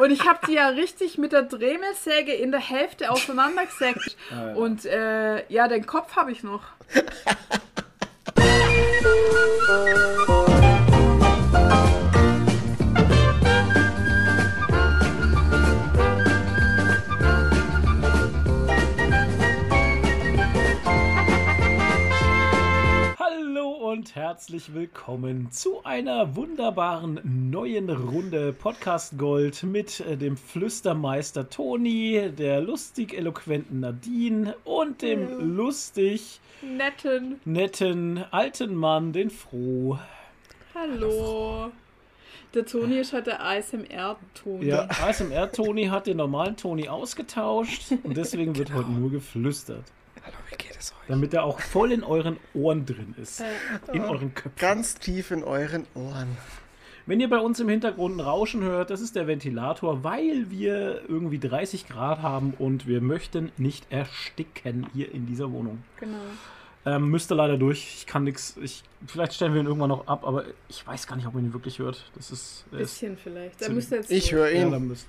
Und ich habe die ja richtig mit der Dremelsäge in der Hälfte auseinandergesägt. Und äh, ja, den Kopf habe ich noch. Herzlich willkommen zu einer wunderbaren neuen Runde Podcast Gold mit äh, dem Flüstermeister Toni, der lustig eloquenten Nadine und dem lustig Netten. netten alten Mann, den Froh. Hallo. Der Toni ist halt der ASMR-Toni. Ja, ASMR Toni hat den normalen Toni ausgetauscht und deswegen wird heute nur geflüstert. Hallo, wie geht es euch? Damit er auch voll in euren Ohren drin ist. In euren Köpfen. Ganz tief in euren Ohren. Wenn ihr bei uns im Hintergrund ein Rauschen hört, das ist der Ventilator, weil wir irgendwie 30 Grad haben und wir möchten nicht ersticken hier in dieser Wohnung. genau. Ähm, müsste leider durch. Ich kann nichts. Ich, vielleicht stellen wir ihn irgendwann noch ab, aber ich weiß gar nicht, ob man ihn wirklich hört. Das ist. er ist Bisschen vielleicht. Da müsste jetzt Ich höre ja, ihn. müsst,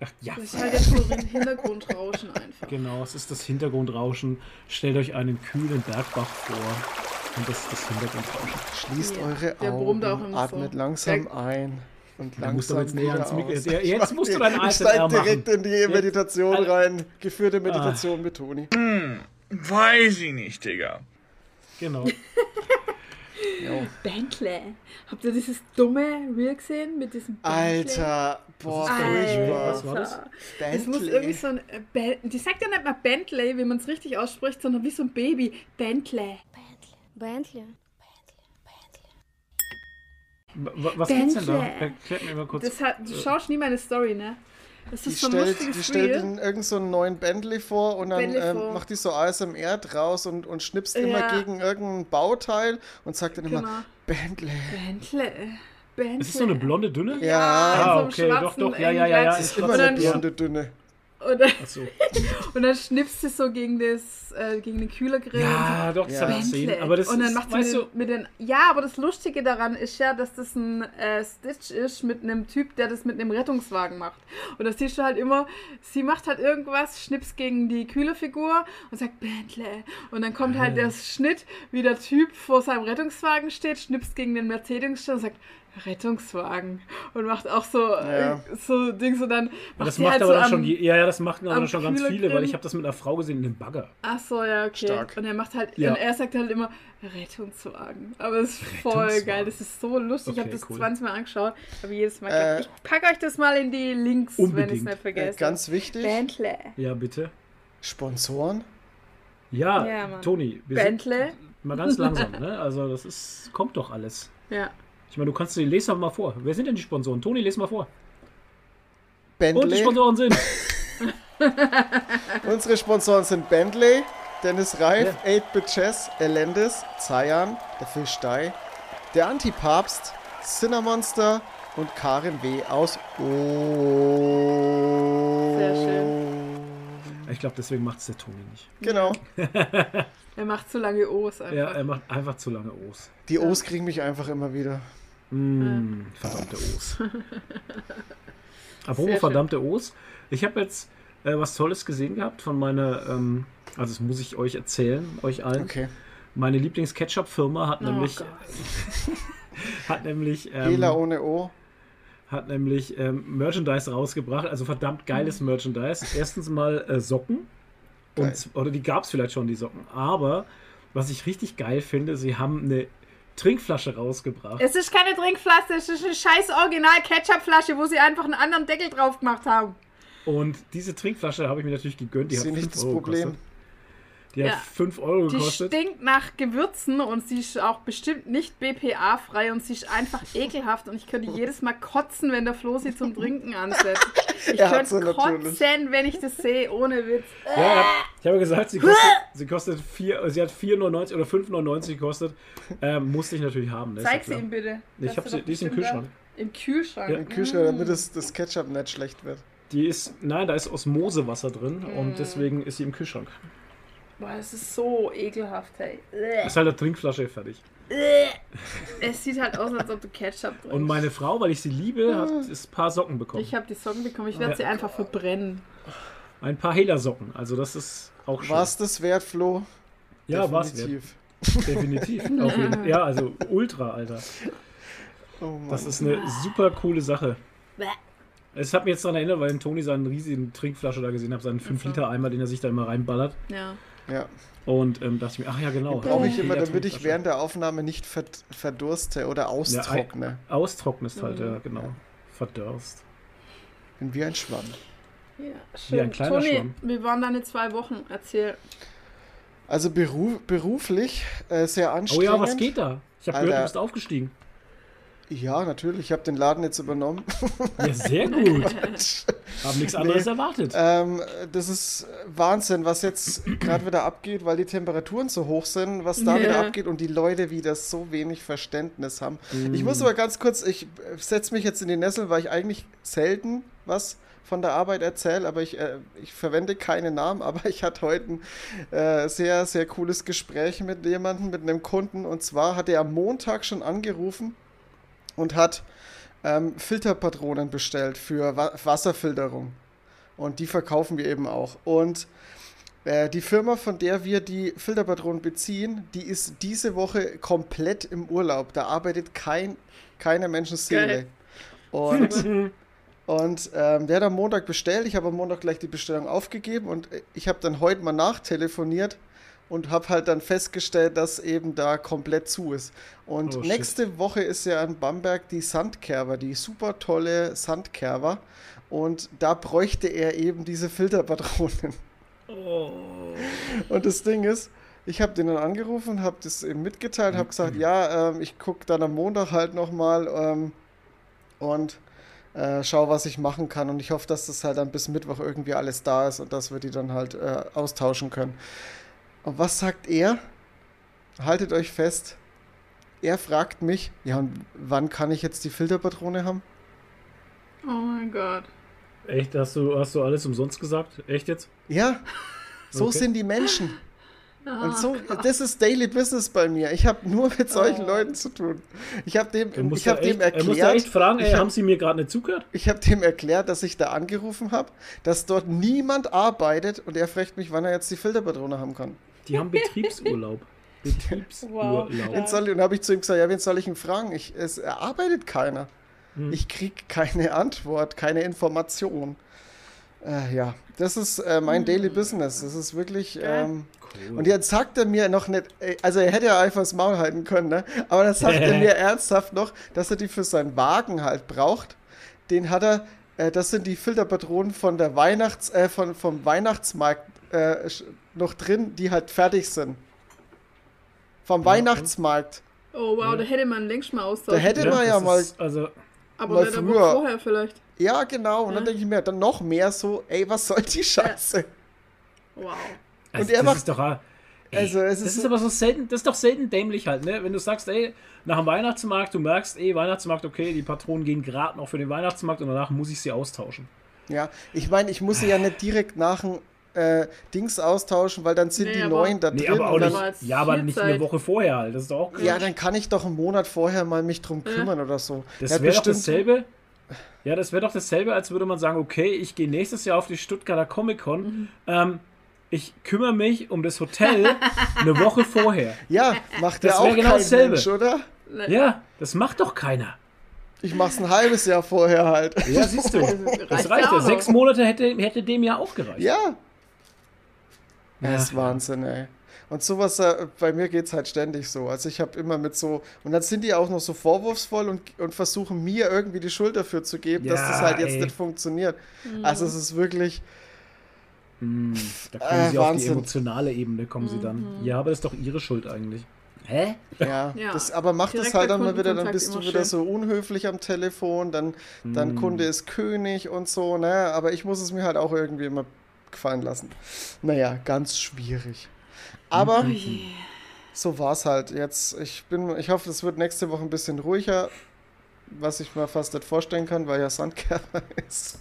ach, ja, Das ist halt jetzt so ein Hintergrundrauschen einfach. genau. Es ist das Hintergrundrauschen. Stellt euch einen kühlen Bergbach vor. Und das ist das Hintergrundrauschen. Schließt Ja, eure der brummt auch Augen, atmet so. langsam Der- ein und Da musst du langsam jetzt näher ans Mikro- aus. Ja, jetzt Ich musst du dein ASMR steig direkt machen. in die Meditation rein. Geführte Meditation mit Toni. Weiß ich nicht, Digga. Genau. Jo. Bentley. Habt ihr dieses dumme Reel gesehen mit diesem Bentley? Alter, boah, furchtbar. Was war das? Alter. Es muss irgendwie Bentley. so ein. äh, Ben die sagt ja nicht mal Bentley, wie man es richtig ausspricht, sondern wie so ein Baby. Bentley. Bentley. Wa- Was geht's denn da? Bentley. Erklärt mir mal kurz. Das hat, du schaust nie meine Story, ne? Das Die ist so ein stellt, lustiges die stellt irgendeinen so einen neuen Bentley vor und dann ähm, macht die so ASMR draus und, und schnipst immer Ja. gegen irgendein Bauteil und sagt dann immer Genau. Bentley. Bentley. Bentley. Ist es so eine blonde, dünne? Ja, Ah, so einem okay, doch, doch, ja, ja, ja, ja, ist immer eine blonde Dünne. Und dann, Achso. und dann schnippst du so gegen, das, äh, gegen den Kühlergrill. Ja, doch, das Ja. habe ich gesehen. Aber das und dann ist, mit, du, den, mit den. Ja, aber das Lustige daran ist ja, dass das ein äh, Stitch ist mit einem Typ, der das mit einem Rettungswagen macht. Und das siehst du halt immer, sie macht halt irgendwas, schnippst gegen die Kühlerfigur und sagt Bentley. Und dann kommt halt der Schnitt, wie der Typ vor seinem Rettungswagen steht, schnippst gegen den Mercedes und sagt Rettungswagen. Und macht auch so, Ja. äh, so Dings und dann. Macht das macht halt aber so dann am- schon, die, ja, ja, das machen aber dann schon ganz viele, weil ich habe das mit einer Frau gesehen in einem Bagger. Ach so, ja, okay. Stark. Und er macht halt, Ja. und er sagt halt immer Rettungswagen. Aber das ist voll geil, das ist so lustig. ich Okay, habe das cool. 20 Mal angeschaut, aber jedes Mal. Äh, ich packe euch das mal in die Links, wenn ich es Unbedingt. nicht Äh, vergesse. ganz wichtig, Bentley. Ja, bitte. Sponsoren. Ja, Ja, Mann. Toni, wir Bentley. mal ganz langsam, ne? Also das ist, kommt doch alles. Ja. Ich meine, du kannst, lese doch mal vor. Wer sind denn die Sponsoren? Toni, lese mal vor. Und die Bentley. Sponsoren sind. Unsere Sponsoren sind Bentley, Dennis Reif, Ja. 8-Bit Chess, Elendis, Zayan, der Fischstei, der Antipapst, Cinnamonster und Karin W. aus O. Sehr schön. Ich glaube, deswegen macht es der Toni nicht. Genau. Er macht zu lange O's einfach. Ja, er macht einfach zu lange O's. Die O's kriegen mich einfach immer wieder. Mm, verdammte O's. Apropos verdammte O's. Ich habe jetzt äh, was Tolles gesehen gehabt von meiner, ähm, also das muss ich euch erzählen, euch allen. Okay. Meine Lieblings-Ketchup-Firma hat Oh nämlich, hat nämlich, Hela ähm, ohne O. hat nämlich ähm, Merchandise rausgebracht, also verdammt geiles Merchandise. Erstens mal äh, Socken. Und, oder die gab es vielleicht schon, die Socken. Aber was ich richtig geil finde, sie haben eine Trinkflasche rausgebracht. Es ist keine Trinkflasche, es ist eine scheiß Original-Ketchup-Flasche, wo sie einfach einen anderen Deckel drauf gemacht haben. Und diese Trinkflasche habe ich mir natürlich gegönnt. Die Ist hat ja 5 nicht das Euro Problem. gekostet. Die Ja. hat 5 Euro Die gekostet. stinkt nach Gewürzen und sie ist auch bestimmt nicht BPA-frei und sie ist einfach ekelhaft und ich könnte jedes Mal kotzen, wenn der Flo sie zum Trinken ansetzt. Ich hat könnte natürlich. kotzen, wenn ich das sehe, ohne Witz. Ja, ich habe gesagt, sie kostet, sie kostet 4, sie hat 4,99 oder 5,99 gekostet. Ähm, musste ich natürlich haben. Ne? Zeig ja sie ihm bitte. Ich Das habe ist sie, die ist im Kühlschrank. Im Kühlschrank. Ja. Im Kühlschrank, damit das, das Ketchup nicht schlecht wird. Die ist, nein, da ist Osmosewasser drin Mm. und deswegen ist sie im Kühlschrank. Boah, das ist so ekelhaft, hey. Das ist halt eine Trinkflasche fertig. Es sieht halt aus, als ob du Ketchup trinkst. Und meine Frau, weil ich sie liebe, hat ein paar Socken bekommen. Ich habe die Socken bekommen, ich werde Ja. sie einfach verbrennen. Ein paar Hela-Socken. Also das ist auch schön. Was das wert, Flo? Ja, was wert. Definitiv. Definitiv. Auf jeden, ja, also ultra, Alter. Oh Mann. Das ist eine super coole Sache. Es hat mich jetzt daran erinnert, weil Toni seinen riesigen Trinkflasche da gesehen habe, seinen 5-Liter-Eimer, den er sich da immer reinballert. Ja. Ja. Und ähm, dachte ich mir, ach ja, genau. Brauche ich immer, damit ich Trinkflasche. während der Aufnahme nicht verd verdurste oder austrockne. Austrocknest halt, Mhm. ja, genau. Verdörst. Bin wie ein Schwamm. ja Wie ein kleiner Toni, Schwamm. wie waren deine zwei Wochen? Erzähl. Also beru beruflich äh, sehr Oh anstrengend. ja, was geht da? Ich habe gehört, du bist aufgestiegen. Ja, natürlich. Ich habe den Laden jetzt übernommen. Ja, sehr gut. Haben nichts anderes Nee. erwartet. Ähm, das ist Wahnsinn, was jetzt gerade wieder abgeht, weil die Temperaturen so hoch sind, was da Ja. wieder abgeht und die Leute wieder so wenig Verständnis haben. Ich Mm. muss aber ganz kurz, ich setze mich jetzt in die Nessel, weil ich eigentlich selten was von der Arbeit erzähle, aber ich, äh, ich verwende keine Namen, aber ich hatte heute ein äh, sehr, sehr cooles Gespräch mit jemandem, mit einem Kunden und zwar hat er am Montag schon angerufen und hat ähm, Filterpatronen bestellt für Wa Wasserfilterung. Und die verkaufen wir eben auch. Und äh, die Firma, von der wir die Filterpatronen beziehen, die ist diese Woche komplett im Urlaub. Da arbeitet kein, keine Menschenseele. Geil. Und, und ähm, der hat am Montag bestellt. Ich habe am Montag gleich die Bestellung aufgegeben und äh, ich habe dann heute mal nachtelefoniert und habe halt dann festgestellt, dass eben da komplett zu ist. Und Oh, shit. nächste Woche ist ja in Bamberg die Sandkerber, die super tolle Sandkerber. Und da bräuchte er eben diese Filterpatronen. Oh. Und das Ding ist, ich habe den dann angerufen, habe das eben mitgeteilt, habe gesagt, ja, ähm, ich gucke dann am Montag halt nochmal ähm, und äh, schau, was ich machen kann. Und ich hoffe, dass das halt dann bis Mittwoch irgendwie alles da ist und dass wir die dann halt äh, austauschen können. Und was sagt er? Haltet euch fest. Er fragt mich, ja, und wann kann ich jetzt die Filterpatrone haben? Oh mein Gott. Echt? Hast du, hast du alles umsonst gesagt? Echt jetzt? Ja, so Okay. sind die Menschen. Ah, Und so, das ist Daily Business bei mir. Ich habe nur mit solchen Oh. Leuten zu tun. Ich habe dem, ich hab ja dem echt, er muss ja echt erklärt, fragen, ey, ich hab- haben sie mir gerade nicht zugehört? ich habe dem erklärt, dass ich da angerufen habe, dass dort niemand arbeitet und er fragt mich, wann er jetzt die Filterpatrone haben kann. Die haben Betriebsurlaub. Betriebsurlaub. Wen soll, und habe ich zu ihm gesagt, ja, wen soll ich ihn fragen? Ich, es arbeitet keiner. Hm. Ich krieg keine Antwort, keine Information. Äh, ja, das ist äh, mein Daily Business. Das ist wirklich. Ähm, Cool. Und jetzt sagt er mir noch nicht, ey, also er hätte ja einfach das Maul halten können, ne? Aber dann sagt er mir ernsthaft noch, dass er die für seinen Wagen halt braucht. Den hat er, äh, das sind die Filterpatronen von der Weihnachts, äh, von, vom Weihnachtsmarkt äh, noch drin, die halt fertig sind. Vom Ja, Weihnachtsmarkt. Oh wow, Ja. da hätte man längst mal Da austauschen hätte können. man ja mal, ist, also, Aber mal früher. vorher vielleicht. ja genau, und dann Ja. denke ich mir dann noch mehr so, ey, was soll die Scheiße? Wow. also er das macht- ist doch, ey, Also, es das ist ist so- aber so selten, das ist doch selten dämlich halt, ne? Wenn du sagst, ey, nach dem Weihnachtsmarkt, du merkst, ey, Weihnachtsmarkt, okay, die Patronen gehen gerade noch für den Weihnachtsmarkt und danach muss ich sie austauschen. Ja, ich meine, ich muss sie ja nicht direkt nach dem äh, Dings austauschen, weil dann sind Nee, die aber- neuen da Nee, drin. aber auch dann, nicht, ja, aber nicht eine. Woche vorher halt, das ist doch auch ja, dann kann ich doch einen Monat vorher mal mich drum kümmern oder so. Das Ja, wäre doch dasselbe. Ja, das wäre doch dasselbe, als würde man sagen, okay, ich gehe nächstes Jahr auf die Stuttgarter Comic Con. Mhm. Ähm, ich kümmere mich um das Hotel eine Woche vorher. Ja, macht Das ja auch genau kein dasselbe. Mensch, oder? Ja, das macht doch keiner. Ich mach's ein halbes Jahr vorher halt. Ja, siehst du. Das reicht ja. Sechs Monate hätte, hätte dem ja auch gereicht. Ja. Ja, das ist Wahnsinn, ey. Und sowas, äh, bei mir geht's halt ständig so. Also ich habe immer mit so, und dann sind die auch noch so vorwurfsvoll und, und versuchen mir irgendwie die Schuld dafür zu geben, dass Ja, das halt jetzt ey. nicht funktioniert. Also es ist wirklich, Hm, da kommen Äh, sie auf die Wahnsinn. emotionale Ebene, kommen sie dann. Ja, aber das ist doch ihre Schuld eigentlich. Hä? ja, Ja, das, aber macht das direkter halt dann mal wieder, dann bist du wieder schön. so unhöflich am Telefon, dann, dann Hm. Kunde ist König und so, ne? Aber ich muss es mir halt auch irgendwie immer gefallen lassen. Naja, ganz schwierig. Aber Oh so war es halt. Jetzt, ich bin, ich hoffe, es wird nächste Woche ein bisschen ruhiger, was ich mir fast nicht vorstellen kann, weil ja Sandkerber ist.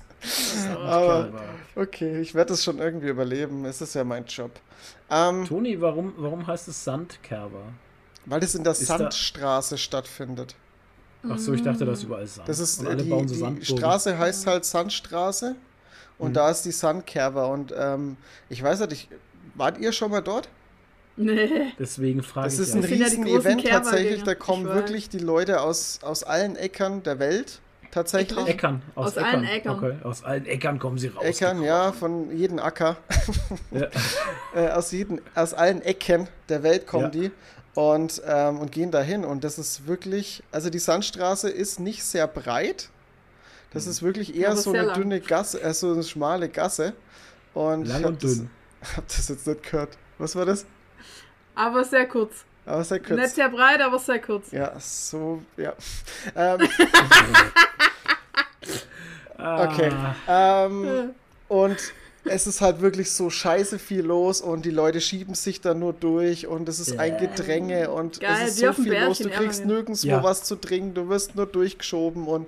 Aber okay, ich werde es schon irgendwie überleben. Es ist ja mein Job. Ähm, Toni, warum, warum heißt es Sandkerber? weil es in der Ist da- Sandstraße stattfindet. Ach so, ich dachte, das ist überall Sand. Das ist die, so die. Straße heißt halt Sandstraße und Mhm. da ist die Sandkerber und ähm, ich weiß nicht, ich, wart ihr schon mal dort? Nee. Deswegen frage Das ich ist ja. ein Das ja die großen Riesen-Event Kerberdinger. tatsächlich, da kommen wirklich die Leute aus, aus allen Eckern der Welt tatsächlich. Äckern. Aus, Aus Äckern. allen Äckern. Okay. Aus allen Äckern kommen sie raus. Äckern, ja, von jedem Acker. Ja. äh, aus, jeden, aus allen Ecken der Welt kommen Ja. die und, ähm, und gehen dahin. Und das ist wirklich, also die Sandstraße ist nicht sehr breit. Das ist wirklich eher Aber so eine lang. dünne Gasse, äh, so eine schmale Gasse. Und Lang ich hab und das, dünn. hab das jetzt nicht gehört. Was war das? Aber sehr kurz. Aber sehr kurz. Nicht sehr breit, aber sehr kurz. Ja, so, ja. ähm, okay. Ah, Ähm, und es ist halt wirklich so scheiße viel los und die Leute schieben sich da nur durch und es ist ein Gedränge und Geil, es ist so viel Berg los. Du kriegst nirgendwo Ja. was zu trinken, du wirst nur durchgeschoben und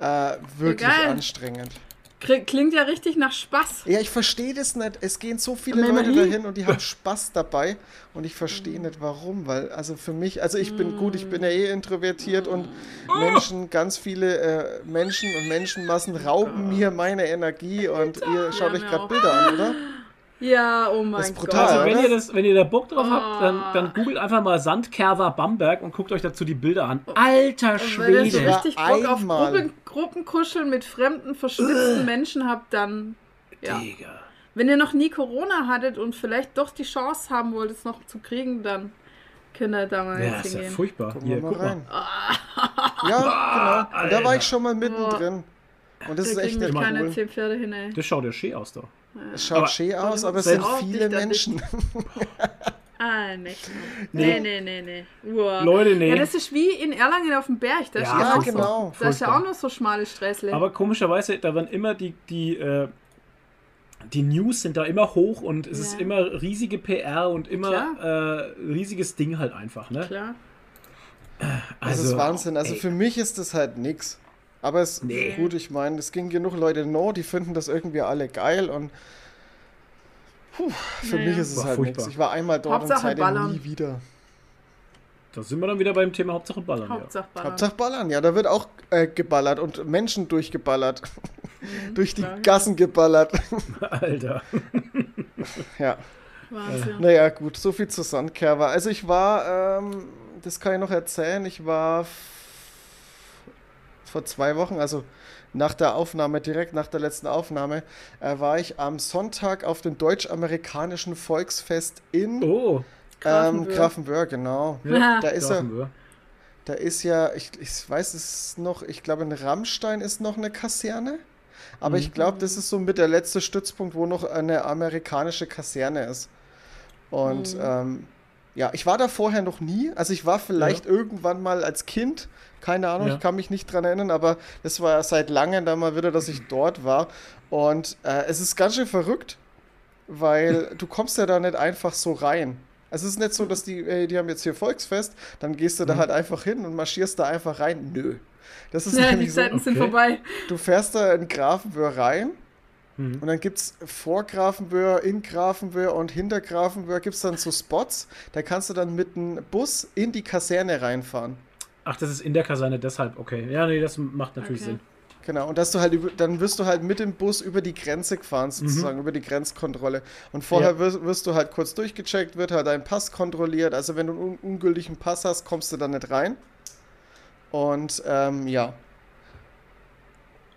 äh, wirklich geil. anstrengend. Klingt ja richtig nach Spaß. Ja, ich verstehe das nicht. Es gehen so viele man Leute hin- dahin und die haben Spaß dabei und ich verstehe nicht warum, weil also für mich, also ich bin gut, ich bin ja eh introvertiert und Menschen, ganz viele äh, Menschen und Menschenmassen rauben mir meine Energie und ihr schaut euch gerade auch. Bilder an, oder? Ja, oh mein ist Gott. brutal, Also, wenn ihr, das, wenn ihr da Bock drauf habt, Ah. dann, dann googelt einfach mal Sandkerber Bamberg und guckt euch dazu die Bilder an. Alter Und wenn ihr so Schwede. Ja, richtig Bock auf. Gruppen, Gruppenkuscheln mit fremden, verschwitzten Menschen habt, dann ja. Digga. Wenn ihr noch nie Corona hattet und vielleicht doch die Chance haben wollt, es noch zu kriegen, dann könnt ihr da mal Ja, ist ja hingehen. furchtbar. Gucken Hier, mal guck mal. rein. Ja, genau. Und da war ich schon mal mittendrin. Und das da ist echt nicht keine cool. zehn Pferde hin, ey. Das schaut ja schön aus da. Es schaut Aber- schön aus, aber es sind viele Menschen. Ah, nee. Nee, nee, nee, nee. Wow. Leute, nee. Ja, das ist wie in Erlangen auf dem Berg. Da ist Ja, ja, genau. So, da ist ja auch noch so schmale Sträßle. Aber komischerweise, da waren immer die, die, äh, die News sind da immer hoch und es Ja. ist immer riesige PR und immer äh, riesiges Ding halt einfach, ne? Klar. Das ist Wahnsinn. Also ey. für mich ist das halt nix. Aber es Nee. gut, ich meine, es ging genug Leute no, die finden das irgendwie alle geil und puh, für Naja. mich ist es War halt furchtbar. nichts. Ich war einmal dort Hauptsache und seitdem ballern. nie wieder. Da sind wir dann wieder beim Thema Hauptsache Ballern. Hauptsache Ballern. Hauptsache ballern, ja, da wird auch äh, geballert und Menschen durchgeballert. Durch die klar. Gassen geballert. Ja. Alter. ja. Wahnsinn. Naja, gut, so viel zu Sandkerber. Also ich war, ähm, das kann ich noch erzählen, ich war vor zwei Wochen, also nach der Aufnahme, direkt nach der letzten Aufnahme, äh, war ich am Sonntag auf dem deutsch-amerikanischen Volksfest in Oh. ähm, Grafenwöhr. Grafenwöhr, genau. Ja. Da ist er, Grafenwöhr. da ist ja, ich, ich weiß es noch, ich glaube in Rammstein ist noch eine Kaserne. Aber ich glaube, das ist so mit der letzte Stützpunkt, wo noch eine amerikanische Kaserne ist. Und ähm, ja, ich war da vorher noch nie. Also ich war vielleicht irgendwann mal als Kind, keine Ahnung, Ja. ich kann mich nicht dran erinnern, aber das war seit langem da mal wieder, dass ich dort war. Und äh, es ist ganz schön verrückt, weil du kommst ja da nicht einfach so rein. Es ist nicht so, dass die, ey, die haben jetzt hier Volksfest, dann gehst du da halt einfach hin und marschierst da einfach rein. Nö. Das ist Ja, die nämlich so, Zeiten sind okay. vorbei. du fährst da in Grafenwöhr rein Mhm. und dann gibt es vor Grafenwöhr, in Grafenwöhr und hinter Grafenwöhr gibt es dann so Spots, da kannst du dann mit dem Bus in die Kaserne reinfahren. Ach, das ist in der Kaserne, deshalb, okay. Ja, nee, das macht natürlich Okay. Sinn. Genau, und dass du halt über, dann wirst du halt mit dem Bus über die Grenze gefahren, sozusagen, über die Grenzkontrolle. Und vorher Ja. wirst, wirst du halt kurz durchgecheckt, wird halt dein Pass kontrolliert. Also wenn du einen un ungültigen Pass hast, kommst du da nicht rein. Und ähm, ja.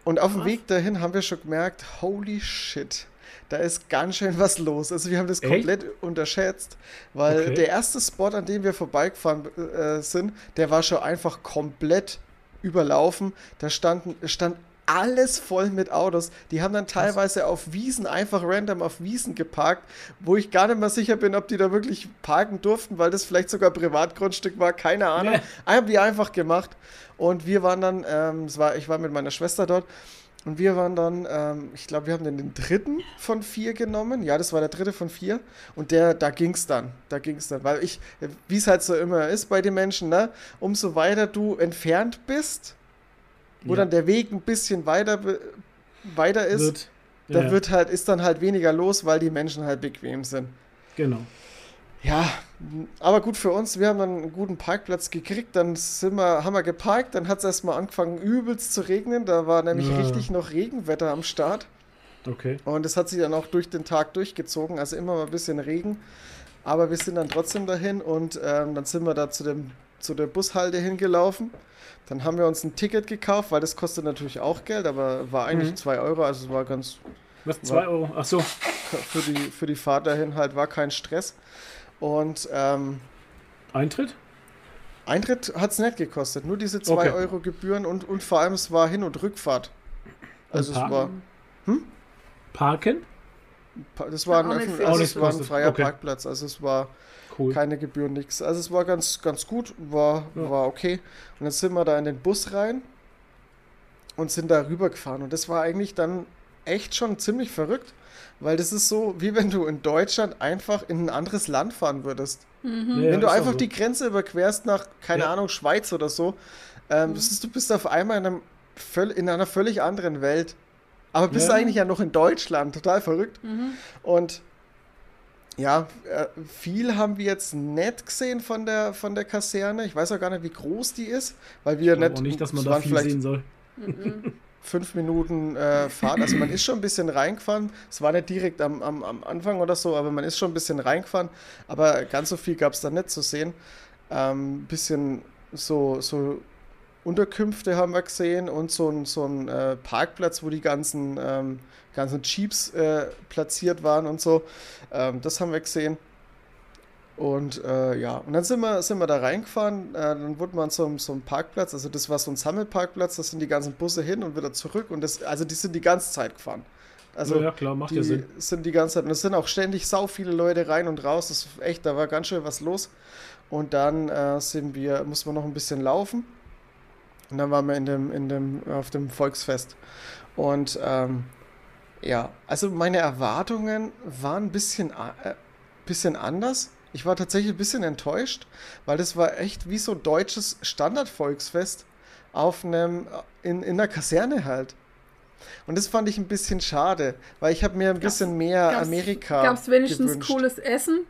Und auf dem Krass. Weg dahin haben wir schon gemerkt, holy shit, da ist ganz schön was los. Also wir haben das Echt? komplett unterschätzt, weil Okay. der erste Spot, an dem wir vorbeigefahren äh, sind, der war schon einfach komplett überlaufen. Da standen, stand alles voll mit Autos. Die haben dann teilweise auf Wiesen, einfach random auf Wiesen geparkt, wo ich gar nicht mehr sicher bin, ob die da wirklich parken durften, weil das vielleicht sogar Privatgrundstück war, keine Ahnung. Ja. Haben die einfach gemacht. Und wir waren dann, ähm, war, ich war mit meiner Schwester dort. Und wir waren dann, ähm, ich glaube, wir haben dann den dritten von vier genommen. Ja, das war der dritte von vier. Und der, da ging's dann. Da ging's dann. Weil ich, wie es halt so immer ist bei den Menschen, ne, umso weiter du entfernt bist, wo Ja. dann der Weg ein bisschen weiter weiter ist, Wird, da ja, wird halt, ist dann halt weniger los, weil die Menschen halt bequem sind. Genau. Ja, aber gut für uns, wir haben dann einen guten Parkplatz gekriegt, dann sind wir, haben wir geparkt, dann hat es erstmal angefangen übelst zu regnen, da war nämlich Ja. richtig noch Regenwetter am Start Okay. und es hat sich dann auch durch den Tag durchgezogen, also immer mal ein bisschen Regen, aber wir sind dann trotzdem dahin und ähm, dann sind wir da zu, dem, zu der Bushalte hingelaufen, dann haben wir uns ein Ticket gekauft, weil das kostet natürlich auch Geld, aber war eigentlich Mhm. 2 Euro, also es war ganz, Was? 2 Euro? Ach so. für die, für die Fahrt dahin halt, war kein Stress und ähm, Eintritt? Eintritt hat es nicht gekostet, nur diese 2 Okay. Euro Gebühren und, und vor allem es war Hin- und Rückfahrt. Also es Parken? war, Parken? das war ein, öffn- also es war ein freier Okay. Parkplatz, also es war Cool. keine Gebühren, nichts. Also es war ganz, ganz gut, war, Ja. war okay. Und dann sind wir da in den Bus rein und sind da rübergefahren. Und das war eigentlich dann echt schon ziemlich verrückt, weil das ist so, wie wenn du in Deutschland einfach in ein anderes Land fahren würdest. Ja, Wenn du einfach so. die Grenze überquerst nach, keine Ja. Ahnung, Schweiz oder so, ähm, das ist, du bist auf einmal in, einem, in einer völlig anderen Welt. Aber bist Ja. eigentlich ja noch in Deutschland, total verrückt. Und ja, äh, viel haben wir jetzt nicht gesehen von der, von der Kaserne. Ich weiß auch gar nicht, wie groß die ist, weil wir Ich glaube nicht, auch nicht, dass man da viel sehen soll. Fünf Minuten äh, Fahrt. Also man ist schon ein bisschen reingefahren. Es war nicht direkt am, am, am Anfang oder so, aber man ist schon ein bisschen reingefahren. Aber ganz so viel gab es da nicht zu sehen. Ein ähm, bisschen so, so Unterkünfte haben wir gesehen und so ein, so ein äh, Parkplatz, wo die ganzen, ähm, ganzen Jeeps äh, platziert waren und so. Ähm, das haben wir gesehen. Und äh, ja, und dann sind wir, sind wir da reingefahren. Äh, dann wurde man so einem Parkplatz, also das war so ein Sammelparkplatz, da sind die ganzen Busse hin und wieder zurück. Und das, also die sind die ganze Zeit gefahren. Also ja, ja, klar, macht ja Sinn. sind die ganze Zeit, und es sind auch ständig sau viele Leute rein und raus. Das ist echt, da war ganz schön was los. Und dann äh, sind wir, mussten wir noch ein bisschen laufen. Und dann waren wir in dem, in dem, auf dem Volksfest. Und ähm, ja, also meine Erwartungen waren ein bisschen, äh, bisschen anders. Ich war tatsächlich ein bisschen enttäuscht, weil das war echt wie so deutsches Standardvolksfest auf einem, in, in der Kaserne halt. Und das fand ich ein bisschen schade, weil ich habe mir ein bisschen mehr Gab's- Amerika Gab es wenigstens gewünscht. cooles Essen?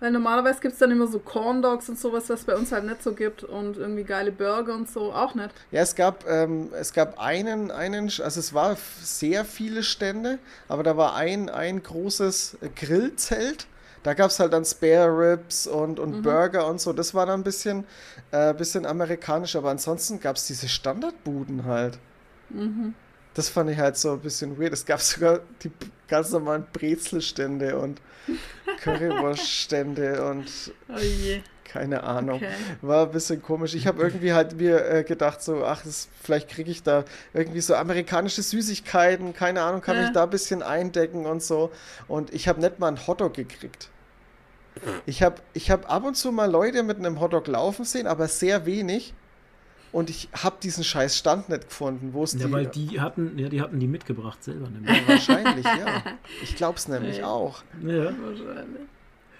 Weil normalerweise gibt es dann immer so Corn Dogs und sowas, was bei uns halt nicht so gibt. Und irgendwie geile Burger und so auch nicht. Ja, es gab, ähm, es gab einen, einen, also es war sehr viele Stände, aber da war ein, ein großes Grillzelt. Da gab es halt dann Spare Ribs und, und Burger und so. Das war dann ein bisschen, äh, bisschen amerikanisch, aber ansonsten gab es diese Standardbuden halt. Das fand ich halt so ein bisschen weird. Es gab sogar die ganz normalen Brezelstände und Currywurststände und Oh je. Keine Ahnung. Okay. War ein bisschen komisch. Ich habe irgendwie halt mir äh, gedacht, so, ach, das, vielleicht kriege ich da irgendwie so amerikanische Süßigkeiten, keine Ahnung, kann Ja. mich da ein bisschen eindecken und so. Und ich habe nicht mal einen Hotdog gekriegt. Ich habe ich hab ab und zu mal Leute mit einem Hotdog laufen sehen, aber sehr wenig. Und ich habe diesen scheiß Stand nicht gefunden, wo es Ja, die... weil die hatten, ja, die hatten die mitgebracht selber. Nämlich. Ja, wahrscheinlich, ja. Ich glaube es nämlich Nee. auch. Ja, Wahrscheinlich.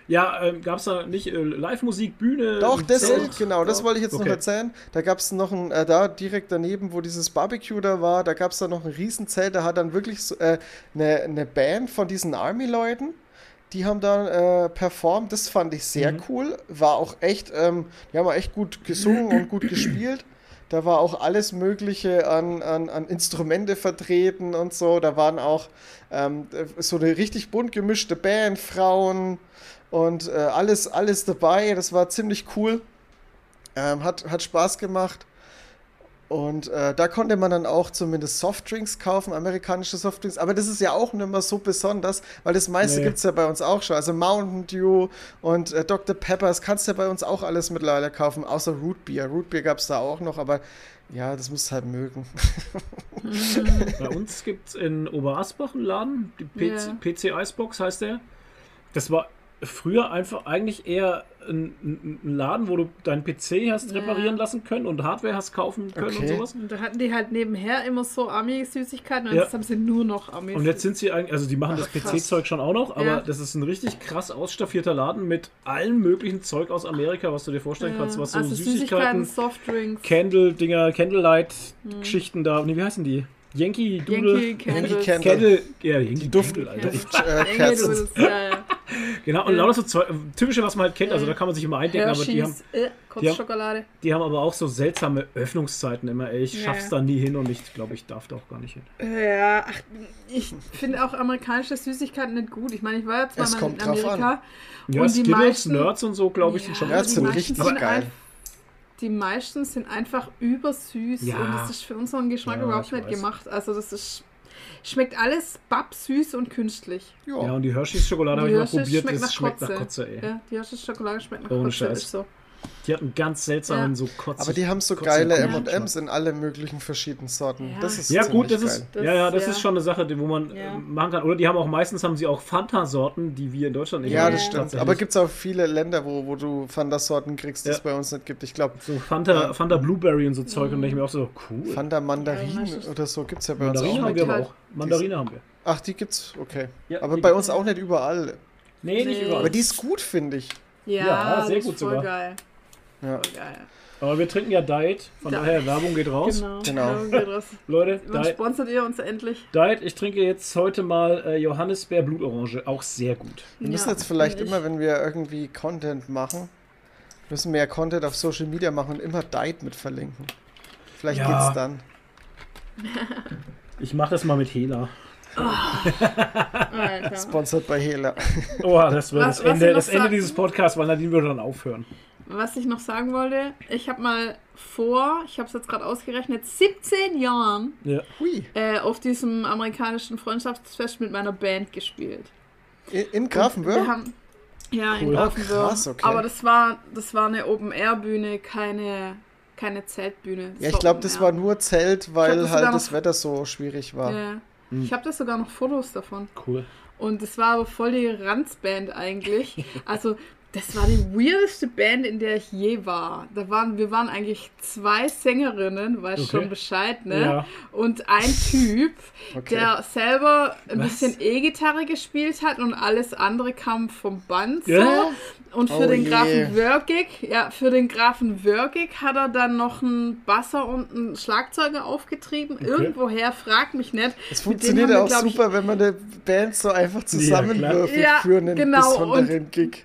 Ja ähm, gab es da nicht äh, Live-Musik, Bühne? Doch, das, Zelt? genau, das wollte ich jetzt noch Okay. erzählen. Da gab es noch ein, äh, da direkt daneben, wo dieses Barbecue da war, da gab es da noch ein Riesenzelt, da hat dann wirklich so, äh, eine, eine Band von diesen Army-Leuten, die haben da äh, performt, das fand ich sehr Mhm. cool, war auch echt, ähm, die haben auch echt gut gesungen und gut gespielt. Da war auch alles Mögliche an, an, an Instrumente vertreten und so. Da waren auch ähm, so eine richtig bunt gemischte Band, Frauen und äh, alles, alles dabei. Das war ziemlich cool. Ähm, hat, hat Spaß gemacht. Und äh, da konnte man dann auch zumindest Softdrinks kaufen, amerikanische Softdrinks. Aber das ist ja auch nicht mehr so besonders, weil das meiste Nee. gibt es ja bei uns auch schon. Also Mountain Dew und äh, Dr. Pepper, das kannst du ja bei uns auch alles mittlerweile kaufen, außer Root Beer. Root Beer gab es da auch noch, aber ja, das musst du halt mögen. Bei uns gibt es in Oberasbach einen Laden, die PC, Ja. PC Icebox heißt der. Das war früher einfach eigentlich eher ein, ein Laden, wo du deinen PC hast Ja. reparieren lassen können und Hardware hast kaufen können und Okay. sowas. Und da hatten die halt nebenher immer so Ami-Süßigkeiten und Ja. jetzt haben sie nur noch Ami. Und jetzt sind sie eigentlich, also die machen Ach, das. PC-Zeug schon auch noch, aber Ja. das ist ein richtig krass ausstaffierter Laden mit allem möglichen Zeug aus Amerika, was du dir vorstellen kannst, was so also Süßigkeiten, Softdrinks. Candle-Dinger, Candlelight-Geschichten da, nee, wie heißen die? Yankee Doodle. Yankee Candles. Yankee Candle. Candle. Ja, Yankee Die Duft- Alter. Duft- äh, Kerzen. Ja, ja. Genau, und lauter so Zeug, typische, was man halt kennt, also da kann man sich immer eindecken, aber die haben, Hershey's, äh, Kotzschokolade. die haben aber auch so seltsame Öffnungszeiten immer, ey. Ich Ja, schaff's ja. da nie hin und ich glaube, ich darf da auch gar nicht hin. Ja, ach, ich finde auch amerikanische Süßigkeiten nicht gut. Ich meine, ich war ja zweimal in Amerika. Ja, und die Skittles, meisten, Nerds und so, glaube ich, sind schon Ja, aber das die sind richtig sind geil. Die meisten sind einfach übersüß Ja. und das ist für unseren Geschmack Ja, überhaupt ich nicht weiß. gemacht. Also das ist schmeckt alles babsüß und künstlich. Ja, Ja. und die Hershey's Schokolade habe ich mal probiert, schmeckt das nach schmeckt Kotze. nach Kotze, ey. Ja, die Hershey's Schokolade schmeckt nach Ohne Kotze, Scheiß. ist so. Die hatten ganz seltsamen Ja. so Kotze. Aber die haben so geile M&M's in alle möglichen verschiedenen Sorten. Ja. Das ist Ja, gut, das geil. ist, Das- ja, ja, das ja. ist schon eine Sache, die, wo man Ja. äh, machen kann. Oder die haben auch meistens haben sie auch Fanta-Sorten, die wir in Deutschland nicht Ja, haben. das Ja. stimmt. Tatsächlich. Aber gibt es auch viele Länder, wo, wo du Fanta-Sorten kriegst, die es bei uns nicht gibt. Ich glaube, so Fanta, Ja. Fanta Blueberry und so Zeug und denke ich mir auch so, cool. Fanta Mandarin oder so gibt es ja bei uns Mandarinen auch haben nicht. wir aber auch. Mandarine haben wir. Ach, die gibt's, okay. Ja, aber bei gibt's. uns auch nicht überall. Nee, nicht überall. Aber die ist gut, finde ich. Ja, Ja, sehr das gut ist voll sogar. geil. Ja. Voll geil. Aber wir trinken ja Diet, von Diet. daher Werbung geht raus. Genau. Genau. Ja, geht raus. Leute, Wann Diet, sponsert ihr uns endlich? Diet, ich trinke jetzt heute mal äh, Johannisbeer Blutorange, auch sehr gut. Wir müssen Ja, jetzt vielleicht immer, wenn wir irgendwie Content machen, müssen ja Content auf Social Media machen und immer Diet mit verlinken. Vielleicht Ja. geht's dann. Ich mache das mal mit Hela. Alter. Sponsored bei Hela. Oh, das wird Was- das Ende, das Ende dieses Podcasts, weil Nadine würde dann aufhören. Was ich noch sagen wollte, ich habe mal vor, ich habe es jetzt gerade ausgerechnet, 17 Jahren Ja. Hui. äh, auf diesem amerikanischen Freundschaftsfest mit meiner Band gespielt. In, in haben ja in Cool. Grafenwörth. Krass, okay. Aber das war das war eine Open Air Bühne, keine keine Zeltbühne. Das Ja, ich glaube, das war nur Zelt, weil hab das halt das Wetter so schwierig war. Ja. Hm. Ich habe das sogar noch Fotos davon. Cool. Und das war aber voll die Ranzband eigentlich. Also, das war die weirdeste Band, in der ich je war. Da waren, wir waren eigentlich zwei Sängerinnen, weißt Okay. schon Bescheid, ne? Ja. Und ein Typ, Okay. der selber ein Was? bisschen E-Gitarre gespielt hat und alles andere kam vom Band. So. Ja? Und für Oh den. Grafen Wörgig, ja, für den Grafen Wörgig hat er dann noch einen Basser und einen Schlagzeuger aufgetrieben. Irgendwoher, frag mich nicht. Es funktioniert ja auch wir, glaub ich, super, wenn man eine Band so einfach zusammenwürfelt Ja, für einen genau, besonderen Gig.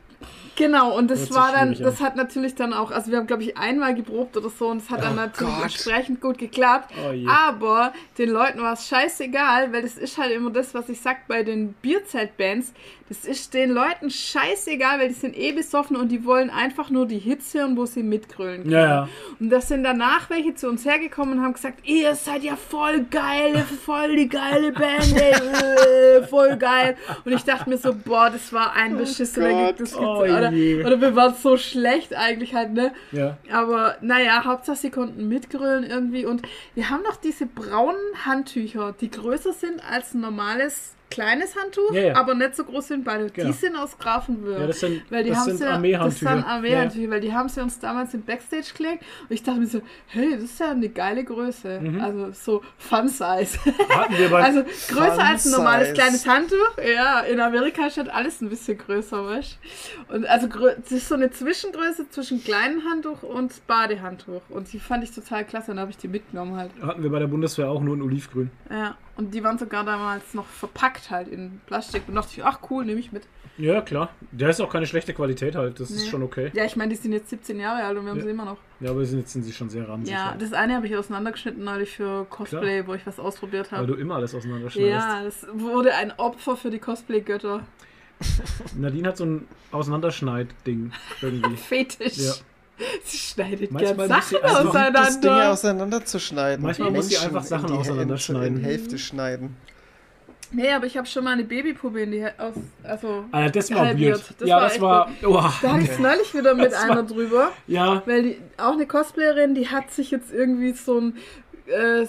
Genau, und das war dann, das hat natürlich dann auch, also wir haben, glaube ich, einmal geprobt oder so und es hat dann Oh natürlich Gott. entsprechend gut geklappt. Oh. Aber den Leuten war es scheißegal, weil das ist halt immer das, was ich sag bei den Bierzeltbands. Das ist den Leuten scheißegal, weil die sind eh besoffen und die wollen einfach nur die Hits hören, wo sie mitgrölen können. Ja, ja. Und da sind danach welche zu uns hergekommen und haben gesagt, ihr seid ja voll geil, voll die geile Band, ey, voll geil. Und ich dachte mir so, boah, das war ein beschissener Gig, Gott. das Oh oder, je. oder wir waren so schlecht eigentlich halt, ne? Ja. Aber naja, Hauptsache sie konnten mitgrölen irgendwie. Und wir haben noch diese braunen Handtücher, die größer sind als ein normales kleines Handtuch, Ja, ja. aber nicht so groß wie ein Ball. Genau. Die sind aus Grafenwörth. Ja, das sind, Weil die das haben sind sie, das Armeehandtücher. sind Armeehandtücher, weil die haben sie uns damals im Backstage gelegt und ich dachte mir so, hey, das ist ja eine geile Größe. Mhm. Also so Fun Size. Ja. Hatten wir bei, also größer als ein normales Size. kleines Handtuch. Ja, in Amerika ist halt alles ein bisschen größer, weißt? Und also das ist so eine Zwischengröße zwischen kleinem Handtuch und Badehandtuch. Und die fand ich total klasse und habe ich die mitgenommen halt. hatten wir bei der Bundeswehr auch nur in Olivgrün. Ja. Und die waren sogar damals noch verpackt halt in Plastik. Und dachte ich, ach cool, nehme ich mit. Ja, klar. Der ist auch keine schlechte Qualität halt. Das ist Nee. schon okay. Ja, ich meine, die sind jetzt 17 Jahre alt und wir haben Ja. sie immer noch. Ja, aber jetzt sind sie schon sehr ranzig. Ja, halt. das eine habe ich auseinandergeschnitten neulich für Cosplay, wo ich was ausprobiert Weil habe. du immer alles auseinanderschneidest. Ja, das wurde ein Opfer für die Cosplay-Götter. Nadine hat so ein Auseinanderschneid-Ding irgendwie. Fetisch. Ja. Sie schneidet Manchmal gern muss sie Sachen einfach- Das Dinge auseinander. auseinanderzuschneiden. Manchmal muss sie einfach Sachen in die, auseinanderschneiden. In Hälfte schneiden. Nee, aber ich habe schon mal eine Babypuppe in die aus. Also. Alter, das war Halbiert. weird. Das ja, war das war. Oh, Da hatte ich es neulich wieder mit Das war- einer drüber. ja, Weil die, auch eine Cosplayerin, die hat sich jetzt irgendwie so ein äh,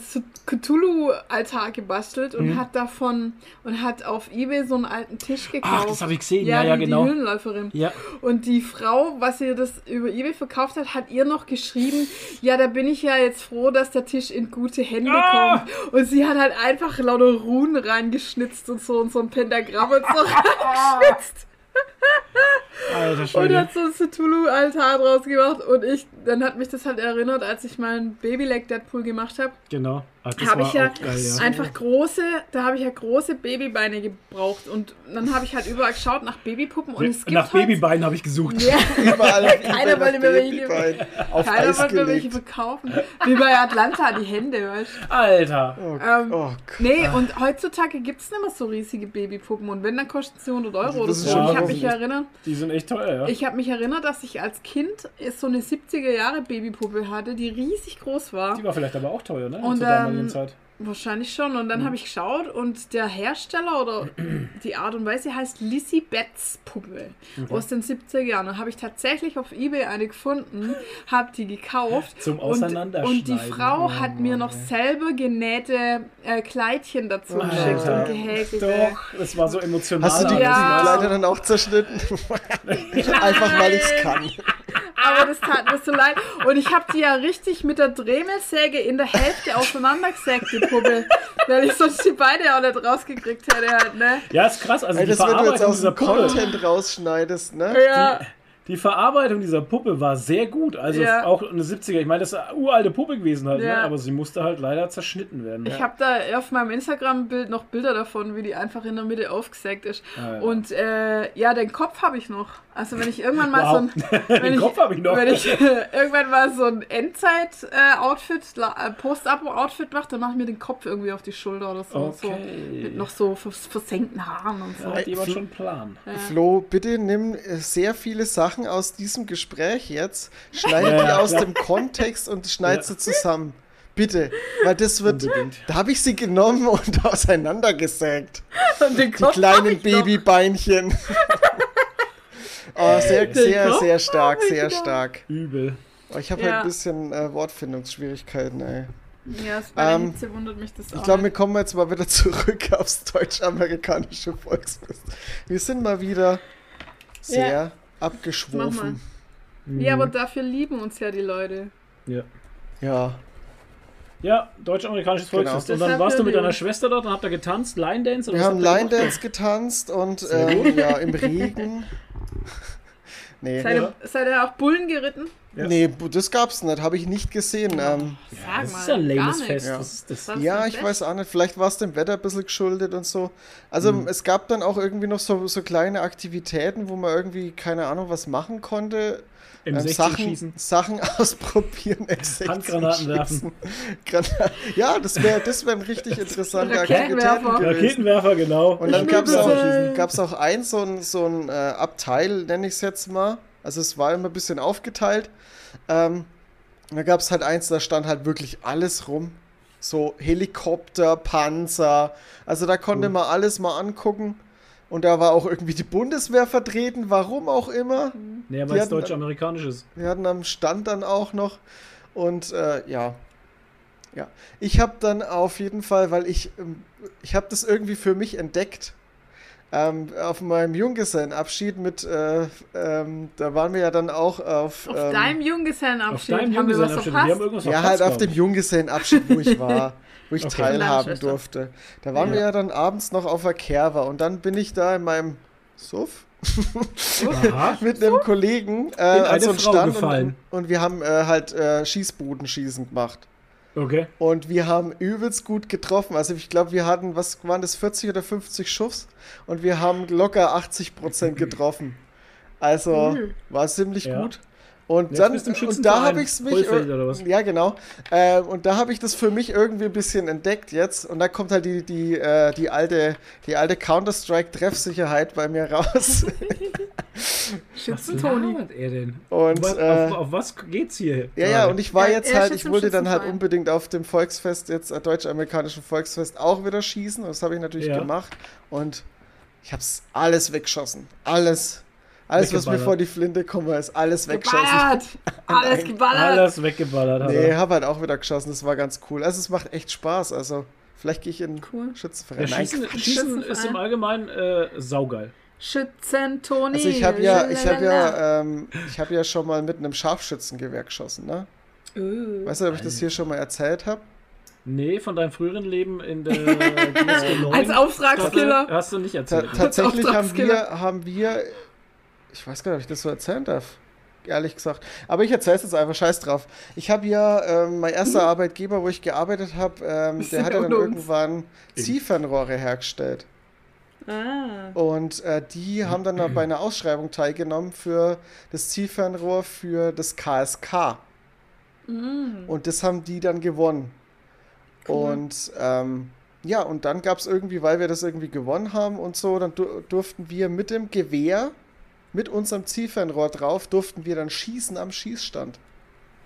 Cthulhu-Altar gebastelt und Mhm. hat davon und hat auf Ebay so einen alten Tisch gekauft. ach, das habe ich gesehen. Ja, ja, ja, die, genau. Die Höhlenläuferin. Ja, Und die Frau, was ihr das über Ebay verkauft hat, hat ihr noch geschrieben, ja, da bin ich ja jetzt froh, dass der Tisch in gute Hände Ah! kommt. Und sie hat halt einfach lauter Runen reingeschnitzt und so und so ein Pentagramm und so reingeschnitzt. Alter Und hat so ein Cthulhu-Altar draus gemacht. Und ich, dann hat mich das halt erinnert, als ich meinen Babyleg Deadpool gemacht habe. Genau. Ach, das habe war ich ja, auch geil, ja. einfach große, da habe ich ja große Babybeine gebraucht und dann habe ich halt überall geschaut nach Babypuppen und es gibt Nach halt, Babybeinen habe ich gesucht. Ja, Überall Keiner wollte mir welche- keiner wollte mir welche verkaufen. Wie bei Atlanta, die Hände, weißt du. Alter. Oh, Ähm, oh Gott. Nee, und heutzutage gibt es nicht mehr so riesige Babypuppen und wenn, dann kosten sie 100 Euro oder Das so. ist Und schon ich habe mich hoffentlich. Erinnert, Die sind echt teuer, ja. ich habe mich erinnert, dass ich als Kind so eine 70er Jahre Babypuppe hatte, die riesig groß war. Die war vielleicht aber auch teuer, ne? Und, ähm, Zeit. Wahrscheinlich schon. Und dann Mhm. habe ich geschaut und der Hersteller oder die Art und Weise heißt Lissy Betts Puppe aus den 70er Jahren. Und habe ich tatsächlich auf Ebay eine gefunden, habe die gekauft. Zum und, Auseinanderschneiden. und die Frau Oh, hat mir noch selber genähte äh, Kleidchen dazu Alter. geschickt und gehäkelte. Doch, das war so emotional. Hast du die. Ja. die Kleider dann auch zerschnitten? Einfach weil ich es kann. Aber das tat mir so leid. Und ich habe die ja richtig mit der Dremelsäge in der Hälfte auseinandergesägt, die Puppe. Weil ich sonst die Beine auch nicht rausgekriegt hätte halt, ne? Ja, ist krass. Also Ey, die das, wenn du jetzt aus dem Content rausschneidest, ne? Ja. die Verarbeitung dieser Puppe war sehr gut. Also Ja. auch eine 70er. Ich meine, das ist eine uralte Puppe gewesen halt, ne? Ja. aber sie musste halt leider zerschnitten werden. Ich habe da auf meinem Instagram-Bild noch Bilder davon, wie die einfach in der Mitte aufgesägt ist. Ah, ja. Und äh, ja, den Kopf habe ich noch. Also wenn ich irgendwann mal Wow. so ein, wenn Den ich, Kopf habe ich noch. Wenn ich äh, irgendwann mal so ein Endzeit-Outfit, äh, Post-Abo-Outfit mache, dann mache ich mir den Kopf irgendwie auf die Schulter oder so. so Okay. mit noch so vers versenkten Haaren und so. Da hat jemand schon einen Plan. Flo, bitte nimm äh, sehr viele Sachen aus diesem Gespräch jetzt, schneide Ja, die ja, aus dem Kontext und schneide Ja. sie zusammen. Bitte, weil das wird, Unbedingt. da habe ich sie genommen und auseinandergesägt. Und den Die Kopf hab kleinen. Babybeinchen. oh, sehr, sehr, Kopf sehr stark, sehr stark. Übel. Oh, ich habe Ja. halt ein bisschen äh, Wortfindungsschwierigkeiten, ey. Ja, es Ähm, Hitze wundert mich das auch. Ich glaube, wir kommen jetzt mal wieder zurück aufs deutsch-amerikanische Volksfest. Wir sind mal wieder sehr abgeschwofen. Ja, aber dafür lieben uns ja die Leute. Ja. Ja. Ja, deutsch-amerikanisches Genau. Volksfest. Und dann warst du mit deiner. Schwester dort und habt ihr getanzt, Line Dance? oder Wir haben Line? Dance getanzt und ähm, ja, im Regen. Nee, Seid ihr, seid ihr auch Bullen geritten? Ja. nee, das gab's nicht, habe ich nicht gesehen. Ähm, Ja, das Sag ist ja ein mal, lames gar Fest. Ja. Das? Was? ja, ich das? weiß auch nicht, vielleicht war es dem Wetter ein bisschen geschuldet und so. Also Mhm. es gab dann auch irgendwie noch so, so kleine Aktivitäten, wo man irgendwie, keine Ahnung, was machen konnte. Im Ähm, 16 Sachen, schießen. Sachen ausprobieren. M16 Handgranaten werfen. ja, das wäre das wär eine richtig interessante Raketenwerfer. Raketenwerfer, genau. Und dann gab es auch, gab's auch ein so ein, so ein äh, Abteil, nenne ich es jetzt mal. Also es war immer ein bisschen aufgeteilt. Ähm, da gab es halt eins, da stand halt wirklich alles rum. So Helikopter, Panzer. Also da konnte Cool. man alles mal angucken. Und da war auch irgendwie die Bundeswehr vertreten, warum auch immer. Nee, aber Die es deutsch-amerikanisches. Wir hatten am Stand dann auch noch. Und äh, ja. Ja. Ich habe dann auf jeden Fall, weil ich, ähm, ich habe das irgendwie für mich entdeckt. Ähm, auf meinem Junggesellenabschied mit, äh, ähm, da waren wir ja dann auch auf. Auf ähm, deinem Auf Junggesellenabschied deinem haben wir was Junggesellenabschied. Wir haben verpasst. irgendwas ja, halt auf dem. Junggesellenabschied, wo ich war, wo ich Okay. teilhaben durfte. Da waren Ja. wir ja dann abends noch auf der Kerwa und dann bin ich da in meinem Suff mit einem Kollegen äh, an so einen Stand gefallen. und, und wir haben äh, halt äh, Schießbudenschießen gemacht. Okay. Und wir haben übelst gut getroffen. Also ich glaube, wir hatten, was waren das, 40 oder 50 Schuss? Und wir haben locker 80 Prozent getroffen. Also Mhm. war ziemlich Ja. gut. Und Jetzt dann, und da habe ich es mich, Vollfeld oder was? ja genau, äh, und da habe ich das für mich irgendwie ein bisschen entdeckt jetzt. Und da kommt halt die, die, äh, die alte, die alte Counter-Strike-Treffsicherheit bei mir raus. Schützen-Toni. labert er denn? Und, was, äh, auf, auf was geht's hier? Ja, ja, und ich war Ja, jetzt halt, ich wollte dann halt unbedingt auf dem Volksfest, jetzt äh, deutsch-amerikanischen Volksfest, auch wieder schießen. Und das habe ich natürlich Ja. gemacht. Und ich habe es alles weggeschossen. Alles. Alles, was mir vor die Flinte kommt, ist alles weggeschossen. Geballert! Alles geballert! Alles weggeballert hat Nee, habe halt auch wieder geschossen. Das war ganz cool. Also es macht echt Spaß. Also vielleicht gehe ich in Cool. Ja, Schützenverein. Nein, Schießen, Quatsch. Schießen ist im Allgemeinen äh, saugeil. Schützen-Toni! also ich habe ja, ich habe ja, ähm, ich habe ja schon mal mit einem Scharfschützengewehr geschossen, ne? Uh. Weißt du, ob ich das hier schon mal erzählt habe? Nee, von deinem früheren Leben in der GSG 9 Als Auftragskiller. hast du nicht Ta erzählt. tatsächlich haben wir, haben wir, ich weiß gar nicht, ob ich das so erzählen darf. ehrlich gesagt. Aber ich erzähle es jetzt einfach, scheiß drauf. Ich habe ja, ähm, mein erster Arbeitgeber, wo ich gearbeitet habe, ähm, der hat ja dann Uns. irgendwann Ziefernrohre hergestellt. Ah. Und äh, die haben dann bei einer Ausschreibung teilgenommen für das Zielfernrohr für das KSK. Mm. Und das haben die dann gewonnen. Cool. Und ähm, ja, und dann gab es irgendwie, weil wir das irgendwie gewonnen haben und so, dann du durften wir mit dem Gewehr, mit unserem Zielfernrohr drauf, durften wir dann schießen am Schießstand.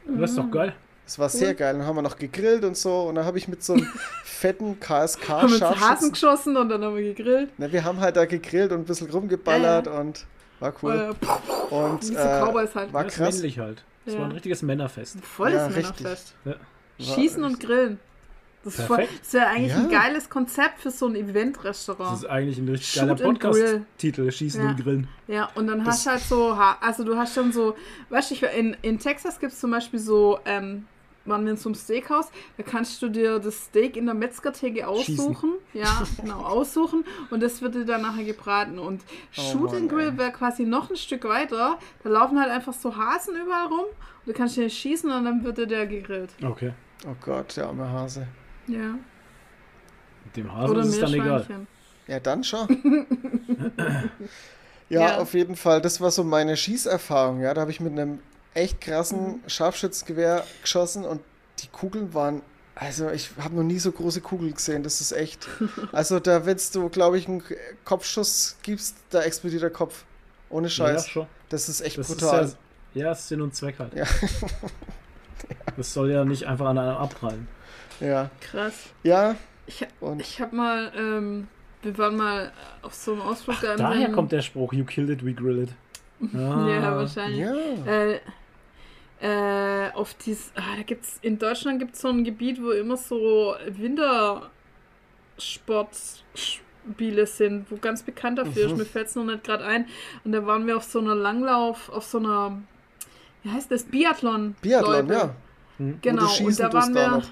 Das ist doch geil. Das war sehr geil. Dann haben wir noch gegrillt und so. Und dann habe ich mit so einem fetten KSK Haben uns Hasen geschossen und dann haben wir gegrillt. Na, wir haben halt da gegrillt und ein bisschen rumgeballert Ja, und war cool. Äh, Und äh, halt. war Das ist krass. männlich halt. Das Ja. war ein richtiges Männerfest. Volles. Männerfest. Ja. Schießen und grillen. Das ist Perfekt. das wäre eigentlich ein Ja. geiles Konzept für so ein Das Event-Restaurant. ist eigentlich ein richtig geiler. Podcast-Titel. Schießen Ja. und Grillen. Ja, und dann Das- hast du halt so, also du hast dann so, weißt du, in, in Texas gibt es zum Beispiel so, ähm, waren wir in so einem Steakhouse, da kannst du dir das Steak in der Metzgertheke aussuchen. Ja, genau, aussuchen und das wird dir dann nachher gebraten. Und Oh Shoot and Mann, Grill wäre quasi noch ein Stück weiter. Da laufen halt einfach so Hasen überall rum und du kannst den schießen und dann wird dir der gegrillt. Okay. Oh Gott, der arme Hase. Ja. Dem Hasen Oder ist es dann egal. Ja, dann schon. ja, Ja. auf jeden Fall. Das war so meine Schießerfahrung. Ja, da habe ich mit einem echt krassen Scharfschützengewehr geschossen und die Kugeln waren. Also, ich habe noch nie so große Kugeln gesehen. Das ist echt. Also, da, wenn du, glaube ich, einen Kopfschuss gibst, da explodiert der Kopf. Ohne Ja, Scheiß. schon. Das ist echt Das brutal. ist ja, ja, Sinn und Zweck halt. Ja. Das soll ja nicht einfach an einem abprallen. Ja. Krass. Ja, Ich, und ich habe mal, ähm, wir waren mal auf so einem Ausflug da Daher einem- kommt der Spruch, you killed it, we grill it. Ja, wahrscheinlich. ja. Äh, äh, auf dies, ah, da gibt's, in Deutschland gibt es so ein Gebiet, wo immer so Wintersportspiele sind, wo ganz bekannt dafür ist. Mhm. Mir fällt es noch nicht gerade ein. Und da waren wir auf so einer Langlauf, auf so einer, wie heißt das? Biathlon. Biathlon, Loipe. ja. Genau, Wo du und da waren da wir. noch.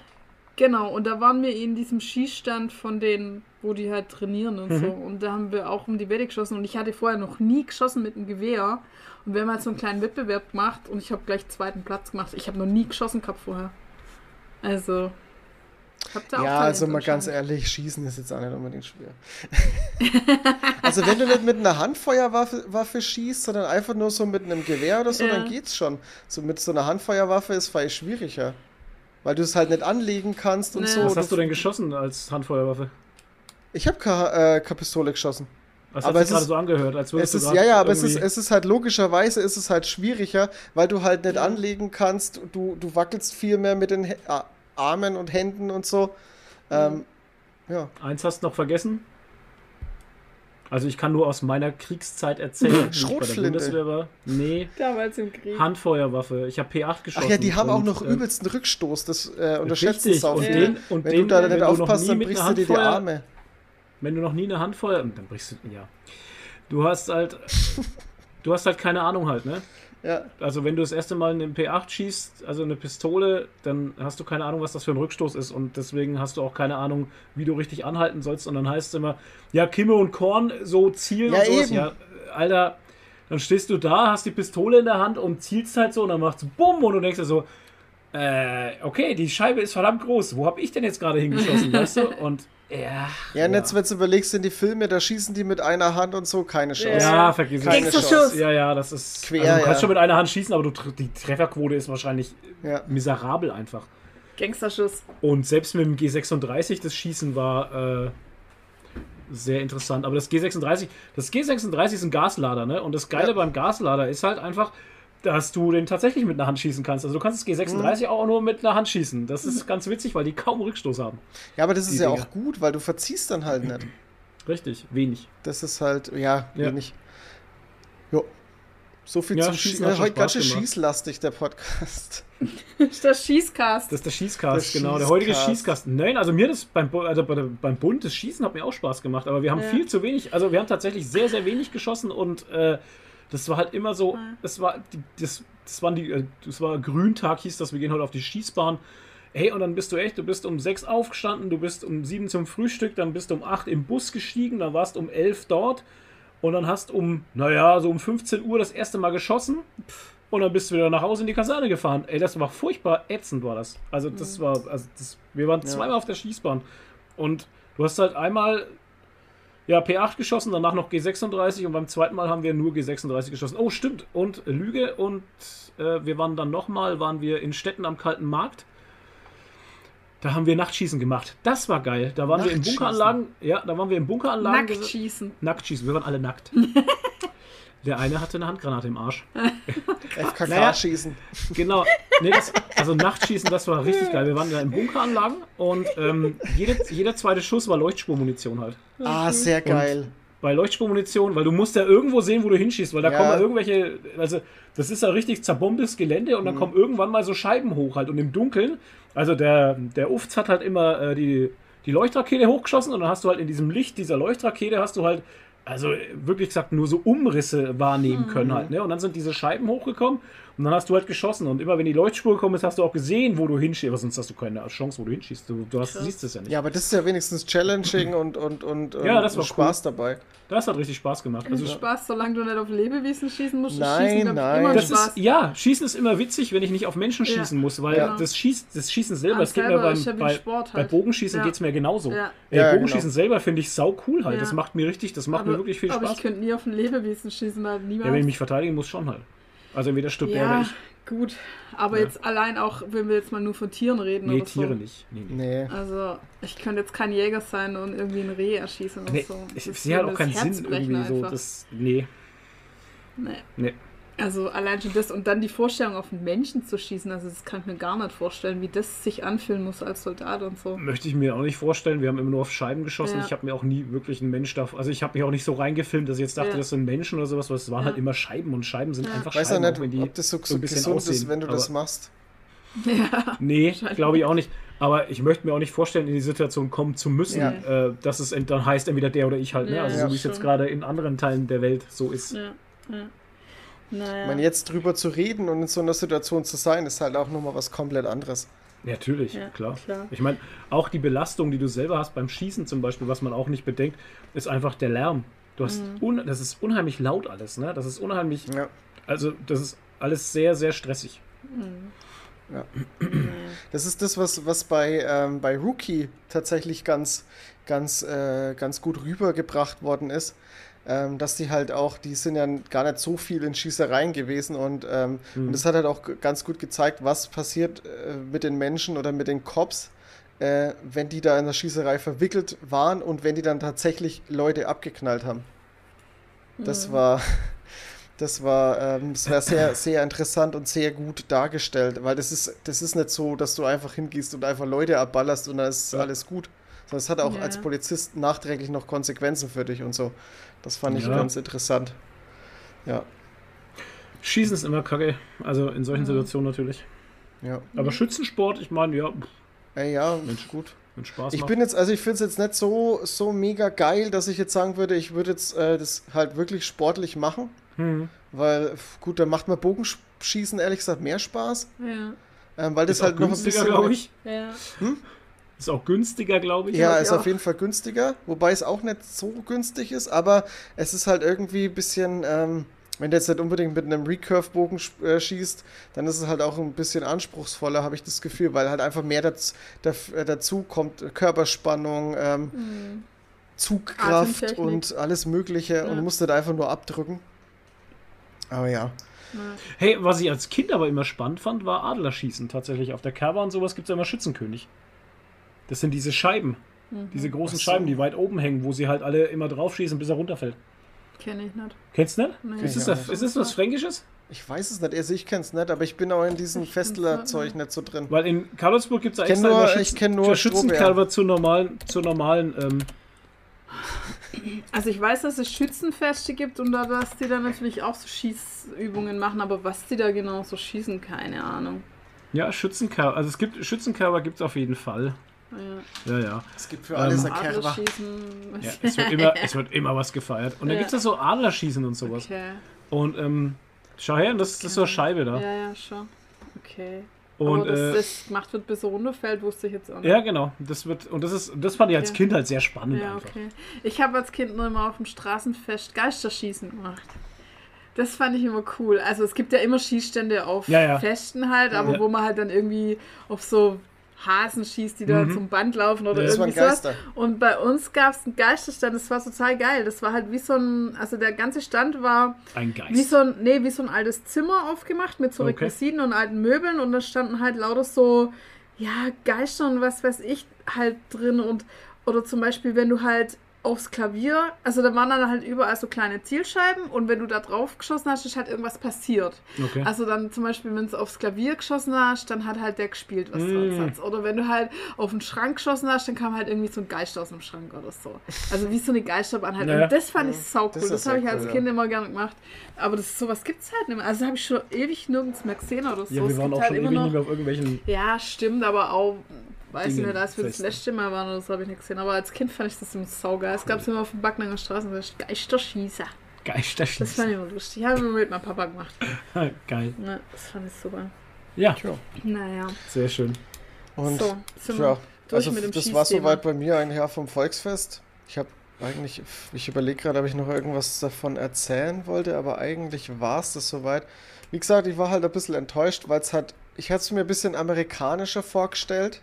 Genau, und da waren wir in diesem Schießstand von denen, wo die halt trainieren und Mhm. so. Und da haben wir auch um die Wette geschossen. Und ich hatte vorher noch nie geschossen mit einem Gewehr. Und wir haben halt so einen kleinen Wettbewerb gemacht und ich habe gleich zweiten Platz gemacht. Ich habe noch nie geschossen gehabt vorher. Also, ihr auch Ja, Talent also mal ganz ehrlich, schießen ist jetzt auch nicht unbedingt schwer. also wenn du nicht mit einer Handfeuerwaffe Waffe schießt, sondern einfach nur so mit einem Gewehr oder so, Ja. dann geht's schon. So mit so einer Handfeuerwaffe ist vielleicht schwieriger. Weil du es halt nicht anlegen kannst und Nee. so. Was hast du denn geschossen als Handfeuerwaffe? Ich habe keine, äh, keine Pistole geschossen. Das Aber hat es sich gerade ist- so angehört, als würdest Es du ist, ja, ja, aber es ist, es ist halt logischerweise ist es halt schwieriger, weil du halt nicht Ja. anlegen kannst. Du, du wackelst viel mehr mit den A- Armen und Händen und so. Ähm, ja. Eins hast du noch vergessen. Also ich kann nur aus meiner Kriegszeit erzählen. Schrotflinte. Nee, Damals im Krieg. Handfeuerwaffe. Ich habe P8 geschossen. Ach ja, die haben auch noch äh, übelsten Rückstoß. Das äh, unterschätzt es auch und Ja. den, und Wenn den, du da nicht aufpasst, dann mit brichst du dir die Arme. Wenn du noch nie eine Handfeuer, dann brichst du, ja. Du hast halt, du hast halt keine Ahnung halt, ne? Ja, Also wenn du das erste Mal eine P8 schießt, also eine Pistole, dann hast du keine Ahnung, was das für ein Rückstoß ist und deswegen hast du auch keine Ahnung, wie du richtig anhalten sollst und dann heißt es immer, ja, Kimme und Korn so zielen Ja, und sowas. eben. Ja, Alter, dann stehst du da, hast die Pistole in der Hand und zielst halt so und dann macht's bumm und du denkst dir so, äh, okay, die Scheibe ist verdammt groß. Wo hab ich denn jetzt gerade hingeschossen, weißt du? Und ja. ja, und jetzt, wenn du überlegst, in die Filme, da schießen die mit einer Hand und so, keine Chance. Ja, vergiss es. Keine Chance. Schuss. Ja, ja, das ist. Quer, also du kannst ja. schon mit einer Hand schießen, aber du, die Trefferquote ist wahrscheinlich Ja. miserabel einfach. Gangsterschuss. Und selbst mit dem G36, das Schießen war äh, sehr interessant. Aber das G36, das G36 ist ein Gaslader, ne? Und das Geile Ja. beim Gaslader ist halt einfach, dass du den tatsächlich mit einer Hand schießen kannst. Also du kannst das G36 Mhm. auch nur mit einer Hand schießen. Das ist ganz witzig, weil die kaum Rückstoß haben. ja, aber das ist ja Dinger. auch gut, weil du verziehst dann halt nicht. Richtig, wenig. Das ist halt, ja, Ja. wenig. Jo. So viel Ja, zum Schießen Ja, heute ganz schön schießlastig, der Podcast. Das ist der Schießcast. Das ist der Schießcast, Der genau. Der heutige Schießcast. Schießcast. Nein, also mir das beim, also beim Bund, das Schießen hat mir auch Spaß gemacht, aber wir haben Ja. viel zu wenig, also wir haben tatsächlich sehr, sehr wenig geschossen und äh, das war halt immer so, Ja. das war, die, das, das waren die, äh, das war Grüntag, hieß das, wir gehen heute auf die Schießbahn. Hey, und dann bist du echt, du bist um sechs aufgestanden, du bist um sieben zum Frühstück, dann bist du um acht im Bus gestiegen, dann warst um elf dort und dann hast um, naja, so um 15 Uhr das erste Mal geschossen. Und dann bist du wieder nach Hause in die Kaserne gefahren. Ey, das war furchtbar ätzend, war das. Also, das war, also das, wir waren zweimal auf der Schießbahn. Und du hast halt einmal, ja, P8 geschossen, danach noch G36 und beim zweiten Mal haben wir nur G36 geschossen. Oh, stimmt. Und Lüge. Und äh, wir waren dann nochmal, waren wir in Städten am Kalten Markt. Da haben wir Nachtschießen gemacht. Das war geil. Da waren wir in? Bunkeranlagen. Ja, da waren wir in Bunkeranlagen. Nackt schießen. Nackt schießen. Wir waren alle nackt. Der eine hatte eine Handgranate im Arsch. FKK Naja. schießen. Genau. Nee, das, also Nachtschießen, das war richtig geil. Wir waren da in Bunkeranlagen und ähm, jede, jeder zweite Schuss war Leuchtspurmunition halt. Ah, sehr geil. Bei Leuchtspurmunition, weil du musst ja irgendwo sehen, wo du hinschießt, weil da Ja. kommen ja irgendwelche, also das ist ja richtig zerbombetes Gelände und dann kommen irgendwann mal so Scheiben hoch halt und im Dunkeln, also der, der Ufz hat halt immer äh, die, die Leuchtrakete hochgeschossen und dann hast du halt in diesem Licht dieser Leuchtrakete hast du halt, also äh, wirklich gesagt, nur so Umrisse wahrnehmen können halt, ne? Und dann sind diese Scheiben hochgekommen und dann hast du halt geschossen und immer wenn die Leuchtspur gekommen ist, hast du auch gesehen, wo du hinschießt, aber sonst hast du keine Chance, wo du hinschießt. Du, du hast, siehst es ja nicht. Ja, aber das ist ja wenigstens challenging und, und, und, Ja, das war Spaß dabei. Das hat richtig Spaß gemacht. Also Spaß, solange du nicht auf Lebewesen schießen musst. Nein, schießen, nein. Immer Das Spaß. ist, ja, Schießen ist immer witzig, wenn ich nicht auf Menschen Ja. schießen muss, weil Ja. das, Schieß, das Schießen selber, es geht mir beim, ja bei, Sport bei halt. Bogenschießen Ja. geht es mir genauso. Ja. Ey, Ja, Bogenschießen genau. selber finde ich sau cool halt. Ja. Das macht mir richtig, das macht mir wirklich viel aber Spaß. ich könnte nie auf ein Lebewesen schießen, halt Ja, niemals. wenn ich mich verteidigen muss, schon halt. Also entweder stirbt er oder ja, ich. gut. Aber Ja. jetzt allein auch, wenn wir jetzt mal nur von Tieren reden Nee, oder so. Tiere nicht. Nee, nee. Nee. Also, ich könnte jetzt kein Jäger sein und irgendwie ein Reh erschießen oder Nee, so. ich sehe halt auch keinen Sinn irgendwie so. einfach. Das, nee, Nee. nee. Also allein schon das und dann die Vorstellung, auf einen Menschen zu schießen, also das kann ich mir gar nicht vorstellen, wie das sich anfühlen muss als Soldat und so. Möchte ich mir auch nicht vorstellen. Wir haben immer nur auf Scheiben geschossen. Ja. Ich habe mir auch nie wirklich einen Mensch da. Also ich habe mich auch nicht so reingefilmt, dass ich jetzt dachte, Ja. das sind Menschen oder sowas. weil Es waren Ja. halt immer Scheiben und Scheiben sind Ja. einfach Weiß ja Scheiben. auch wenn nicht, die ob das so, so ein bisschen gesund aussehen. ist, wenn du das machst. Ja. Nee, glaube ich auch nicht. Aber ich möchte mir auch nicht vorstellen, in die Situation kommen zu müssen, Ja. äh, dass es dann heißt, entweder der oder ich halt. Ne? Ja, Also ja, so wie es jetzt gerade in anderen Teilen der Welt so ist. Ja. Ja. Naja. Ich meine, jetzt drüber zu reden und in so einer Situation zu sein, ist halt auch nochmal was komplett anderes. Natürlich, Ja, klar. klar. Ich meine, auch die Belastung, die du selber hast beim Schießen zum Beispiel, was man auch nicht bedenkt, ist einfach der Lärm. Du hast Mhm. un das ist unheimlich laut alles, ne? Das ist unheimlich, Ja. also das ist alles sehr, sehr stressig. Ja. Das ist das, was, was bei, ähm, bei Rookie tatsächlich ganz, ganz, äh, ganz gut rübergebracht worden ist. Ähm, dass die halt auch, die sind ja gar nicht so viel in Schießereien gewesen und, ähm, und das hat halt auch ganz gut gezeigt, was passiert äh, mit den Menschen oder mit den Cops, äh, wenn die da in der Schießerei verwickelt waren und wenn die dann tatsächlich Leute abgeknallt haben. Das war, das war, ähm, das war sehr, sehr interessant und sehr gut dargestellt, weil das ist, das ist nicht so, dass du einfach hingehst und einfach Leute abballerst und dann ist Ja. alles gut. Sondern es hat auch Ja. als Polizist nachträglich noch Konsequenzen für dich und so. Das fand ich Ja. ganz interessant. Ja, Schießen ist immer kacke, also in solchen Situationen natürlich. ja. Aber Schützensport, ich meine, ja, Ey, ja, gut. wenn Spaß Ich bin jetzt, also ich finde es jetzt nicht so, so mega geil, dass ich jetzt sagen würde, ich würde jetzt äh, das halt wirklich sportlich machen. Hm. Weil, gut, da macht mir Bogenschießen ehrlich gesagt mehr Spaß. Ja. Ähm, weil das Ist halt auch noch ein bisschen. glaube ich. Ja. Ist auch günstiger, glaube ich. Ja, ist ich auf jeden Fall günstiger, wobei es auch nicht so günstig ist, aber es ist halt irgendwie ein bisschen, ähm, wenn du jetzt nicht unbedingt mit einem Recurve-Bogen sch- äh, schießt, dann ist es halt auch ein bisschen anspruchsvoller, habe ich das Gefühl, weil halt einfach mehr daz äh, dazu kommt, Körperspannung, ähm, Mhm. Zugkraft und alles Mögliche und Ja. du musst halt einfach nur abdrücken. Aber ja. Ja. Hey, was ich als Kind aber immer spannend fand, war Adlerschießen. Tatsächlich auf der Kerwa und sowas gibt es ja immer Schützenkönig. Das sind diese Scheiben. Mhm. Diese großen so. Scheiben, die weit oben hängen, wo sie halt alle immer draufschießen, bis er runterfällt. Kenne ich nicht. Kennst du nicht? Nee. Ist, das, ist das was Fränkisches? Ich weiß es nicht, also ich kenne es nicht, aber ich bin auch in diesem Festler-Zeug nicht, nicht so drin. Weil in Karlsburg gibt es extra nur- immer ich kenn nur Schützenkalver zur normalen, zur normalen ähm, Also ich weiß, dass es Schützenfeste gibt und da, dass die da natürlich auch so Schießübungen machen, aber was die da genau so schießen, keine Ahnung. ja, Schützenkalver. Also es gibt Schützenkalver gibt es auf jeden Fall. Ja. Ja, ja. Es gibt für alles Ähm, eine Kerwa. Ja es, wird immer, es wird immer was gefeiert. Und dann Ja. gibt es ja so Adlerschießen und sowas. Okay. Und ähm, schau her, das, das ist so eine Scheibe da. Ja, ja, schon. Okay. Und aber dass äh, das gemacht wird, bis runterfällt, wusste ich jetzt auch nicht. ja, genau. Das wird und das ist das fand ich als Okay. Kind halt sehr spannend Ja, einfach. okay. Ich habe als Kind nur immer auf dem Straßenfest Geisterschießen gemacht. Das fand ich immer cool. Also es gibt ja immer Schießstände auf Ja, ja. Festen halt, aber Ja. wo man halt dann irgendwie auf so Hasen schießt, die da Mhm. zum Band laufen oder Ja. Irgendwie sowas. Und bei uns gab es einen Geisterstand, das war total geil. Das war halt wie so ein, also der ganze Stand war Ein Geist. wie so ein, nee, wie so ein altes Zimmer aufgemacht mit so Okay. Requisiten und alten Möbeln und da standen halt lauter so, ja, Geister und was weiß ich halt drin und, oder zum Beispiel, wenn du halt aufs Klavier, also da waren dann halt überall so kleine Zielscheiben und wenn du da drauf geschossen hast, ist halt irgendwas passiert. okay. Also dann zum Beispiel, wenn du aufs Klavier geschossen hast, dann hat halt der gespielt, was du Mm. hast. Oder wenn du halt auf den Schrank geschossen hast, dann kam halt irgendwie so ein Geist aus dem Schrank oder so. Also wie so eine Geisterbahn halt. Ja, ja. Und das fand ich sau Das cool. ist Das, sehr habe ich als cool, Kind immer gerne gemacht. Aber das sowas gibt es halt nicht mehr. Also habe ich schon ewig nirgends mehr gesehen oder so. ja, wir waren auch halt schon immer ewig noch- nicht mehr auf irgendwelchen. Ja, stimmt, aber auch, weiß Dinge ich nicht, als wir das letzte Mal waren oder so, habe ich nicht gesehen. Aber als Kind fand ich das immer saugeil. Es gab es immer auf dem Backnanger Straße, das Geisterschießer. Das fand ich immer lustig. Haben wir mit meinem Papa gemacht. Geil. Ja, das fand ich super. Ja, Tja. Naja. sehr schön. Und so, sind ja, wir durch also mit dem das war soweit bei mir ein Jahr vom Volksfest. Ich habe eigentlich, ich überlege gerade, ob ich noch irgendwas davon erzählen wollte, aber eigentlich war es das soweit. Wie gesagt, ich war halt ein bisschen enttäuscht, weil es halt, ich hatte es mir ein bisschen amerikanischer vorgestellt.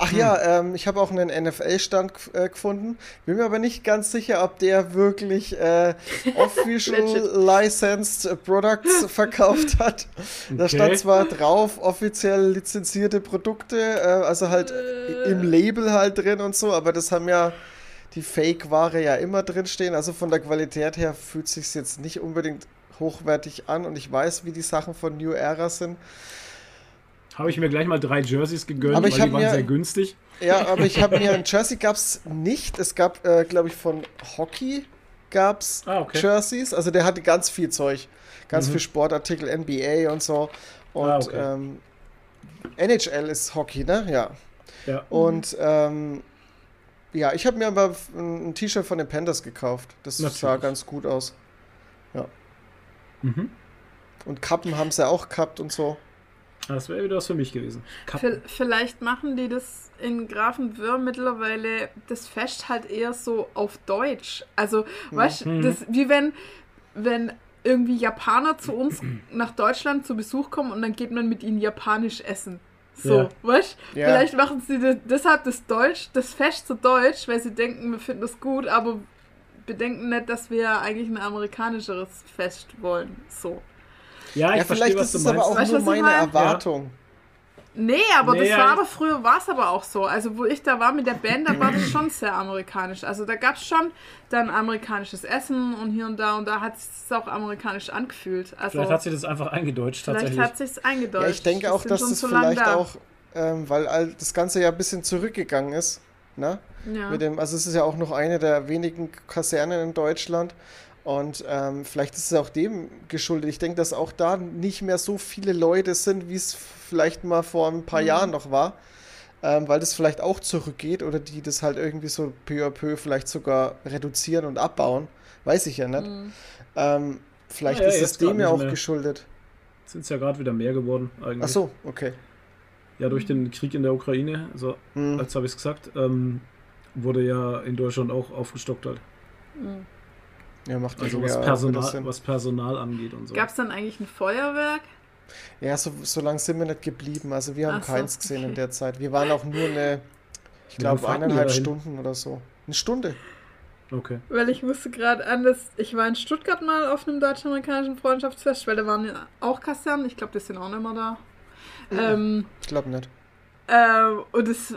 Ach ja, ähm, ich habe auch einen NFL-Stand äh, gefunden. Bin mir aber nicht ganz sicher, ob der wirklich äh, Official. Licensed Products verkauft hat. Da Okay. stand zwar drauf, offiziell lizenzierte Produkte, äh, also halt im Label halt drin und so, aber das haben ja die Fake-Ware ja immer drin stehen. Also von der Qualität her fühlt sich jetzt nicht unbedingt hochwertig an und ich weiß, wie die Sachen von New Era sind. Habe ich mir gleich mal drei Jerseys gegönnt, Aber ich weil die waren mir- sehr günstig. Ja, aber ich habe mir ein Jersey gab es nicht. Es gab, äh, glaube ich, von Hockey gab es Ah, okay. Jerseys. Also der hatte ganz viel Zeug. Ganz Mhm. viel Sportartikel, NBA und so. Und Ah, okay. ähm, NHL ist Hockey, ne? Ja. Ja. Und ähm, ja, ich habe mir aber ein ein T-Shirt von den Panthers gekauft. Das sah Natürlich. ganz gut aus. Mhm. Und Kappen haben sie auch gehabt und so. Das wäre wieder was für mich gewesen. V- Vielleicht machen die das in Grafenwöhr mittlerweile das Fest halt eher so auf Deutsch. Also, weißt du, Mhm. das wie wenn, wenn irgendwie Japaner zu uns nach Deutschland zu Besuch kommen und dann geht man mit ihnen japanisch essen. So, Ja. weißt Ja. Vielleicht machen sie das, deshalb das Deutsch, das Fest so deutsch, weil sie denken, wir finden das gut, aber bedenken nicht, dass wir eigentlich ein amerikanischeres Fest wollen. So. Ja, ich ja, verstehe, vielleicht was ist du es aber meinst. auch Weißt nur meine? Erwartung. Nee, aber Nee, das ja, war aber früher war es aber auch so. Also wo ich da war mit der Band, da war das schon sehr amerikanisch. Also da gab es schon dann amerikanisches Essen und hier und da und da hat es auch amerikanisch angefühlt. Also Vielleicht hat sie das einfach eingedeutscht, vielleicht tatsächlich. hat sich's eingedeutscht. Ja, ich denke auch, dass das vielleicht da. auch, ähm, weil all das Ganze ja ein bisschen zurückgegangen ist. Ne? Ja. Mit dem, also es ist ja auch noch eine der wenigen Kasernen in Deutschland. Und ähm, vielleicht ist es auch dem geschuldet. Ich denke, dass auch da nicht mehr so viele Leute sind, wie es vielleicht mal vor ein paar Mhm. Jahren noch war. Ähm, weil das vielleicht auch zurückgeht oder die das halt irgendwie so peu à peu vielleicht sogar reduzieren und abbauen. Weiß ich ja nicht. Mhm. Ähm, vielleicht ja, ist es dem ja auch mehr. geschuldet. Sind es ja gerade wieder mehr geworden, eigentlich. Ach so, okay. Ja, durch den Krieg in der Ukraine, also Hm. als habe ich es gesagt, ähm, wurde ja in Deutschland auch aufgestockt halt. Mhm. Ja, macht Also ja was Personal, was Personal angeht und so. Gab es dann eigentlich ein Feuerwerk? Ja, so, so lange sind wir nicht geblieben. Also wir haben Ach so, keins gesehen in der Zeit. Wir waren auch nur eine, ich glaube, eineinhalb? Stunden oder so. Eine Stunde. Okay. Weil ich musste gerade an das, ich war in Stuttgart mal auf einem deutsch-amerikanischen Freundschaftsfest, weil da waren ja auch Kasernen, ich glaube, die sind auch nicht mehr da. Ähm, Ich glaube nicht. Ähm, und das,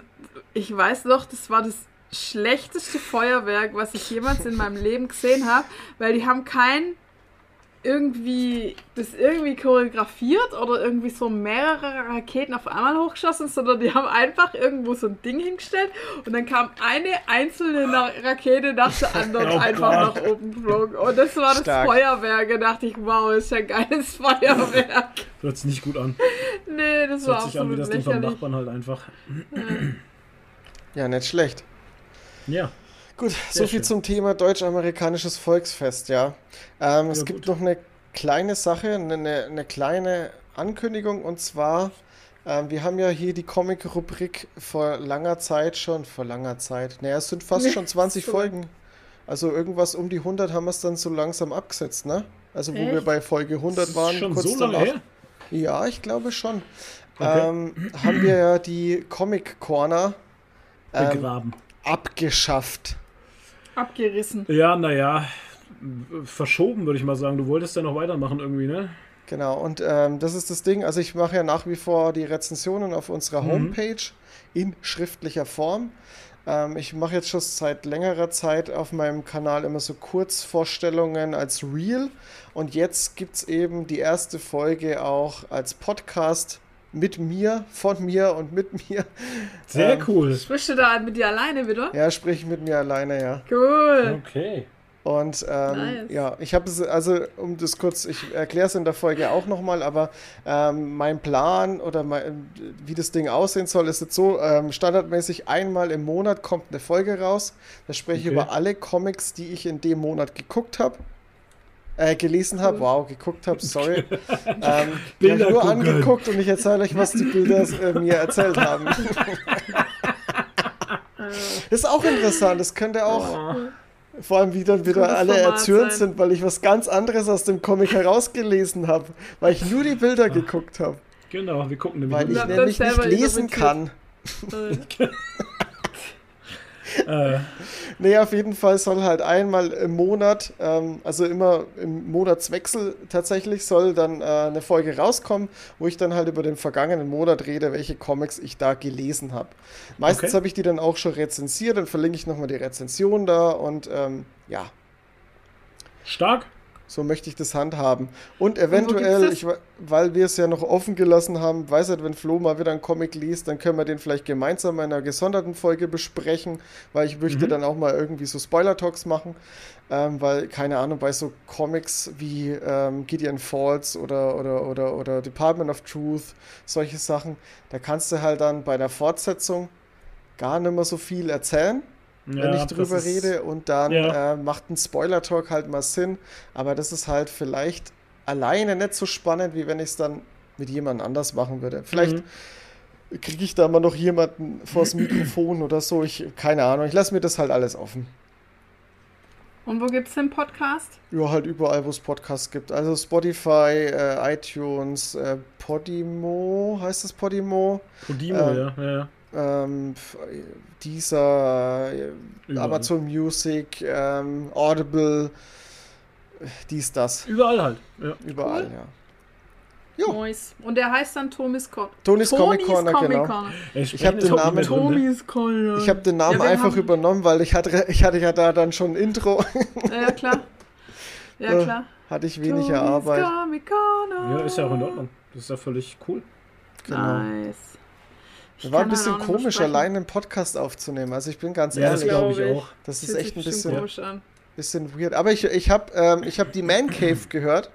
ich weiß noch, das war das schlechteste Feuerwerk, was ich jemals in meinem Leben gesehen habe, weil die haben kein irgendwie das irgendwie choreografiert oder irgendwie so mehrere Raketen auf einmal hochgeschossen, sondern die haben einfach irgendwo so ein Ding hingestellt und dann kam eine einzelne Na Rakete nach der anderen Oh einfach Gott. nach oben geflogen. Und das war das Stark. Feuerwerk. Da dachte ich, wow, ist ja ein geiles Feuerwerk. Hört sich nicht gut an. Nee, das Das war hört sich an wie absolut das Ding vom lächerlich. Nachbarn halt einfach. Ja, nicht schlecht. Ja. Gut, so Sehr viel schön. zum Thema deutsch-amerikanisches Volksfest, ja. Ähm, es Ja, gibt gut. noch eine kleine Sache, eine, eine, eine kleine Ankündigung und zwar, ähm, wir haben ja hier die Comic-Rubrik vor langer Zeit schon, vor langer Zeit, naja, es sind fast schon 20 So. Folgen. Also irgendwas um die 100 haben wir es dann so langsam abgesetzt, ne? Also wo Echt? wir bei Folge 100 waren. Schon kurz so lange danach. her? Ja, ich glaube schon. Okay. Ähm, haben wir ja die Comic Corner ähm, Begraben. Abgeschafft. Abgerissen. Ja, naja, verschoben würde ich mal sagen. Du wolltest ja noch weitermachen irgendwie, ne? Genau, und ähm, das ist das Ding. Also ich mache ja nach wie vor die Rezensionen auf unserer Mhm. Homepage in schriftlicher Form. Ähm, ich mache jetzt schon seit längerer Zeit auf meinem Kanal immer so Kurzvorstellungen als Reel. Und jetzt gibt es eben die erste Folge auch als Podcast mit mir, von mir und mit mir. Sehr Ähm, cool. Sprichst du da mit dir alleine wieder? Ja, sprich mit mir alleine, ja. Cool. Okay. Und ähm, Nice. ja, ich habe es, also um das kurz, ich erkläre es in der Folge auch nochmal, aber ähm, mein Plan oder mein, wie das Ding aussehen soll, ist jetzt so, ähm, standardmäßig einmal im Monat kommt eine Folge raus. Da spreche ich Okay. über alle Comics, die ich in dem Monat geguckt habe. Äh, gelesen habe, wow, geguckt habe, sorry. ähm, Bilder ich hab nur gucken. angeguckt und ich erzähle euch, was die Bilder äh, mir erzählt haben. Das ist auch interessant, das könnte auch vor allem wie dann wieder alle Format erzürnt sein. sind, weil ich was ganz anderes aus dem Comic herausgelesen habe, weil ich nur die Bilder geguckt habe, Genau, wir gucken nämlich. weil ich nämlich nicht lesen kann. Äh, Nee, auf jeden Fall soll halt einmal im Monat, ähm, also immer im Monatswechsel tatsächlich, soll dann äh, eine Folge rauskommen, wo ich dann halt über den vergangenen Monat rede, welche Comics ich da gelesen habe. Meistens Okay. habe ich die dann auch schon rezensiert, dann verlinke ich nochmal die Rezension da und ähm, ja, stark. So möchte ich das handhaben. Und eventuell, gibt's ich, we- weil wir es ja noch offen gelassen haben, weiß nicht, wenn Flo mal wieder einen Comic liest, dann können wir den vielleicht gemeinsam in einer gesonderten Folge besprechen, weil ich möchte Mhm. dann auch mal irgendwie so Spoiler-Talks machen, ähm, weil, keine Ahnung, bei so Comics wie ähm, Gideon Falls oder, oder, oder, oder Department of Truth, solche Sachen, da kannst du halt dann bei der Fortsetzung gar nicht mehr so viel erzählen wenn ich drüber ist- rede und dann Ja. äh, macht ein Spoiler-Talk halt mal Sinn, aber das ist halt vielleicht alleine nicht so spannend, wie wenn ich es dann mit jemand anders machen würde. Vielleicht Mhm. kriege ich da mal noch jemanden vors Mikrofon oder so, ich, keine Ahnung, ich lasse mir das halt alles offen. Und wo gibt's den Podcast? Ja, halt überall, wo es Podcasts gibt. Also Spotify, äh, iTunes, äh, Podimo, heißt das Podimo? Podimo, Ähm, ja. ja, ja. Ähm, dieser äh. Amazon Music, ähm, Audible, dies, das. Überall halt. Ja. Überall, Cool. ja. Jo. Nice. Und der heißt dann Tomis Co Tonys Comic Corner, Comic genau. Corner. Ich hab den Namen- ne? Tomis Corner. Ich habe den Namen Ja, einfach haben- übernommen, weil ich hatte, ich hatte ja da dann schon ein Intro, Ja, klar. Ja, Äh, klar. hatte ich weniger Tomis Arbeit. Comic Corner. Ja, ist ja auch in Ordnung. Das ist ja völlig cool. Genau. Nice. Ich War ein bisschen komisch, allein einen Podcast aufzunehmen. Also ich bin ganz Ja, das ehrlich, glaube ich auch. das ist echt ein bisschen, komisch an. bisschen weird. Aber ich, ich habe ähm, ich hab die Man Cave gehört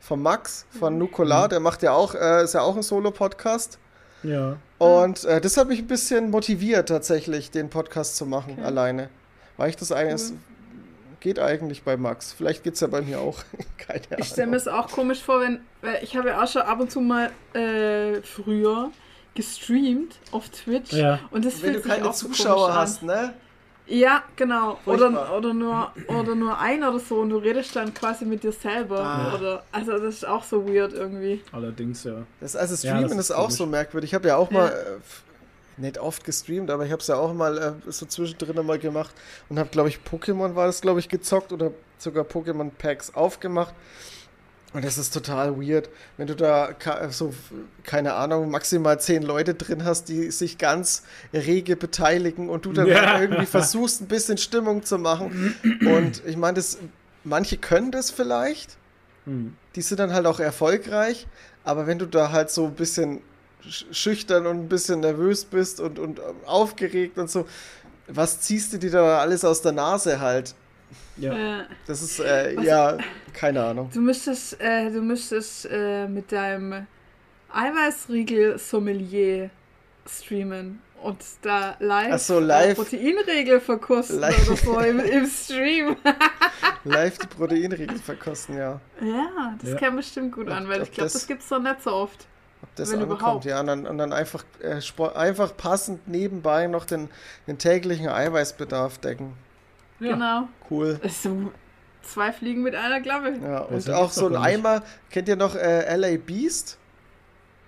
von Max, von Nukola. Der macht ja auch, äh, ist ja auch ein Solo-Podcast. Ja. Und äh, das hat mich ein bisschen motiviert, tatsächlich den Podcast zu machen, Okay. alleine. Weil ich das eigentlich, Cool. geht eigentlich bei Max. Vielleicht geht es ja bei mir auch. Keine Ahnung. Ich stelle mir es auch komisch vor, wenn, weil ich habe ja auch schon ab und zu mal äh, früher gestreamt auf Twitch. Ja. Und das Wenn fühlt du sich keine auch so Zuschauer komisch hast, An. ne? Ja, genau. Furchtbar. Oder, oder, nur, oder nur ein oder so und du redest dann quasi mit dir selber. Ah. Oder, also das ist auch so weird irgendwie. Allerdings, ja. Das, also Ja, Streamen das ist, ist auch komisch. so merkwürdig. Ich habe ja auch Ja. mal, äh, nicht oft gestreamt, aber ich habe es ja auch mal äh, so zwischendrin mal gemacht und habe, glaube ich, Pokémon war das, glaube ich, gezockt oder sogar Pokémon Packs aufgemacht. Und das ist total weird, wenn du da so, keine Ahnung, maximal zehn Leute drin hast, die sich ganz rege beteiligen und du dann Ja. halt irgendwie versuchst, ein bisschen Stimmung zu machen. Und ich meine, das, manche können das vielleicht, Hm. die sind dann halt auch erfolgreich, aber wenn du da halt so ein bisschen sch- schüchtern und ein bisschen nervös bist und, und ähm, aufgeregt und so, was ziehst du dir da alles aus der Nase halt? Ja. Äh, Das ist, äh, Was- ja, keine Ahnung. du müsstest, äh, du müsstest äh, mit deinem Eiweißriegel-Sommelier streamen und da live, Ach so, live. Äh, Proteinregel verkosten Live. oder so im, im Stream. Live die Proteinriegel verkosten, ja. Ja, das Ja. käme bestimmt gut Ob- an, weil ich glaube, das- das, gibt's doch nicht so oft. Ob das Wenn ankommt, überhaupt. ja. Und dann, und dann einfach, äh, Sport, einfach passend nebenbei noch den, den täglichen Eiweißbedarf decken. Ja. Genau. Cool. So, zwei Fliegen mit einer Klappe. Ja, und Besser auch so ein. Eimer, kennt ihr noch äh, LA Beast?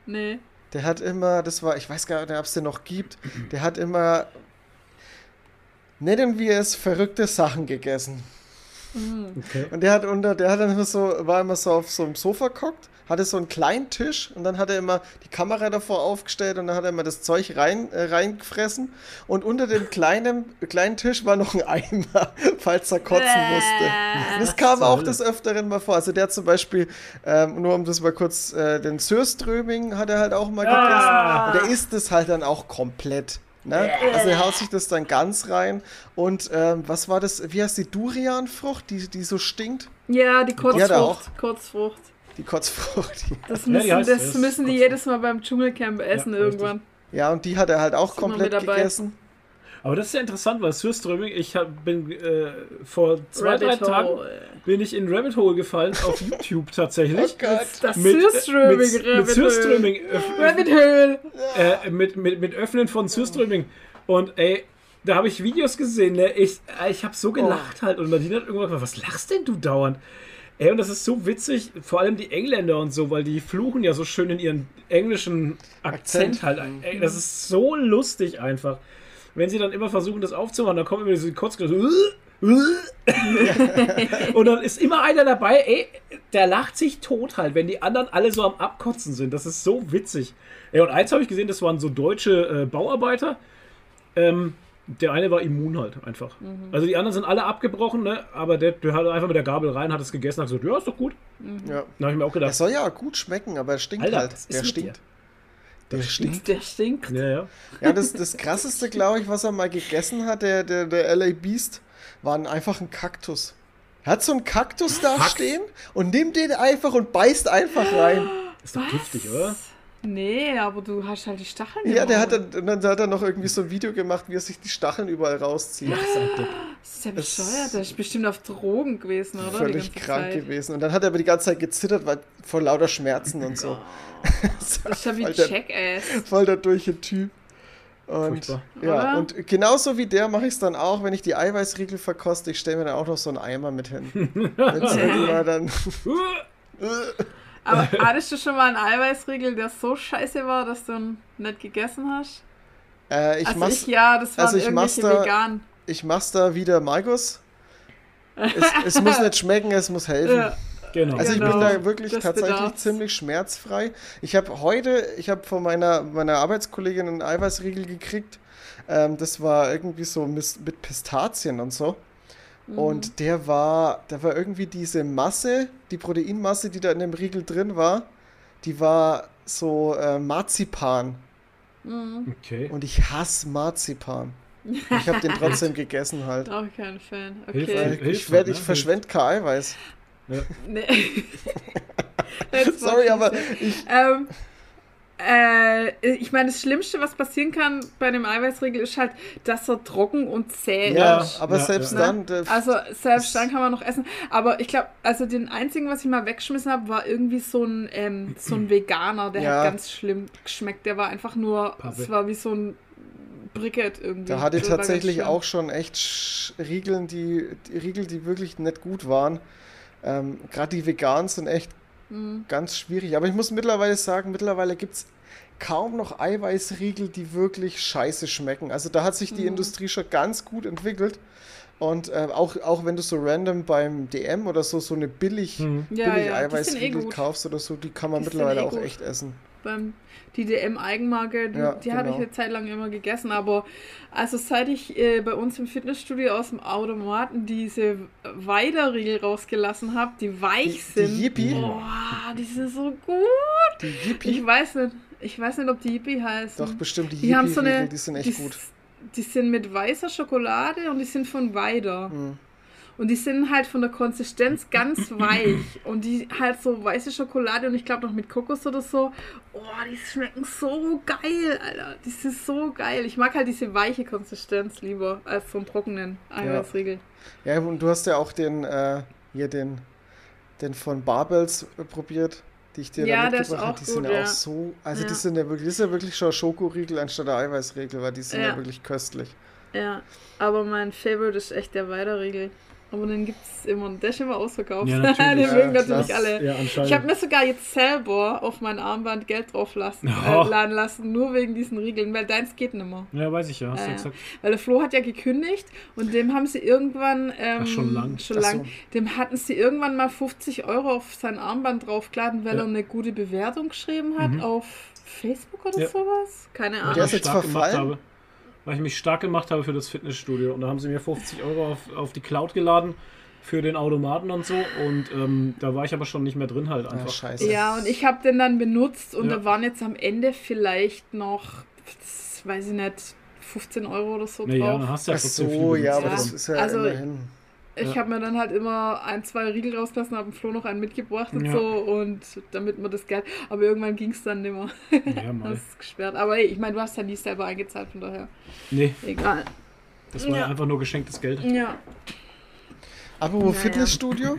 Nee. Der hat immer, das war, ich weiß gar nicht, ob es den noch gibt, der hat immer, nennen wir es, verrückte Sachen gegessen. Okay. Und der hat unter, der hat dann immer so, war immer so auf so einem Sofa gehockt, hatte so einen kleinen Tisch und dann hat er immer die Kamera davor aufgestellt und dann hat er immer das Zeug rein, äh, reingefressen und unter dem kleinen, kleinen Tisch war noch ein Eimer, falls er kotzen musste. Das kam auch des Öfteren mal vor. Also der hat zum Beispiel, ähm, nur um das mal kurz, äh, den Sürströming hat er halt auch mal Ah. gegessen. Und der isst es halt dann auch komplett. Ne? Also er haut sich das dann ganz rein. Und ähm, was war das, wie heißt die Durianfrucht, die, die so stinkt? Ja, die Die er auch. Kurzfrucht. Die Kotzfrucht. Die, Das Ja, die müssen, das das müssen die jedes Mal beim Dschungelcamp essen Ja, irgendwann. ja, und die hat er halt auch komplett mit dabei. gegessen. Aber das ist ja interessant, weil Surströming, ich hab, bin äh, vor zwei, drei Rabbit Tagen Hole. bin ich in Rabbit Hole gefallen, auf YouTube tatsächlich. Oh Gott. Das Mit, äh, Surströming, mit, mit Rabbit Surströming, Hole. öff- Rabbit Hole. äh, mit, mit, mit Öffnen von Surströming. Und ey, da habe ich Videos gesehen, ne? Ich, äh, ich habe so gelacht halt. Und Nadine hat irgendwann gesagt, was lachst denn du dauernd? Ey, und das ist so witzig, vor allem die Engländer und so, weil die fluchen ja so schön in ihren englischen Akzent, Akzent. halt. Ey, das ist so lustig einfach. Wenn sie dann immer versuchen, das aufzumachen, dann kommen immer diese Kotzgeräusche. und dann ist immer einer dabei, ey, der lacht sich tot halt, wenn die anderen alle so am Abkotzen sind. Das ist so witzig. Ey, und eins habe ich gesehen, das waren so deutsche äh, Bauarbeiter. Ähm, der eine war immun halt einfach. Also die anderen sind alle abgebrochen, ne? aber der, der hat einfach mit der Gabel rein, hat es gegessen, hat gesagt, ja, ist doch gut. Ja. Da habe ich mir auch Der gedacht, soll ja gut schmecken, aber er stinkt Alter, halt. Der stinkt. Der stinkt. Der stinkt. ja, ja. Ja, das, das krasseste, glaube ich, was er mal gegessen hat, der, der, der LA Beast, war ein- einfach ein Kaktus. Er hat so einen Kaktus da Was? stehen und nimmt den einfach und beißt einfach rein. Ist doch Was? giftig, oder? Nee, aber du hast halt die Stacheln. Ja, der hat dann, und dann hat er noch irgendwie so ein Video gemacht, wie er sich die Stacheln überall rauszieht. Das ist ja Das- bescheuert. Der ist bestimmt auf Drogen gewesen, oder? Die Völlig ganze krank Zeit. gewesen. Und dann hat er aber die ganze Zeit gezittert, weil vor lauter Schmerzen und so. Das ist ja wie Jackass. Voll der durche Typ. Und, Furchtbar. ja, Oder? und genauso wie der mache ich es dann auch, wenn ich die Eiweißriegel verkoste. Ich stelle mir dann auch noch so einen Eimer mit hin. Irgendwann dann, Aber hattest du schon mal einen Eiweißriegel, der so scheiße war, dass du ihn nicht gegessen hast? äh, ich, also mach's, ich ja, das waren also ich irgendwelche da- vegan. ich mach's da wieder Markus. Es, es muss nicht schmecken, es muss helfen. Ja, Genau. Also ich Genau, bin da wirklich das tatsächlich bedarf's. ziemlich schmerzfrei. Ich habe heute, ich habe von meiner, meiner Arbeitskollegin einen Eiweißriegel gekriegt. Ähm, das war irgendwie so mit, mit Pistazien und so. Mhm. Und der war, da war irgendwie diese Masse, die Proteinmasse, die da in dem Riegel drin war, die war so äh, Marzipan. Mhm. okay. Und ich hasse Marzipan. Ich habe den trotzdem gegessen halt. Auch kein Fan. Okay. Weil Hilfe, ich werd, ne? ich verschwende kein Eiweiß. Nee. Jetzt war Sorry, aber ja. ich, Ähm, äh, ich meine, das Schlimmste, was passieren kann bei dem Eiweißriegel, ist halt, dass er trocken und zäh ja, ist. aber ja, selbst ja. dann, der, Also selbst dann kann man noch essen. Aber ich glaube, also den einzigen, was ich mal weggeschmissen habe, war irgendwie so ein, ähm, so ein Veganer, der Ja. hat ganz schlimm geschmeckt. Der war einfach nur, Pappe. es war wie so ein Bricket irgendwie. Da hatte ich tatsächlich auch schon echt Riegeln, die, die Riegel, die wirklich nicht gut waren. Ähm, Gerade die veganen sind echt Mhm. ganz schwierig. Aber ich muss mittlerweile sagen, mittlerweile gibt es kaum noch Eiweißriegel, die wirklich scheiße schmecken. Also da hat sich die Mhm. Industrie schon ganz gut entwickelt. Und äh, auch, auch wenn du so random beim DM oder so so eine billig, Hm. Ja, billig ja, sind eh Eiweißriegel gut. kaufst oder so, die kann man Die mittlerweile eh auch gut. echt essen. Beim die DM-Eigenmarke, die, Ja, die habe ich genau. eine Zeit lang immer gegessen, aber also seit ich äh, bei uns im Fitnessstudio aus dem Automaten diese Weiderriegel rausgelassen habe, die weich Die, die sind. Yippie, oh, die sind so gut. die Ich Yippie, weiß nicht, ich weiß nicht, ob die Yippie heißen. doch bestimmt die die haben so eine, die sind echt die, gut. Die sind mit weißer Schokolade und die sind von Weider. Mhm. Und die sind halt von der Konsistenz ganz weich. Und die halt so weiße Schokolade und ich glaube noch mit Kokos oder so. Oh, die schmecken so geil, Alter. Die sind so geil. Ich mag halt diese weiche Konsistenz lieber als vom trockenen Eiweißriegel. Ja, und du hast ja auch den, äh, hier den, den von Barbells äh, probiert, die ich dir Ja, da mitgebracht habe. Die sind gut, ja ja. auch so, also die Ja. sind ja wirklich, das ist ja wirklich schon Schokoriegel anstatt der Eiweißriegel, weil die sind ja, Ja. wirklich köstlich. Ja. Aber mein Favorite ist echt der Weiderriegel. Aber den gibt es immer. Der ist immer ausverkauft. Ja, natürlich. den Ja, mögen klar. natürlich alle. Ja. Ich habe mir sogar jetzt selber auf mein Armband Geld drauf lassen, Oh. äh, laden lassen, nur wegen diesen Riegeln, weil deins geht nicht mehr. ja, weiß ich ja, hast Ja, du ja. gesagt. Weil der Flo hat ja gekündigt und dem haben sie irgendwann. Ähm, Ach, schon lang. Schon lang. so. Dem hatten sie irgendwann mal 50 Euro auf sein Armband draufgeladen, weil Ja. er eine gute Bewertung geschrieben hat Mhm. auf Facebook oder Ja. sowas. Keine Ahnung. Der ich ist jetzt verfallen? Weil ich mich stark gemacht habe für das Fitnessstudio. Und da haben sie mir 50 Euro auf, auf die Cloud geladen für den Automaten und so. Und ähm, da war ich aber schon nicht mehr drin halt einfach. scheiße. Ja, und ich habe den dann benutzt und Ja. da waren jetzt am Ende vielleicht noch, weiß ich nicht, 15 Euro oder so Nee, ja, drauf. dann hast du ja Ach so, viel ja, aber das ist ja Also, immerhin. Ich Ja. habe mir dann halt immer ein, zwei Riegel rausgelassen, habe dem Flo noch einen mitgebracht und Ja. so und damit man das Geld. Aber irgendwann ging es dann nicht mehr. Ja, mal. Das ist gesperrt. Aber hey, ich meine, du hast ja nie selber eingezahlt, von daher. Nee, Egal. das war Ja. einfach nur geschenktes Geld. Ja, Apropos Naja. Fitnessstudio,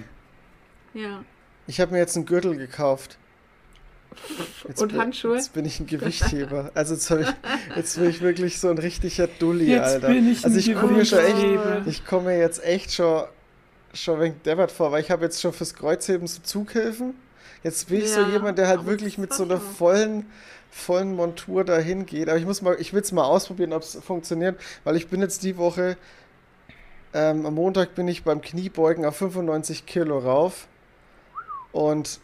ja. ich habe mir jetzt einen Gürtel gekauft. Jetzt Und bin, Handschuhe? Jetzt bin ich ein Gewichtheber. Also jetzt, ich, jetzt bin ich wirklich so ein richtiger Dulli, Jetzt Alter. bin ich also ein ich komme mir schon echt, Gewichtheber. ich komme mir jetzt echt schon, schon wegen deppert vor, weil ich habe jetzt schon fürs Kreuzheben so Zughilfen. Jetzt bin ich so Ja, jemand, der halt wirklich mit so einer vollen, vollen Montur dahin geht. Aber ich muss mal, ich will es mal ausprobieren, ob es funktioniert, weil ich bin jetzt die Woche, ähm, am Montag bin ich beim Kniebeugen auf 95 Kilo rauf und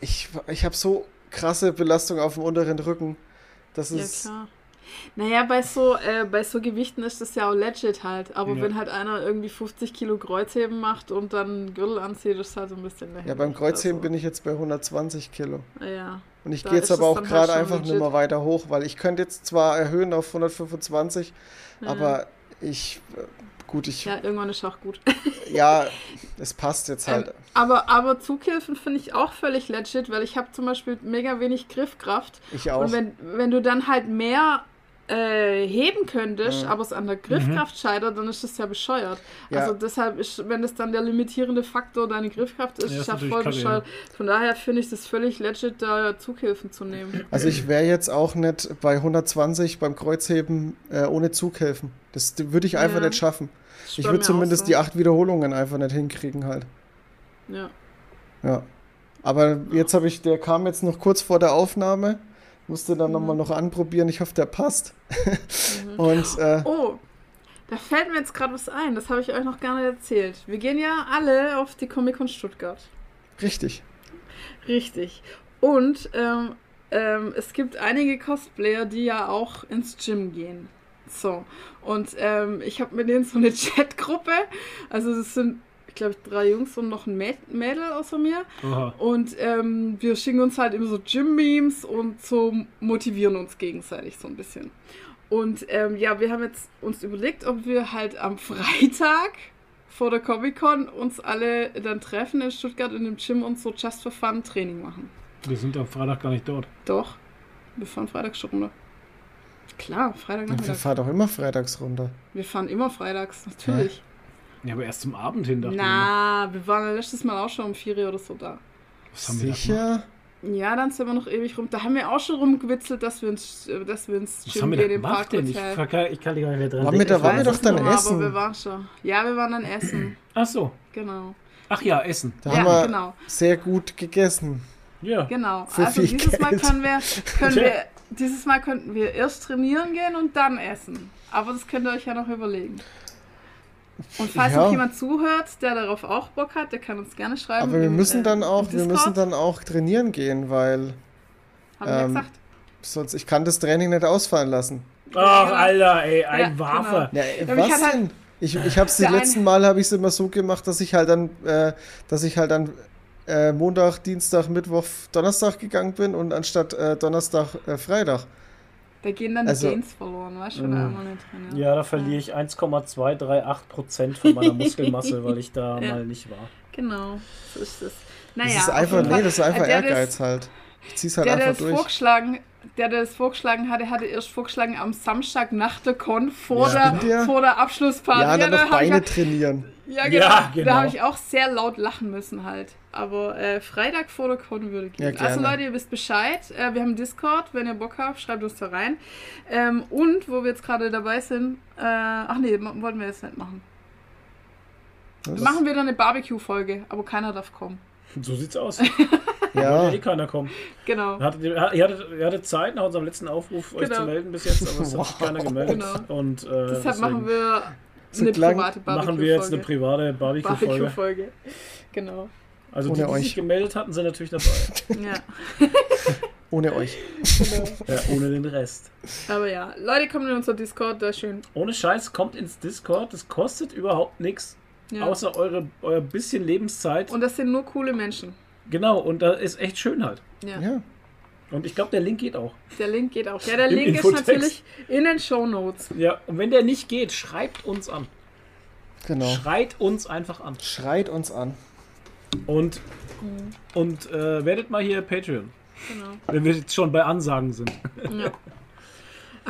ich, ich habe so krasse Belastung auf dem unteren Rücken. Das Ja, ist, klar. Naja, bei so, äh, bei so Gewichten ist das ja auch legit halt. Aber Ja. wenn halt einer irgendwie 50 Kilo Kreuzheben macht und dann Gürtel anzieht, ist halt so ein bisschen ja, beim Kreuzheben bin ich jetzt bei 120 Kilo. Ja. Und ich gehe jetzt aber auch halt gerade schon einfach legit. nicht mehr weiter hoch, weil ich könnte jetzt zwar erhöhen auf 125, Ja. aber ich, äh, gut, ich, ja, Ja, irgendwann ist auch gut. es passt jetzt halt. Ähm, aber, aber Zughilfen finde ich auch völlig legit, weil ich habe zum Beispiel mega wenig Griffkraft. ich auch. Und wenn, wenn du dann halt mehr äh, heben könntest, Ja. aber es an der Griffkraft scheitert, dann ist das ja bescheuert. Ja. Also deshalb ist, wenn das dann der limitierende Faktor deine Griffkraft ist, Ja, ist ja voll bescheuert. Von daher finde ich das völlig legit, da Zughilfen zu nehmen. Also ich wäre jetzt auch nicht bei 120 beim Kreuzheben äh, ohne Zughelfen. Das würde ich einfach Ja. nicht schaffen. Ich würde zumindest auch die so. acht Wiederholungen einfach nicht hinkriegen halt. Ja. Ja. Aber jetzt habe ich, der kam jetzt noch kurz vor der Aufnahme. Musste dann nochmal noch anprobieren. Ich hoffe, der passt. Und äh, Oh, da fällt mir jetzt gerade was ein. Das habe ich euch noch gar nicht erzählt. Wir gehen ja alle auf die Comic-Con Stuttgart. richtig. Richtig. Und ähm, ähm, es gibt einige Cosplayer, die ja auch ins Gym gehen. So. Und ähm, ich habe mit denen so eine Chatgruppe. Also das sind, ich glaube, drei Jungs und noch ein Mä- Mädel außer mir. Oha. Und ähm, wir schicken uns halt immer so Gym-Memes und so motivieren uns gegenseitig so ein bisschen. Und ähm, ja, wir haben jetzt uns überlegt, ob wir halt am Freitag vor der Comic-Con uns alle dann treffen in Stuttgart in dem Gym und so Just for Fun Training machen. Wir sind am Freitag gar nicht dort. Doch. Wir fahren freitags schon runter. Klar, Wir Freitagnachmittag. fahren doch immer freitags runter. Wir fahren immer freitags, natürlich. Ja, aber erst zum Abend hin dachte ich. Na, wir waren letztes Mal auch schon um 4 Uhr oder so da. Was haben wir? Sicher? Ja, dann sind wir noch ewig rum. Da haben wir auch schon rumgewitzelt, dass wir ins, äh, dass wir ins Was Gym haben wir gehen im gemacht denn? Ich, Parkhotel. kann- ich kann nicht mehr dran wir da- Ich waren wir doch dann. Genau, essen? Aber wir waren schon. Ja, wir waren dann essen. Ach so. Genau. Ach ja, Essen. Da Ja, haben wir genau. sehr gut gegessen. Ja. Genau. Für also dieses Mal Geld. können wir, können Tja. wir, dieses Mal könnten wir erst trainieren gehen und dann essen. Aber das könnt ihr euch ja noch überlegen. Und falls Ja. noch jemand zuhört, der darauf auch Bock hat, der kann uns gerne schreiben. Aber wir im, müssen äh, dann auch, wir müssen dann auch trainieren gehen, weil Haben wir ähm, gesagt. sonst ich kann das Training nicht ausfallen lassen. Ach, genau. Alter, ey, ein Ja, Wafer. Äh, Ja, mich was hat halt- denn? Ich, ich habe es die letzten Mal habe ich es immer so gemacht, dass ich halt dann, äh, dass ich halt dann äh, Montag, Dienstag, Mittwoch, Donnerstag gegangen bin und anstatt äh, Donnerstag, äh, Freitag. Da gehen dann also- die Gains verloren, weißt du, wenn einmal nicht trainiert. Ja, da verliere ich 1,238% von meiner Muskelmasse, weil ich da Ja. mal nicht war. Genau, so ist es. Naja, das ist einfach, nee, das ist einfach Der, der Ehrgeiz halt. Ich zieh's halt der, der einfach das durch. vorgeschlagen, der, der das vorgeschlagen hatte, hatte erst vorgeschlagen am Samstag nach der Con vor, Ja. der, ja. vor der Abschlussparty. Ja, dann da noch Beine trainieren. Ja, genau. Ja, genau. Da habe ich auch sehr laut lachen müssen halt. Aber äh, Freitag vor der Con würde gehen. Ja, gerne. also Leute, ihr wisst Bescheid. Äh, wir haben Discord. Wenn ihr Bock habt, schreibt uns da rein. Ähm, und, wo wir jetzt gerade dabei sind, äh, ach nee, wollten wir jetzt nicht machen. Wir machen wieder eine Barbecue-Folge, aber keiner darf kommen. So sieht's aus. Ja, eh keiner kommen. Genau. Ihr hattet, ihr hattet, ihr hattet Zeit nach unserem letzten Aufruf, euch Genau. zu melden bis jetzt, aber es hat sich keiner gemeldet. Genau. Und äh, Deshalb deswegen machen wir eine klang- private machen wir jetzt eine private Barbecue-Folge. Barbecue-Folge. Genau. Also Ohne die, die euch. sich gemeldet hatten, sind natürlich dabei. Ja. ohne euch. Genau. ja, ohne den Rest. Aber ja, Leute, kommen in unser Discord, da ist schön. Ohne Scheiß, kommt ins Discord, das kostet überhaupt nichts. Ja. Außer eure, euer bisschen Lebenszeit. Und das sind nur coole Menschen. genau, und da ist echt schön halt. Ja. Ja. Und ich glaube, der Link geht auch. Der Link geht auch. Ja, der Im Link ist Infotext. natürlich in den Show Notes. Ja, und wenn der nicht geht, schreibt uns an. Genau. Schreit uns einfach an. Schreit uns an. Und, und äh, werdet mal hier Patreon. Genau. Wenn wir jetzt schon bei Ansagen sind. Ja.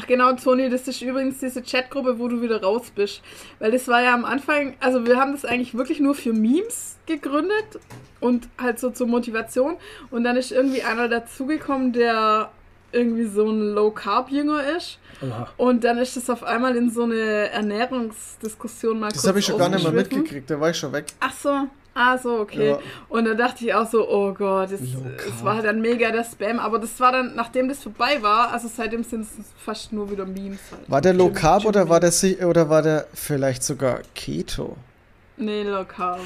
Ach genau, Toni, das ist übrigens diese Chatgruppe, wo du wieder raus bist. Weil das war ja am Anfang, also wir haben das eigentlich wirklich nur für Memes gegründet und halt so zur Motivation. Und dann ist irgendwie einer dazugekommen, der irgendwie so ein Low-Carb-Jünger ist. Oha. Und dann ist es auf einmal in so eine Ernährungsdiskussion mal Das habe ich schon gar nicht mehr mitgekriegt, da war ich schon weg. Ach so, ah so, okay. Ja. Und dann dachte ich auch so, oh Gott, es, Low es war halt dann mega der Spam. Aber das war dann, nachdem das vorbei war, also seitdem sind es fast nur wieder Memes halt. War der Low Carb oder war der oder war der vielleicht sogar Keto? Nee, Low Carb.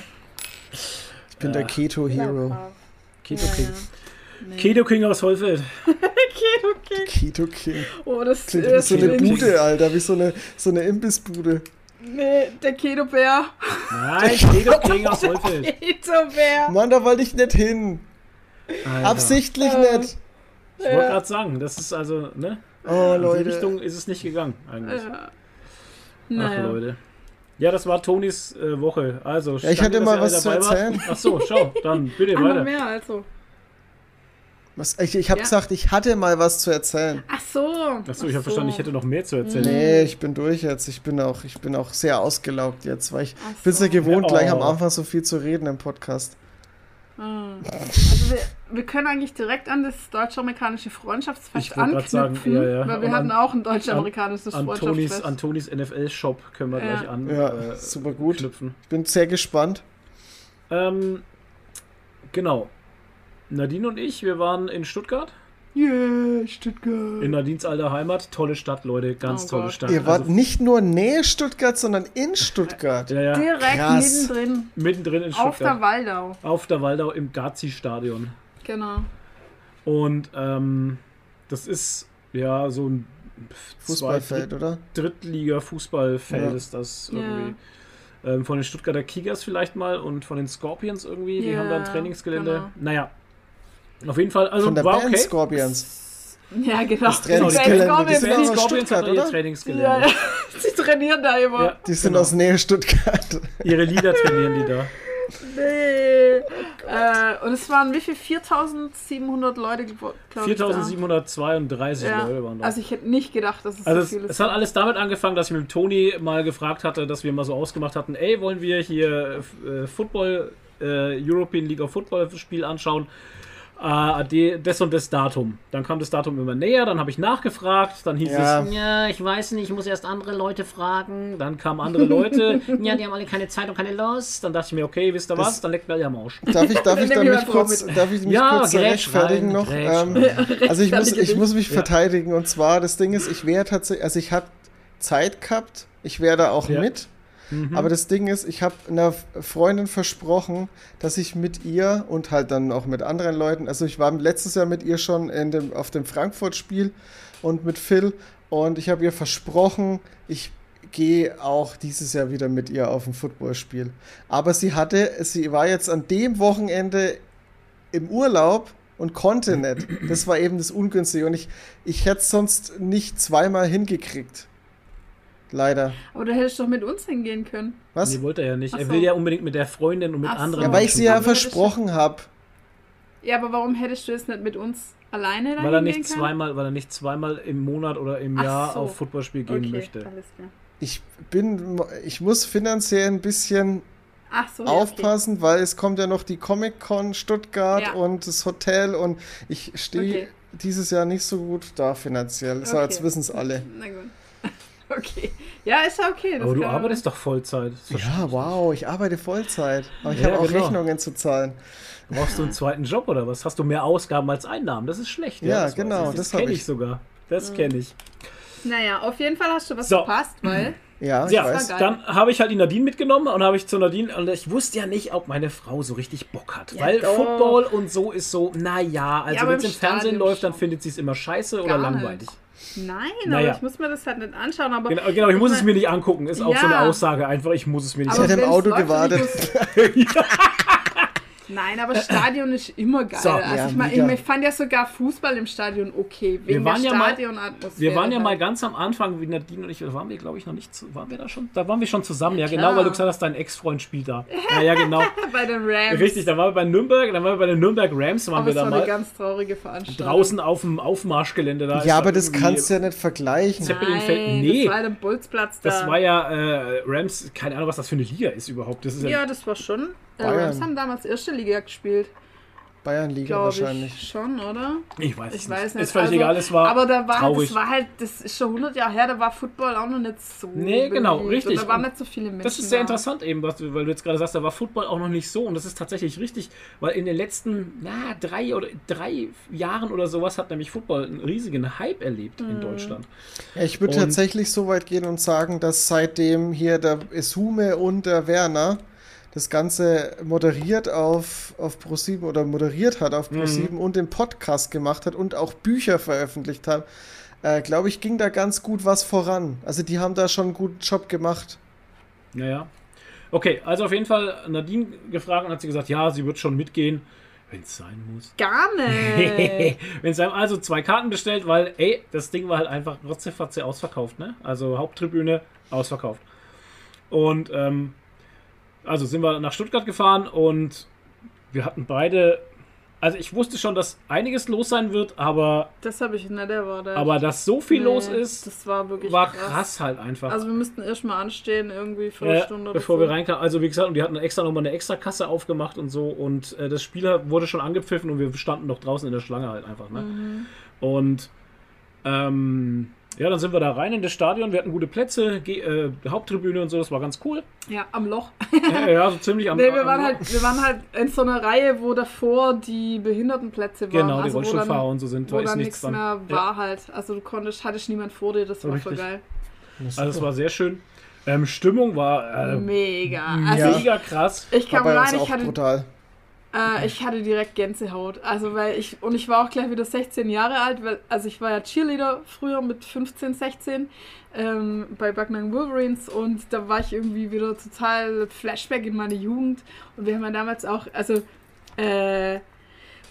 Ich bin Ja. der Keto Hero. Keto King. ja. Nee. Keto King aus Holfeld. Keto King. Keto King. Oh, das Klingt wie so eine Bude, Alter, wie so eine, so eine Imbissbude. Nee, der Keto Bär. Nein, Keto King aus Holfeld. Keto Bär. Mann, da wollte ich nicht hin. Alter. Absichtlich Äh, nicht. Ich wollte gerade sagen, das ist also, ne? Oh, In die Leute. Richtung ist es nicht gegangen, eigentlich. Ja. Ach, Naja. Leute. Ja, das war Tonis äh, Woche. Also, Ja, ich hatte mal was zu erzählen. Ach so, schau, dann bitte weiter. mehr, also. Was, ich ich habe Ja. gesagt, ich hatte mal was zu erzählen. Ach so. Ach so, ich habe verstanden, ich hätte noch mehr zu erzählen. Nee, ich bin durch jetzt. Ich bin auch, ich bin auch sehr ausgelaugt jetzt, weil ich Ach bin es so. ja gewohnt, Ja, gleich oh. am Anfang so viel zu reden im Podcast. Ah. Also wir, wir können eigentlich direkt an das deutsch-amerikanische Freundschaftsfest Ich wollte grad sagen, anknüpfen, ja, ja. weil wir Und hatten an- auch ein deutsch-amerikanisches An Freundschaftsfest. an Tonis NFL-Shop können wir Ja. gleich an Ja, äh, super gut. knüpfen. Ich bin sehr gespannt. Ähm, genau. Nadine und ich, wir waren in Stuttgart, Yeah, Stuttgart. in Nadines alter Heimat. Tolle Stadt, Leute, ganz Oh tolle Gott. Stadt. Ihr wart Also, nicht nur Nähe Stuttgart, sondern in Stuttgart. ja, ja, Direkt krass. mittendrin. mittendrin in Auf der Stuttgart. Waldau. Auf der Waldau im Gazi-Stadion. Genau. Und ähm, das ist ja so ein Fußballfeld, oder? Drittliga-Fußballfeld Ja. ist das Ja. irgendwie. Ähm, von den Stuttgarter Kickers vielleicht mal und von den Scorpions irgendwie. Die Ja, haben da ein Trainingsgelände. genau. Naja. Auf jeden Fall, also Von der war Band okay. Scorpions. Ja, genau. Das Genau, die Trainingsgelände, Scorpions, die sind aus Stuttgart, oder? Trainingsgelände. ja, ja. Sie trainieren da immer. Ja, Die sind genau. aus Nähe Stuttgart. Ihre Lieder trainieren die da. Nee. Äh, und es waren wie viel? 4700 Leute, glaube ich. 4732 da. Leute Ja. waren da. Also ich hätte nicht gedacht, dass es Also so es, viele es hat alles damit angefangen, dass ich mit dem Toni mal gefragt hatte, dass wir mal so ausgemacht hatten, ey, wollen wir hier äh, Football, äh, European League of Football Spiel anschauen? Äh, die, das und das Datum. Dann kam das Datum immer näher, dann habe ich nachgefragt, dann hieß Ja. es, ja, ich weiß nicht, ich muss erst andere Leute fragen. Dann kamen andere Leute, ja, die haben alle keine Zeit und keine Lust. Dann dachte ich mir, okay, wisst ihr Das- was, dann leckt mir ja am Arsch. Darf ich, darf ich da mich kurz, mit. darf ich mich Ja, kurz rechtfertigen rein, noch? Ähm, also ich muss, ich muss mich Ja. verteidigen und zwar das Ding ist, ich wäre tatsächlich, also ich habe Zeit gehabt, ich wäre da auch Ja. mit, Mhm. aber das Ding ist, ich habe einer Freundin versprochen, dass ich mit ihr und halt dann auch mit anderen Leuten, also ich war letztes Jahr mit ihr schon dem, auf dem Frankfurt-Spiel und mit Phil und ich habe ihr versprochen, ich gehe auch dieses Jahr wieder mit ihr auf ein Footballspiel. Aber sie hatte, sie war jetzt an dem Wochenende im Urlaub und konnte nicht. Das war eben das Ungünstige und ich, ich hätte sonst nicht zweimal hingekriegt. Leider. Aber du hättest doch mit uns hingehen können. Was? Nee, wollte er ja nicht. Ach Er so. will ja unbedingt mit der Freundin und mit Ach so. anderen Ja, weil ich sie ja versprochen habe. Ja, aber warum hättest du jetzt nicht mit uns alleine dahin Weil er nicht können? zweimal, weil er nicht zweimal im Monat oder im Ach Jahr so. auf Footballspiel gehen okay, möchte. Alles klar. Ich bin, ich muss finanziell ein bisschen Ach so, ja, aufpassen, weil es kommt ja noch die Comic-Con Stuttgart Ja. und das Hotel und ich stehe Okay. dieses Jahr nicht so gut da finanziell. So, Okay. jetzt wissen es alle. Okay. Na gut. Okay. Ja, ist ja okay. das Aber du arbeitest doch Vollzeit. Das Ja, wow, ich arbeite Vollzeit. Aber ich Ja, habe auch genau. Rechnungen zu zahlen. Brauchst du einen zweiten Job oder was? Hast du mehr Ausgaben als Einnahmen? Das ist schlecht. Ja, das weiß genau, das Das kenne ich ich. sogar. Das kenne ich. Naja, auf jeden Fall hast du was So. verpasst, weil. Ja, ich Ja, weiß. dann habe ich halt die Nadine mitgenommen und habe ich zu Nadine und ich wusste ja nicht, ob meine Frau so richtig Bock hat, Ja, weil doch. Football und so ist so, naja, also aber wenn es im Fernsehen läuft, dann findet sie es immer scheiße oder langweilig. Nein, Naja. aber ich muss mir das halt nicht anschauen. Aber Genau, genau, ich muss es mein- mir nicht angucken, ist auch so eine Ja. Aussage einfach, ich muss es mir nicht Sie hat im wenn's Auto gewartet. ich muss- Nein, aber Stadion ist immer geil. So. also Ja, ich, mein, ich fand ja sogar Fußball im Stadion okay, wegen waren der ja mal- Stadionatmosphäre. Wir waren ja mal ganz am Anfang, wie Nadine und ich, da waren wir, glaube ich, noch nicht, zu, waren wir da schon? Da waren wir schon zusammen, ja, Ja, genau, weil du gesagt hast, dein Ex-Freund spielt da. Ja, ja, genau. bei den Rams. Richtig, da waren wir bei Nürnberg, da waren wir bei den Nürnberg Rams, waren aber wir da war eine mal ganz traurige Veranstaltung. draußen auf dem Aufmarschgelände da. ist Ja, da aber das kannst du ja nicht vergleichen. Zeppelinfeld- nee. das war der Bolzplatz da. Das war ja äh, Rams, keine Ahnung, was das für eine Liga ist überhaupt. Das ist ja, ja, das war schon. Äh, Bayern. Rams haben damals erste Liga gespielt, Bayernliga wahrscheinlich. ich schon, oder? ich weiß Ich es weiß nicht. nicht. Ist völlig Also, egal, es war aber da war, traurig. das war halt, das ist schon 100 Jahre her, da war Football auch noch nicht so. Nee, genau, richtig. Und da waren Und nicht so viele Menschen. Das ist sehr da. interessant eben, was weil du jetzt gerade sagst, da war Football auch noch nicht so und das ist tatsächlich richtig, weil in den letzten na, drei oder drei Jahren oder sowas hat nämlich Football einen riesigen Hype erlebt Mhm. in Deutschland. Ja, ich würde tatsächlich so weit gehen und sagen, dass seitdem hier der Isume und der Werner das Ganze moderiert auf, auf Pro7 oder moderiert hat auf Pro7 und den Podcast gemacht hat und auch Bücher veröffentlicht hat, äh, glaube ich, ging da ganz gut was voran. Also die haben da schon einen guten Job gemacht. Naja. Okay, also auf jeden Fall Nadine gefragt und hat sie gesagt, ja, sie wird schon mitgehen, wenn es sein muss. Gar nicht. wenn es sein also zwei Karten bestellt, weil, ey, das Ding war halt einfach rotzefatze ausverkauft, ne? Also Haupttribüne ausverkauft. Und ähm, also sind wir nach Stuttgart gefahren und wir hatten beide, also ich wusste schon, dass einiges los sein wird, aber, das habe ich nicht erwartet. aber dass so viel Nee, los ist, Das war wirklich war krass halt einfach. Also wir müssten erstmal anstehen, irgendwie für Äh, eine Stunde oder bevor so. wir reinkamen. Also wie gesagt, und die hatten extra nochmal eine extra Kasse aufgemacht und so. Und äh, das Spiel wurde schon angepfiffen und wir standen noch draußen in der Schlange halt einfach. Ne? Mhm. Und ähm, ja, dann sind wir da rein in das Stadion. Wir hatten gute Plätze, Ge äh, Haupttribüne und so. Das war ganz cool. Ja, am Loch. ja, ja, so ziemlich am Nee, wir am- waren halt, wir waren halt in so einer Reihe, wo davor die Behindertenplätze waren. Genau, die also wo Rollstuhlfahrer dann, und so sind. Wo Da ist dann nichts nichts dran. mehr war halt. Also du konntest, hattest niemand vor dir, das war voll Richtig. geil. Also es war sehr schön. Ähm, Stimmung war äh, Mega. Also Ja. mega krass. ich, kam rein, auch ich hatte, brutal. Äh, ich hatte direkt Gänsehaut. Also weil ich, und ich war auch gleich wieder 16 Jahre alt, weil, also ich war ja Cheerleader früher mit 15, 16 ähm, bei Backnang Wolverines und da war ich irgendwie wieder total Flashback in meine Jugend. Und wir haben ja damals auch, also äh,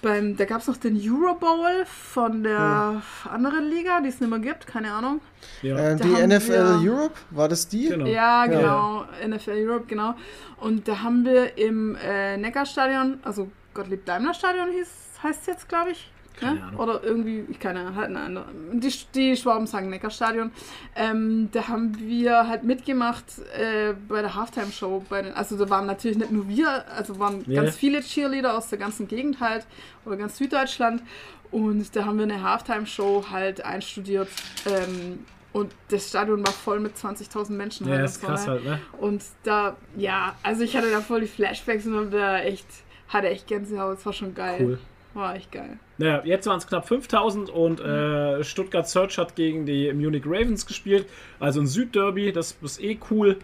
beim, da gab es noch den Euro Bowl von der anderen Liga, die es nicht mehr gibt, keine Ahnung. Ja. Äh, die NFL wir- Europe, war das die? Genau. Ja, genau, NFL Europe, genau. Und da haben wir im äh, Neckarstadion, also Gottlieb Daimler Stadion hieß, heißt es jetzt, glaube ich. Keine ne? Ahnung. Oder irgendwie, ich keine Ahnung, halt eine andere. Die, die Schwaben sagen Neckarstadion. Ähm, da haben wir halt mitgemacht äh, bei der Halftime-Show. Also da waren natürlich nicht nur wir, also waren Ja. ganz viele Cheerleader aus der ganzen Gegend halt, oder ganz Süddeutschland. Und da haben wir eine Halftime-Show halt einstudiert. Ähm, und das Stadion war voll mit 20.000 Menschen. Ja, halt ist krass ne? halt, ne? Und da, ja, also ich hatte da voll die Flashbacks und da echt, hatte echt Gänsehaut. Es war schon geil. Cool. War echt geil. Naja, jetzt waren es knapp 5000 und äh, Stuttgart Search hat gegen die Munich Ravens gespielt. Also ein Südderby, das ist eh cool,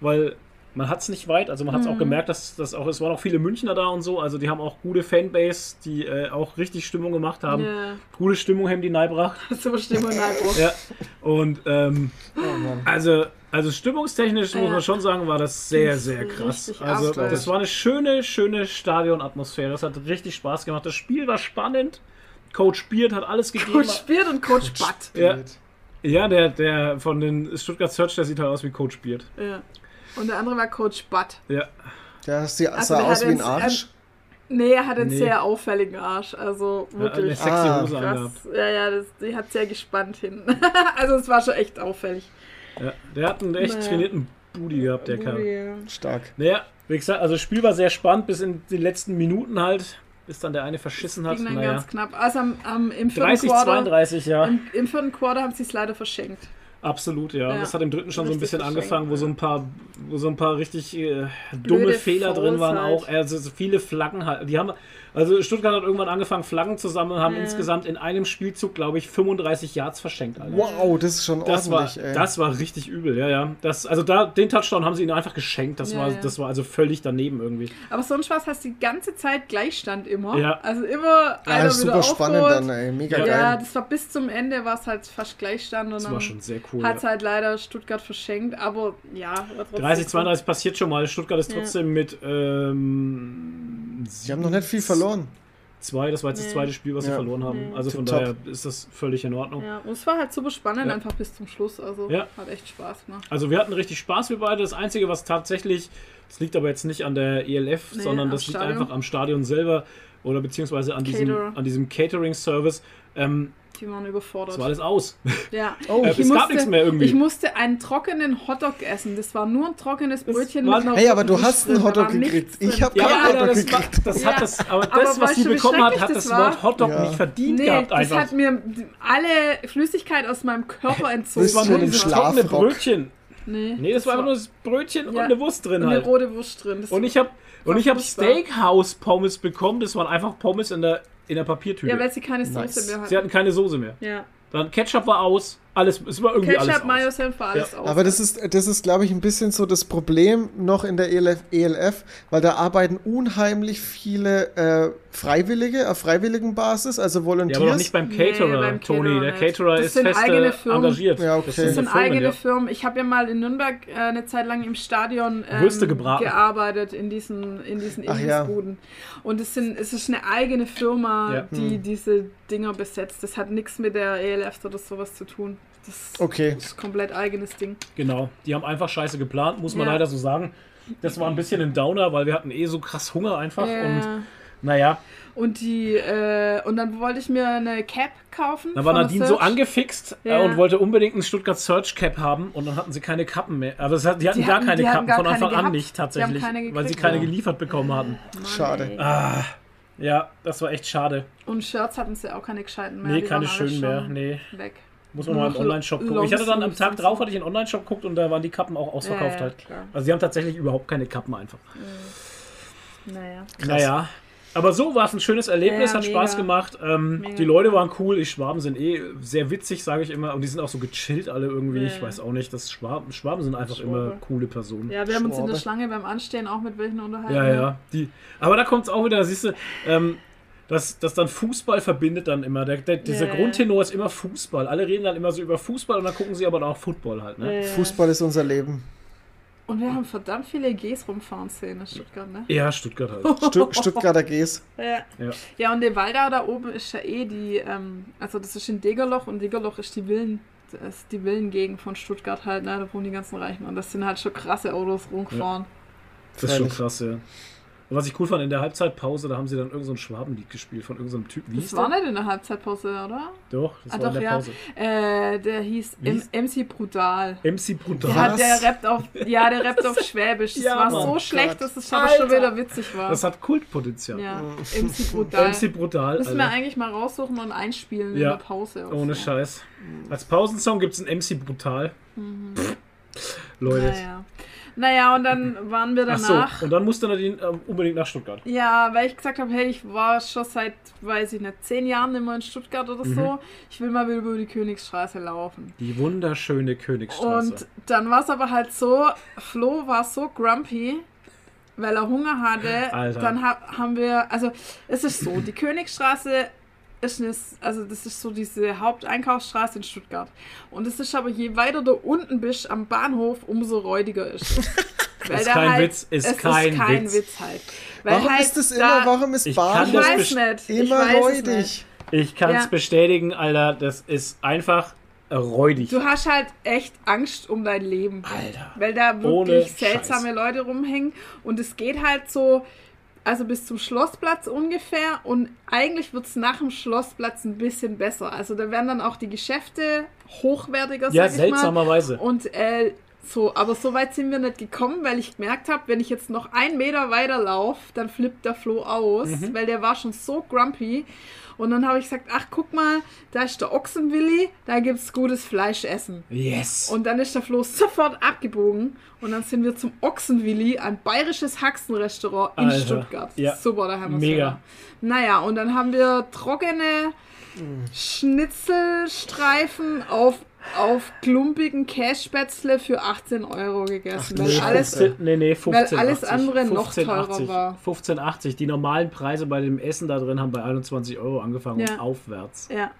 weil man hat es nicht weit. Also man hat es auch gemerkt, dass das auch, es waren auch viele Münchner da und so. Also die haben auch gute Fanbase, die äh, auch richtig Stimmung gemacht haben. Ja, Gute Stimmung haben die neibracht. so Stimmung in Alpro. Ja. Und ähm, Oh also, also stimmungstechnisch muss Ja. man schon sagen, war das sehr, sehr krass. Also abgeil. das war eine schöne, schöne Stadionatmosphäre. Das hat richtig Spaß gemacht. Das Spiel war spannend. Coach Beard hat alles gegeben. Coach Spiert und Coach Butt. Ja, ja der, der von den Stuttgart Search, der sieht halt aus wie Coach Beard. Ja. Und der andere war Coach Butt. Ja. Der sah Also sah der aus wie ein Arsch. Nee, er hat einen Nee. sehr auffälligen Arsch. Also Er hat eine wirklich. sexy Ah, Hose angehabt. krass. Ja, ja, das, die hat sehr gespannt hin. also es war schon echt auffällig. Ja, der hat einen echt Naja. trainierten Booty gehabt, der Kerl. Booty. Stark. Naja, wie gesagt, also das Spiel war sehr spannend bis in die letzten Minuten halt, bis dann der eine verschissen hat. Ging dann Naja. ganz knapp. Also am, am, im vierten 30, Quarter, 32, ja. im, im vierten Quarter haben sie es leider verschenkt. Absolut, ja. Ja. Das hat im dritten schon so ein Richtig bisschen angefangen, wo so ein paar, wo so ein paar richtig äh, dumme Fehler drin Fouls waren halt. auch. Also so viele Flaggen halt. Die haben, also Stuttgart hat irgendwann angefangen, Flaggen zu sammeln und haben Ja. insgesamt in einem Spielzug, glaube ich, 35 Yards verschenkt. Alter. Wow, das ist schon Das war, ordentlich, ey. das war richtig übel, ja, ja. Das, also da, den Touchdown haben sie ihnen einfach geschenkt. Das, Ja, war, ja. das war also völlig daneben irgendwie. Aber sonst was hast du die ganze Zeit Gleichstand immer. Ja. Also immer ja, einer das ist wieder super spannend aufgeholt. dann, ey. Mega Ja. Ja, geil. das war bis zum Ende war es halt fast Gleichstand und Das war schon sehr cool. hat es Ja. halt leider Stuttgart verschenkt, aber ja, war trotzdem 30, 32 passiert schon mal. Stuttgart ist Ja. trotzdem mit ähm, Die haben noch nicht viel verloren. Zwei, das war jetzt das Nee. zweite Spiel, was sie Ja. verloren haben. Nee. Also von Tipptopp. daher ist das völlig in Ordnung. Ja, und es war halt super spannend, Ja. einfach bis zum Schluss. Also Ja. hat echt Spaß gemacht. Also wir hatten richtig Spaß, wir beide. Das Einzige, was tatsächlich, das liegt aber jetzt nicht an der ELF, Nee, sondern das liegt Stadion. einfach am Stadion selber oder beziehungsweise an diesem, Caterer. an diesem Catering-Service. Ähm, Die waren überfordert. das war alles aus. ja. Oh, Äh, Ich es gab musste- nichts mehr irgendwie. Ich musste einen trockenen Hotdog essen. Das war nur ein trockenes Brötchen war- mit einer Hey, aber du hast einen Hotdog war gekriegt. Ich hab Ja, keinen Alter, Hotdog das, war, gekriegt. das Ja. hat das, aber Aber das, was weißt sie bekommen hat, hat das das war? Wort Hotdog Ja. nicht verdient Nee, gehabt das einfach. hat mir alle Flüssigkeit aus meinem Körper entzogen. Das war nur dieses trockene? Brötchen. Nee, Nee, das war einfach nur das Brötchen und Ja. eine Wurst drin und eine halt. rote Wurst drin. Das Und ich habe und war ich habe furchtbar. Steakhouse Pommes bekommen. Das waren einfach Pommes in der in der Papiertüte. ja, weil sie keine Soße Nice. mehr hatten. Sie hatten keine Soße mehr. ja. Dann Ketchup war aus, alles, es war irgendwie alles Ketchup, aus. Mayo, Senf war alles aus. Aber das ist, das ist glaube ich, ein bisschen so das Problem noch in der ELF, ELF weil da arbeiten unheimlich viele äh, Freiwillige auf freiwilligen Basis, also Ja, Volunteers. aber noch nicht beim Nee, Caterer, beim Toni. Caterer Der. Caterer Das ist sind fest eigene äh, Firmen. engagiert. Ja, okay. Das Das sind sind so Firmen, eigene ja. Firmen. Ich habe ja mal in Nürnberg äh, eine Zeit lang im Stadion ähm, gearbeitet, in diesen, in diesen Ach ja. Imbissbuden. Und es, sind, es ist eine eigene Firma, Ja. die diese Dinger besetzt. Das hat nichts mit der ELF oder sowas zu tun. Das Okay. ist komplett eigenes Ding. Genau, die haben einfach scheiße geplant, muss man Ja. leider so sagen. Das war ein bisschen ein Downer, weil wir hatten eh so krass Hunger einfach. Ja. Und naja, Und die, äh, und dann wollte ich mir eine Cap kaufen. da war Nadine so angefixt Ja. äh, und wollte unbedingt einen Stuttgart Search Cap haben und dann hatten sie keine Kappen mehr. Aber das hat, die hatten Die gar hatten- keine Kappen gar von Anfang an nicht tatsächlich, keine weil sie gekriegt. keine Ja. geliefert bekommen hatten. Mann, Schade. Ah, ja, das war echt schade. Und Shirts hatten sie auch keine gescheiten mehr. Nee, die keine schönen mehr. Nee, Weg. Muss man mal im Online-Shop gucken. Ich hatte dann am Tag drauf, hatte ich einen Online-Shop geguckt und da waren die Kappen auch ausverkauft Ja, halt. klar. Also sie haben tatsächlich überhaupt keine Kappen einfach. Naja. Naja. Aber so war es ein schönes Erlebnis, Ja, hat mega. Spaß gemacht. Ähm, die Leute waren cool, die Schwaben sind eh sehr witzig, sage ich immer. Und die sind auch so gechillt alle irgendwie. Ja. Ich weiß auch nicht, das Schwaben, Schwaben sind einfach Schwabe. immer coole Personen. Ja, wir haben uns in der Schwabe. Schlange beim Anstehen auch mit welchen unterhalten. Ja, ja. Die, aber da kommt es auch wieder, siehst du, ähm, dass, dass dann Fußball verbindet dann immer. Der, der, dieser Ja, ja. Grundtenor ist immer Fußball. Alle reden dann immer so über Fußball und dann gucken sie aber dann auch Football halt. Ne? Ja, ja. Fußball ist unser Leben. Und wir haben verdammt viele Gs rumfahren sehen in Stuttgart, ne? Ja, Stuttgart halt. Stu Stuttgarter Gs. Ja. Ja. Ja, und der Waldau da oben ist ja eh die, ähm, also das ist in Degerloch und Degerloch ist die Villen, das ist die Villengegend von Stuttgart halt, ne? Da wohnen die ganzen Reichen und das sind halt schon krasse Autos rumgefahren. Das ist schon krass, ja. Und was ich cool fand, in der Halbzeitpause, da haben sie dann irgendein so ein Schwabenlied gespielt von irgendeinem Typ. Wie Das war der? nicht in der Halbzeitpause, oder? Doch, das Ah, war doch, in der ja. Pause. Äh, der hieß MC Brutal. MC Brutal. Der, hat, der rappt auf, ja, der rappt auf Schwäbisch. Das Ja, war Mann. so Oh schlecht, Gott. dass es aber schon wieder witzig war. Das hat Kultpotenzial. ja, MC Brutal. MC Brutal. Müssen wir eigentlich mal raussuchen und einspielen Ja. in der Pause. Ohne so. Scheiß. Als Pausensong gibt es einen MC Brutal. Pff. Leute. Naja. Naja, und dann waren wir Ach danach. so, und dann musste Nadine äh, unbedingt nach Stuttgart. Ja, weil ich gesagt habe, hey, ich war schon seit, weiß ich nicht, zehn Jahren immer in Stuttgart oder Mhm. so. Ich will mal wieder über die Königsstraße laufen. Die wunderschöne Königsstraße. Und dann war es aber halt so, Flo war so grumpy, weil er Hunger hatte. Alter. Dann ha haben wir, also es ist so, die Königsstraße ist eine, also das ist so diese Haupteinkaufsstraße in Stuttgart. Und es ist aber, je weiter du unten bist am Bahnhof, umso räudiger ist es. Weil Ist da kein halt, Witz, ist es kein ist kein Witz. Witz halt. Weil Warum halt ist das da- immer, warum ist Bahnhof immer räudig? nicht. Ich kann es Ja. bestätigen, Alter, das ist einfach räudig. Du hast halt echt Angst um dein Leben. Alter. Weil da wirklich Scheiß. seltsame Leute rumhängen. Und es geht halt so, also bis zum Schlossplatz ungefähr. Und eigentlich wird es nach dem Schlossplatz ein bisschen besser. Also da werden dann auch die Geschäfte hochwertiger, Ja, sag seltsamerweise. Und äh, So, aber so weit sind wir nicht gekommen, weil ich gemerkt habe, wenn ich jetzt noch einen Meter weiter laufe, dann flippt der Flo aus, Mhm. weil der war schon so grumpy. Und dann habe ich gesagt, ach guck mal, da ist der Ochsenwilli, da gibt es gutes Fleischessen. Yes. Und dann ist der Flo sofort abgebogen und dann sind wir zum Ochsenwilli, ein bayerisches Haxenrestaurant in Alter, Stuttgart. ja. Super, da haben wir Mega. Naja, und dann haben wir trockene Schnitzelstreifen auf, auf klumpigen Kässpätzle für 18 Euro gegessen. Ach, weil nee, alles, 15, nee, nee, 15, alles andere noch 15, teurer 80, war. 15,80. Die normalen Preise bei dem Essen da drin haben bei 21 Euro angefangen Ja. und aufwärts. ja.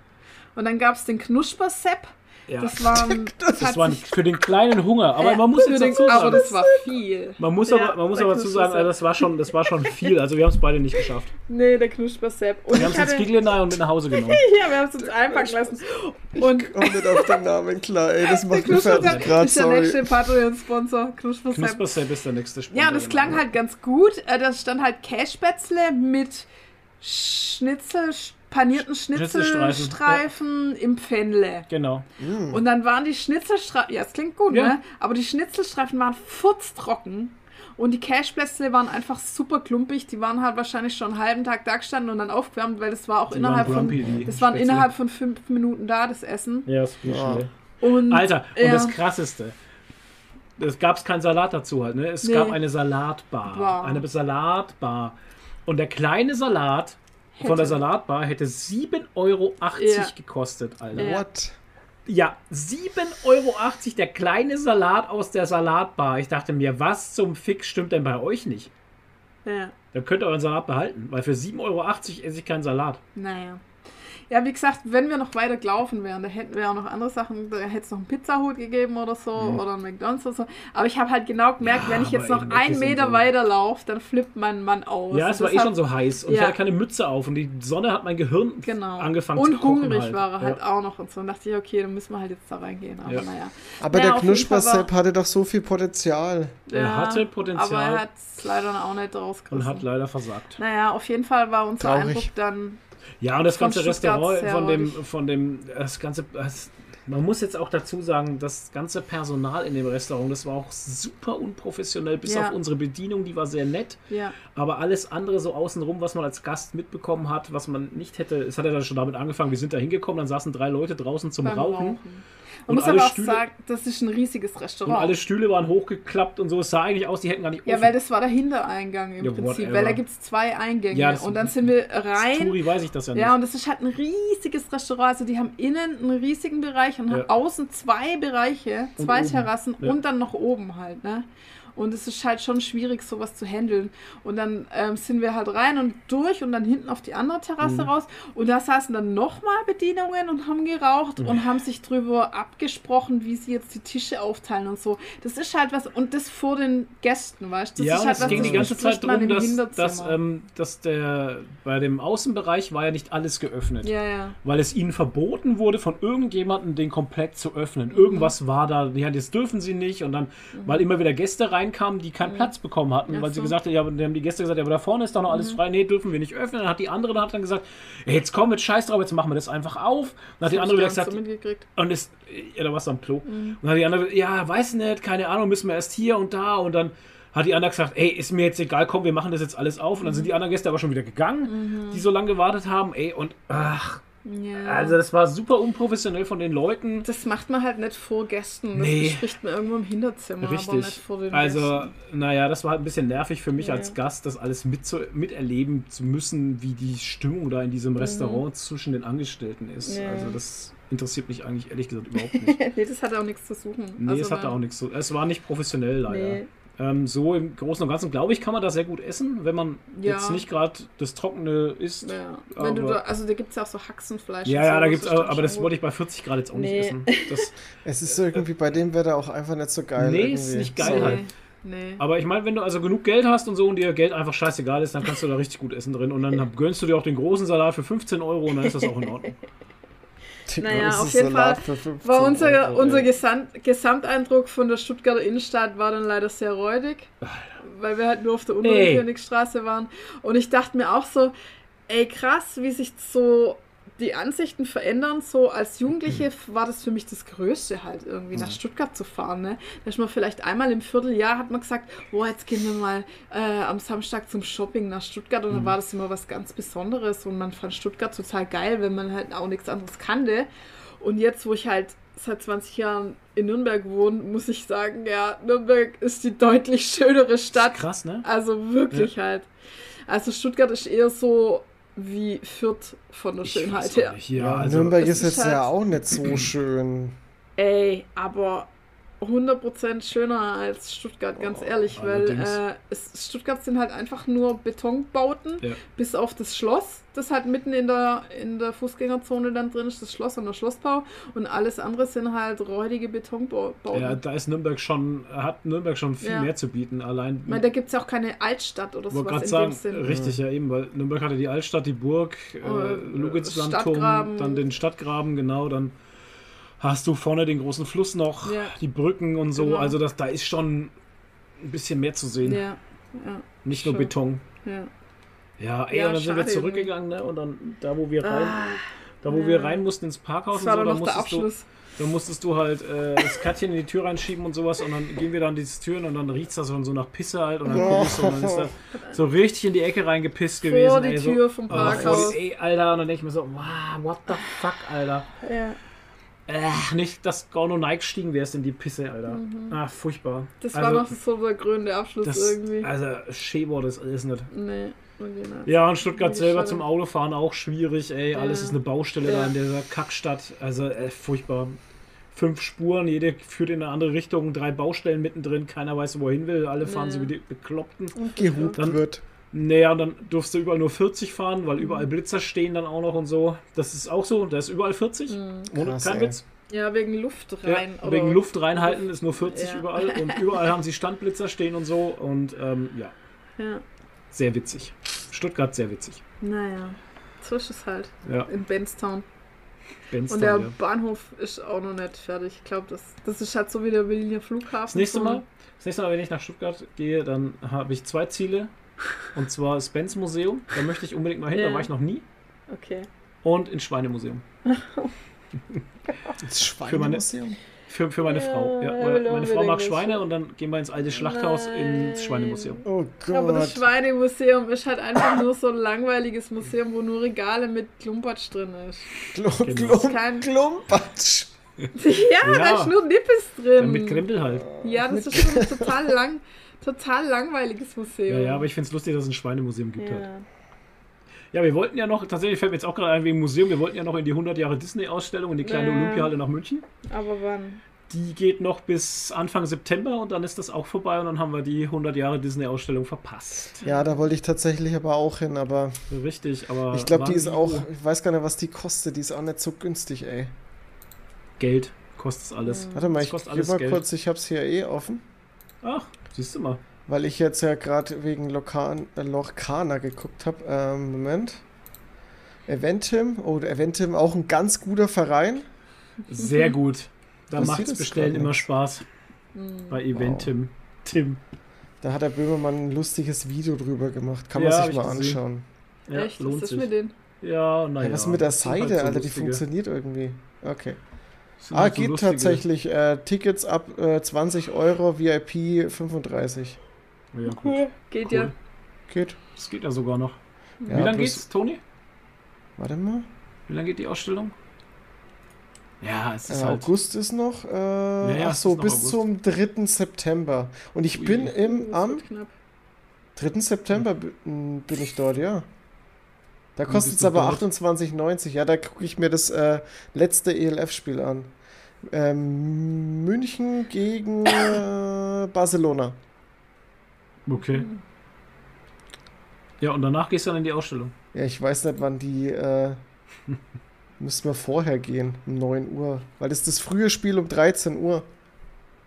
Und dann gab es den Knuspersepp. Ja. Das war, das Das hat war sich, für den kleinen Hunger. Aber man muss jetzt den- dazu Aber sagen, das war viel. man muss Ja, aber, man muss aber dazu sagen, das war schon, das war schon viel. Also wir haben es beide nicht geschafft. Nee, der Knuspersepp. Und Wir haben ich es ins Giglionai und mit nach Hause genommen. ja, wir haben es uns einpacken lassen. Und Komm nicht auf den Namen klar, ey, das macht mich fertig gerade, ist der nächste Patreon-Sponsor. Knuspersepp. Knuspersepp ist der nächste Sponsor. Ja, und das klang genau. halt ganz gut. Äh, Da stand halt Kässpätzle mit Schnitzel, panierten Schnitzelstreifen, Schnitzelstreifen im Pfännle. Genau. Und dann waren die Schnitzelstreifen, ja, das klingt gut, Ja. ne? Aber die Schnitzelstreifen waren furztrocken. Und die Cashplätzle waren einfach super klumpig. Die waren halt wahrscheinlich schon einen halben Tag da gestanden und dann aufgewärmt, weil das war auch Die innerhalb waren grumpy, von. die Das waren Spätzle. innerhalb von fünf Minuten da, das Essen. Ja, das ging Ja. schnell. Und, Alter, und ja. das krasseste. Es gab keinen Salat dazu halt, ne? Es Nee. gab eine Salatbar. Bar. Eine Salatbar. Und der kleine Salat von der. Salatbar hätte 7,80 Euro Ja. gekostet, Alter. Ja. What? Ja, 7,80 Euro der kleine Salat aus der Salatbar. Ich dachte mir, was zum Fick stimmt denn bei euch nicht? Ja. Dann könnt ihr euren Salat behalten, weil für 7,80 Euro esse ich keinen Salat. Naja. Ja, wie gesagt, wenn wir noch weiter gelaufen wären, da hätten wir auch noch andere Sachen, da hätte es noch einen Pizzahut gegeben oder so oder einen McDonalds oder so. Aber ich habe halt genau gemerkt, Mhm. Ja, wenn ich jetzt noch einen und Meter so. weiter laufe, dann flippt mein Mann aus. Ja, es war eh schon so heiß und Ja. ich hatte keine Mütze auf und die Sonne hat mein Gehirn Genau. angefangen und zu kochen. hungrig halt. war er halt ja. auch noch und so. Und dachte ich, okay, dann müssen wir halt jetzt da reingehen. Aber Ja. naja. Aber Ja, der Knuspersepp hatte doch so viel Potenzial. Er hatte Potenzial. Aber er hat es leider auch nicht rausgerissen. und hat leider versagt. naja, auf jeden Fall war unser Traurig. Eindruck dann. Ja, und das ganze Stuttgart Restaurant von dem, von dem, das ganze, das, man muss jetzt auch dazu sagen, das ganze Personal in dem Restaurant, das war auch super unprofessionell, bis Ja. auf unsere Bedienung, die war sehr nett, Ja, aber alles andere so außenrum, was man als Gast mitbekommen hat, was man nicht hätte, es hat ja dann schon damit angefangen, wir sind da hingekommen, dann saßen drei Leute draußen zum beim Rauchen. Man Und muss alle aber auch Stühle- sagen, das ist ein riesiges Und Restaurant. alle Stühle waren hochgeklappt und so. Es sah eigentlich aus, die hätten gar nicht Ja, offen. weil das war der Hintereingang im Ja, Prinzip, whatever. weil da gibt es zwei Eingänge. Ja, und dann sind wir rein. Turi weiß ich das ja nicht. Ja, und das ist halt ein riesiges Restaurant. Also die haben innen einen riesigen Bereich und Ja. haben außen zwei Bereiche, Und zwei oben. Terrassen Ja. und dann noch oben halt, ne? Und es ist halt schon schwierig, sowas zu handeln. Und dann ähm, sind wir halt rein und durch und dann hinten auf die andere Terrasse Mhm. raus. Und da saßen dann nochmal Bedienungen und haben geraucht Mhm. und haben sich drüber abgesprochen, wie sie jetzt die Tische aufteilen und so. Das ist halt was, und das vor den Gästen, weißt du? Das ja, ist halt es was, ging das die ganze Zeit darum, im dass, dass, ähm, dass der bei dem Außenbereich war ja nicht alles geöffnet. ja, ja. Weil es ihnen verboten wurde, von irgendjemandem den komplett zu öffnen. Irgendwas war da, ja, das dürfen sie nicht. Und dann, weil immer wieder Gäste reinkamen, die keinen Platz bekommen hatten, Ach weil sie so. gesagt haben, ja, dann haben die Gäste gesagt, ja, aber da vorne ist doch noch alles frei, nee, dürfen wir nicht öffnen. Dann hat die andere dann, hat dann gesagt, ja, jetzt komm, jetzt scheiß drauf, jetzt machen wir das einfach auf. Dann hat die andere wieder gesagt, so und ist, ja, da warst du am Klo. Und dann hat die andere, ja, weiß nicht, keine Ahnung, müssen wir erst hier und da. Und dann hat die andere gesagt, ey, ist mir jetzt egal, komm, wir machen das jetzt alles auf. Und dann sind die anderen Gäste aber schon wieder gegangen, die so lange gewartet haben, ey, und ach, Ja. also das war super unprofessionell von den Leuten. Das macht man halt nicht vor Gästen. Das Nee. bespricht man irgendwo im Hinterzimmer, aber nicht Richtig. vor den Also, Gästen. naja, das war halt ein bisschen nervig für mich Ja. als Gast, das alles mit zu, miterleben zu müssen, wie die Stimmung da in diesem Restaurant zwischen den Angestellten ist. Mhm. Ja. Also, das interessiert mich eigentlich ehrlich gesagt überhaupt nicht. nee, das hat auch nichts zu suchen. Nee, also, es hatte auch nichts so. Es war nicht professionell leider. Nee. Ähm, so im Großen und Ganzen, glaube ich, kann man da sehr gut essen, wenn man Ja. jetzt nicht gerade das Trockene isst. Ja. Wenn du Aber- da, also da gibt es ja auch so Haxenfleisch. Ja, und ja, so, da das gibt's aber schon das gut. wollte ich bei 40 Grad jetzt auch Nee. nicht essen. Das, Es ist irgendwie bei dem Wetter auch einfach nicht so geil. Nee, irgendwie. ist nicht geil Sorry. halt. Nee. aber ich meine, wenn du also genug Geld hast und so und dir Geld einfach scheißegal ist, dann kannst du da richtig gut essen drin. Und dann gönnst du dir auch den großen Salat für 15 Euro und dann ist das auch in Ordnung. Die Naja, auf jeden Salat Fall für 15 War unser, Euro, unser. Gesamt, Gesamteindruck von der Stuttgarter Innenstadt war dann leider sehr räudig, weil wir halt nur auf der unteren Ey. Königstraße waren. Und ich dachte mir auch so, ey krass, wie sich so die Ansichten verändern. So als Jugendliche war das für mich das Größte halt irgendwie nach Stuttgart zu fahren. Ne? Da ist man vielleicht einmal im Vierteljahr hat man gesagt, boah, jetzt gehen wir mal äh, am Samstag zum Shopping nach Stuttgart und dann war das immer was ganz Besonderes und man fand Stuttgart total geil, wenn man halt auch nichts anderes kannte. Und jetzt, wo ich halt seit 20 Jahren in Nürnberg wohne, muss ich sagen, ja, Nürnberg ist die deutlich schönere Stadt. Krass, ne? Also wirklich halt. Also Stuttgart ist eher so wie Fürth von der Ich Schönheit her. nicht. Ja, Ja, also, Nürnberg ist jetzt halt- ja auch nicht so schön. Ey, aber 100% schöner als Stuttgart, ganz Oh, ehrlich, weil äh, es, Stuttgart sind halt einfach nur Betonbauten, Ja. bis auf das Schloss, das halt mitten in der, in der Fußgängerzone dann drin ist, das Schloss und der Schlossbau und alles andere sind halt räudige Betonbauten. ja, da ist Nürnberg schon, hat Nürnberg schon viel Ja. mehr zu bieten. Allein, Ich meine, da gibt es ja auch keine Altstadt oder sowas gerade in sagen, dem Sinn. richtig, ja eben, weil Nürnberg hatte die Altstadt, die Burg, äh, Äh, Lugitzlandturm, dann den Stadtgraben, genau, dann hast du vorne den großen Fluss noch, Ja. die Brücken und so, Genau. also das, da ist schon ein bisschen mehr zu sehen, Ja, ja, nicht nur schon. Beton. ja. Ja, ey, Ja, und dann sind wir zurückgegangen, ne? Und dann, da wo wir rein, Ah, da wo ja. wir rein mussten ins Parkhaus das war und so, da musstest du. Da musstest du halt äh, das Kärtchen in die Tür reinschieben und sowas und dann gehen wir dann diese Türen und dann riecht es da schon so nach Pisse halt und dann Oh. guckst du und dann ist da so richtig in die Ecke reingepisst Vor gewesen. die ey, so, Tür vom oh, vor Parkhaus. die, ey, Alter, und dann denke ich mir so, wow, what the fuck, Alter. Ja. Äh, nicht, dass Gorno Nike gestiegen wärst in die Pisse, Alter. Ah, furchtbar. Mhm. Das also, war noch so der grüne Abschluss das, irgendwie. Also, Schäber, das ist nicht. nee, okay, nein. Ja, und Stuttgart selber schade. zum Autofahren auch schwierig, ey. Alles Ja. ist eine Baustelle da Ja. in dieser Kackstadt. Also, äh, furchtbar. Fünf Spuren, jede führt in eine andere Richtung, drei Baustellen mittendrin, keiner weiß, wo er hin will, alle fahren Ja. so wie die Bekloppten. Und gehupt Dann- wird. Naja, und dann durfst du überall nur 40 fahren, weil überall Blitzer stehen dann auch noch und so. Das ist auch so, da ist überall 40. Mhm. Ohne, Krass, kein ey. Witz. Ja, wegen Luft Ja, rein. oder- wegen Luft reinhalten ist nur 40 Ja. überall und überall haben sie Standblitzer stehen und so und ähm, ja, Ja, sehr witzig. Stuttgart sehr witzig. naja. So ist es halt. Ja, In Benstown. Benstown, Und der ja. Bahnhof ist auch noch nicht fertig. Ich glaube, das, das ist halt so wie der Berliner Flughafen. Das nächste so. Mal, das nächste Mal, wenn ich nach Stuttgart gehe, dann habe ich zwei Ziele. Und zwar das Benz Museum, da möchte ich unbedingt mal hin, Ja. da war ich noch nie. Okay. Und ins Schweinemuseum. Das Für meine- Schweinemuseum. Für, für meine Ja, Frau. Ja, meine Frau mag Schweine Schwein. und dann gehen wir ins alte Schlachthaus ins Nein. Schweinemuseum. Oh Aber das Gott. Schweinemuseum ist halt einfach nur so ein langweiliges Museum, wo nur Regale mit Klumpatsch drin ist. Klump, Genau. Klump, Kein- Klumpatsch. Ja, Ja. da ist nur Nippes Ja, drin. mit Krempel halt. Ja, das ist schon total lang, total langweiliges Museum. Ja, ja, aber ich finde es lustig, dass es ein Schweinemuseum gibt halt. ja. Ja, wir wollten ja noch, tatsächlich fällt mir jetzt auch gerade ein wegen Museum, wir wollten ja noch in die 100 Jahre Disney-Ausstellung in die kleine Ja. Olympiahalle nach München. Aber wann? Die geht noch bis Anfang September und dann ist das auch vorbei und dann haben wir die 100 Jahre Disney-Ausstellung verpasst. Ja, da wollte ich tatsächlich aber auch hin, aber Richtig, aber. ich glaube, die ist auch, ich weiß gar nicht, was die kostet, die ist auch nicht so günstig, ey. Geld kostet es alles. Warte mal, Das ich alles mal Geld. kurz, ich hab's hier eh offen, Ach, siehst du mal. weil ich jetzt ja gerade wegen Lokan, äh, Lorcaner geguckt habe. Ähm, Moment. Eventim, oh, Eventim auch ein ganz guter Verein. Sehr gut. Da macht bestellen immer. Spaß Hm. bei Eventim. Tim. Da hat der Böhmermann ein lustiges Video drüber gemacht. Kann man Ja, hab sich ich mal anschauen. Ja, Echt? Was lohnt ist sich. mit denen? Ja, naja. Ja, was ist mit der Seite, halt so Alter? Die funktioniert irgendwie. Okay. Das sind Ah, so geht lustige- tatsächlich. Äh, Tickets ab äh, 20 Euro, VIP 35. Ja, gut. Cool. Geht Cool. ja. Geht. Das geht ja sogar noch. Ja, Wie lange geht's, Toni? Warte mal. Wie lange geht die Ausstellung? Ja, es ist Äh, halt. August ist noch. Äh, ja, ach so, bis August. zum 3. September. Und ich Ui. bin im am knapp. 3. September bin ich dort, ja. Da kostet es aber dort? 28,90. Ja, da gucke ich mir das äh, letzte ELF-Spiel an. Ähm, München gegen äh, Barcelona. Okay. Ja, und danach gehst du dann in die Ausstellung. Ja, ich weiß nicht, wann die. Äh, müssen wir vorher gehen, um 9 Uhr. Weil das ist das frühe Spiel um 13 Uhr.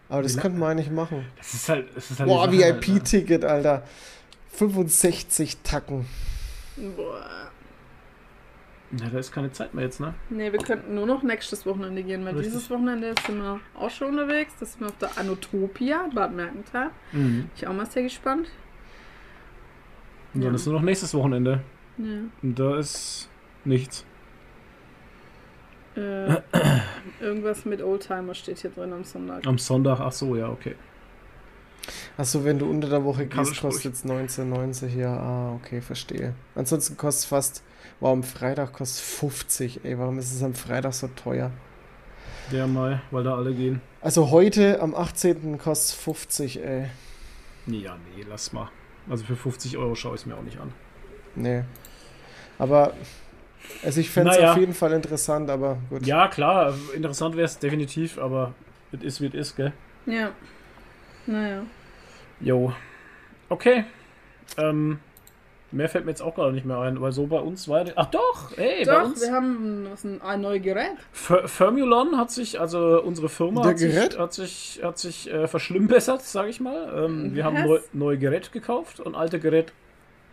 Aber das könnten wir eigentlich machen. Das ist halt. Das ist halt Boah, Alter. VIP-Ticket, Alter. 65 Tacken. Boah. Ja, da ist keine Zeit mehr jetzt, ne? Nee, wir könnten nur noch nächstes Wochenende gehen, weil Richtig. dieses Wochenende sind wir auch schon unterwegs. Das sind wir auf der Anotopia, Bad Mergenthal. Mhm. Bin ich auch mal sehr gespannt. Und dann Ja. ist nur noch nächstes Wochenende. Ja. Und da ist nichts. Äh, irgendwas mit Oldtimer steht hier drin am Sonntag. Am Sonntag, ach so, ja, okay. Achso, wenn du unter der Woche gehst, kostet es 19,90. Ja, ah, okay, verstehe. Ansonsten kostet es fast, wow, am Freitag kostet es 50. Ey, warum ist es am Freitag so teuer? Der Mai, weil da alle gehen. Also heute, am 18. kostet es 50, ey. Ja, nee, lass mal. Also für 50 Euro schaue ich es mir auch nicht an. Nee. Aber, also ich fände es Naja. auf jeden Fall interessant, aber gut. Ja, klar, interessant wäre es definitiv, aber es ist, wie es ist, gell? Ja. Naja. Jo. Okay. Ähm, mehr fällt mir jetzt auch gerade nicht mehr ein, weil so bei uns war. Ach doch, ey, bei Doch, uns. wir haben was, ein, ein neues Gerät. F Firmulon hat sich, also unsere Firma Der hat sich, hat sich, hat sich äh, verschlimmbessert, sage ich mal. Ähm, wir haben neu, neue Gerät gekauft und alte Gerät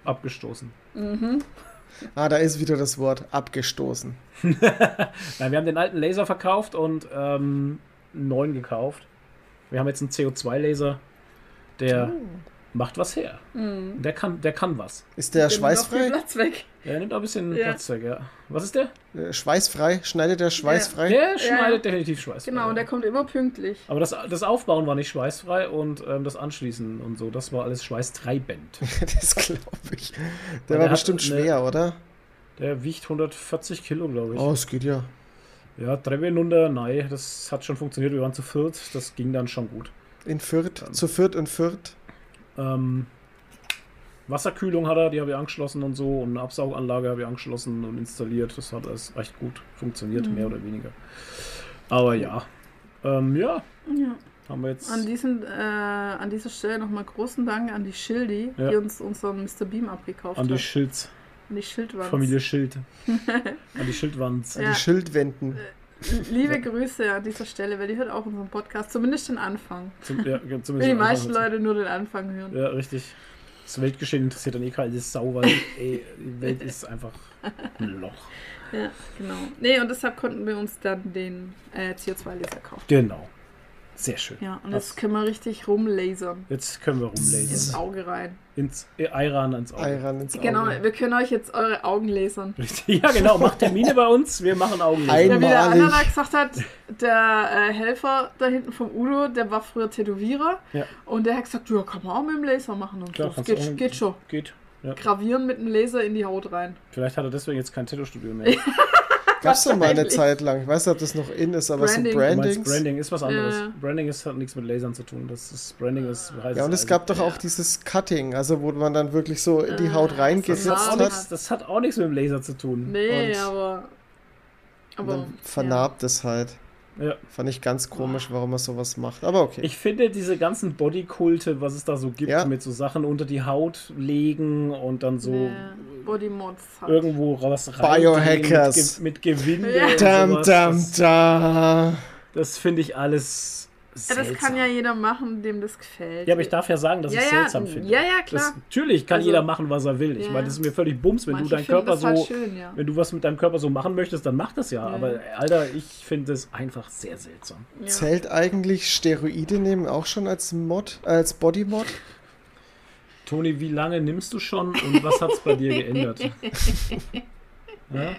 abgestoßen. Mhm. Ah, da ist wieder das Wort abgestoßen. Nein, wir haben den alten Laser verkauft und ähm, einen neuen gekauft. Wir haben jetzt einen CO2-Laser, der macht was her. Mhm. Der kann, der kann was. Ist der Nimmt viel schweißfrei? Platz weg. Der nimmt auch ein bisschen Ja. Platz weg, ja. Was ist der? Äh, Schweißfrei? Schneidet der schweißfrei? Der schneidet definitiv schweißfrei. Genau, und der kommt immer pünktlich. Aber das, das Aufbauen war nicht schweißfrei und ähm, das Anschließen und so, das war alles schweißtreibend. das glaube ich. Der der war bestimmt eine- schwer, oder? Der wiegt 140 Kilo, glaube ich. Oh, es geht ja. Ja, Treppe hinunter, nein, das hat schon funktioniert. Wir waren zu viert, das ging dann schon gut. In Fürth, zu Fürth und Fürth. Ähm, Wasserkühlung hat er, die habe ich angeschlossen und so. Und eine Absauganlage habe ich angeschlossen und installiert. Das hat alles recht gut funktioniert, Mhm. mehr oder weniger. Aber ja. Ähm, ja, Ja. haben wir jetzt. An, diesen, äh, an dieser Stelle nochmal großen Dank an die Schildi, Ja. die uns unseren Mr. Beam abgekauft An die hat. Schilds, An die Schildwand. Familie Schild. an die Schildwands. An Ja. die Schildwänden. Liebe Grüße an dieser Stelle, weil die hört auch unseren Podcast, zumindest den Anfang. Zum, ja, Weil zumindest die meisten. Leute nur den Anfang hören. Ja, richtig. Das Weltgeschehen interessiert dann eh keine Sau, weil ey, die Welt ist einfach ein Loch. Ja, genau. Nee, und deshalb konnten wir uns dann den äh, CO2-Laser kaufen. Genau. Sehr schön. Ja, und Das- jetzt können wir richtig rumlasern. Jetzt können wir Ins rumlasern. Auge rein. Ins äh, Eiran ins Auge. Eiran ins Auge. Genau, wir können euch jetzt eure Augen lasern. Richtig. Ja, genau. Macht Termine bei uns. Wir machen Augen. Ja, wie der Einmalig. Anna gesagt hat, der äh, Helfer da hinten vom Udo, der war früher Tätowierer. Ja. Und der hat gesagt, ja, kann man auch mit dem Laser machen und Klar, so. Geht, auch- geht schon. Geht. Ja. Gravieren mit dem Laser in die Haut rein. Vielleicht hat er deswegen jetzt kein Tattoo-Studio mehr. Gab's doch mal eine. Zeit lang. Ich weiß nicht, ob das noch in ist, aber Branding. so Brandings. Branding ist was anderes. Ja. Branding ist, hat nichts mit Lasern zu tun. Das ist, Branding ist heißt Ja, und es also- gab doch auch dieses Cutting, also wo man dann wirklich so in die Äh, Haut das das hat, nichts, das hat auch nichts mit dem Laser zu tun. Nee, Und- aber. Und Aber. dann vernarbt es halt. Ja. Fand ich ganz komisch, warum er sowas macht. Aber okay. Ich finde diese ganzen Bodykulte, was es da so gibt, Ja. mit so Sachen unter die Haut legen und dann so Nee, Bodymods halt. irgendwo was rein Biohackers. mit, Ge mit Gewinde Ja. und Dam, sowas. dam, Das, da. das finde ich alles seltsam. das kann ja jeder machen, dem das gefällt. Ja, aber ich darf ja sagen, dass ja, ich ja, seltsam finde. Ja, ja, Das, klar. natürlich kann Also, jeder machen, was er will. Ich ja. meine, das ist mir völlig bums, wenn Manche du deinen Körper das so, halt schön, ja. wenn du was mit deinem Körper so machen möchtest, dann mach das ja. Ja. Aber Alter, ich finde es einfach sehr seltsam. ja. Zählt eigentlich Steroide nehmen auch schon als Mod, als Bodymod? Toni, wie lange nimmst du schon und was hat es bei dir geändert? ja?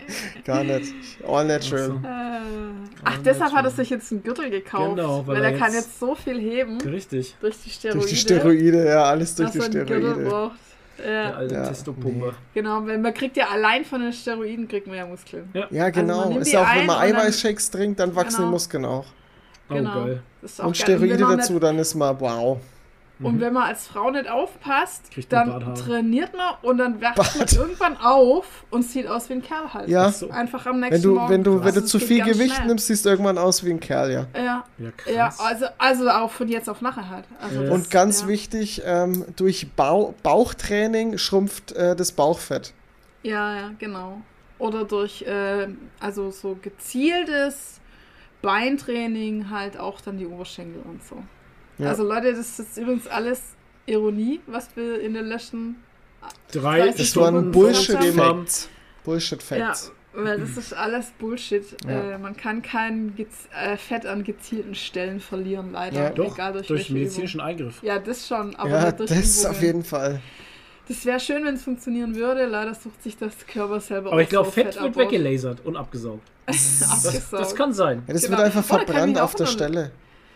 Gar nicht. All natural. Ach so. Äh, Ach, deshalb hat er sich jetzt einen Gürtel gekauft. Genau, weil weil, er kann jetzt- so viel heben Richtig. durch die Steroide. Durch die Steroide, ja, alles durch dass die er Steroide. braucht. Der Ja, alte Ja, Testopumper. genau, weil man kriegt ja allein von den Steroiden kriegt man ja Muskeln. Ja, man genau. nimmt ist ja auch, wenn man Eiweißshakes trinkt, dann wachsen Genau. die Muskeln auch. Oh, Genau. geil. Das ist auch Und geil. Steroide dazu, dann ist man wow. Mhm. Und wenn man als Frau nicht aufpasst, dann trainiert man und dann wacht Bart. man irgendwann auf und sieht aus wie ein Kerl halt. Ja. So. Einfach am Wenn nächsten du, Morgen. wenn du, wenn Also du zu viel Gewicht schnell. nimmst, siehst du irgendwann aus wie ein Kerl, ja. Ja, Ja, krass. ja also, also auch von jetzt auf nachher halt. Also Ja. das- Und ganz ja. wichtig, ähm, durch Bau Bauchtraining schrumpft äh, das Bauchfett. Ja, ja, genau. Oder durch, äh, also so gezieltes Beintraining halt auch dann die Oberschenkel und so. Ja. Also Leute, das ist übrigens alles Ironie, was wir in den letzten Drei Das Das Stunden waren Stunden Bullshit-Facts. Bullshit-Facts. Ja, weil das ist alles Bullshit. Ja. Äh, man kann kein gez- äh, Fett an gezielten Stellen verlieren, leider. Ja. Doch, Egal durch, durch medizinischen Eingriff. Übung. Ja, das schon, aber Ja, das Übungen. auf jeden Fall. Das wäre schön, wenn es funktionieren würde. Leider sucht sich das Körper selber Aber ich glaube, so Fett wird abbaut. weggelasert und abgesaugt. Das, Abgesaugt. das kann sein. Ja, das Genau. wird einfach verbrannt auf der Stelle.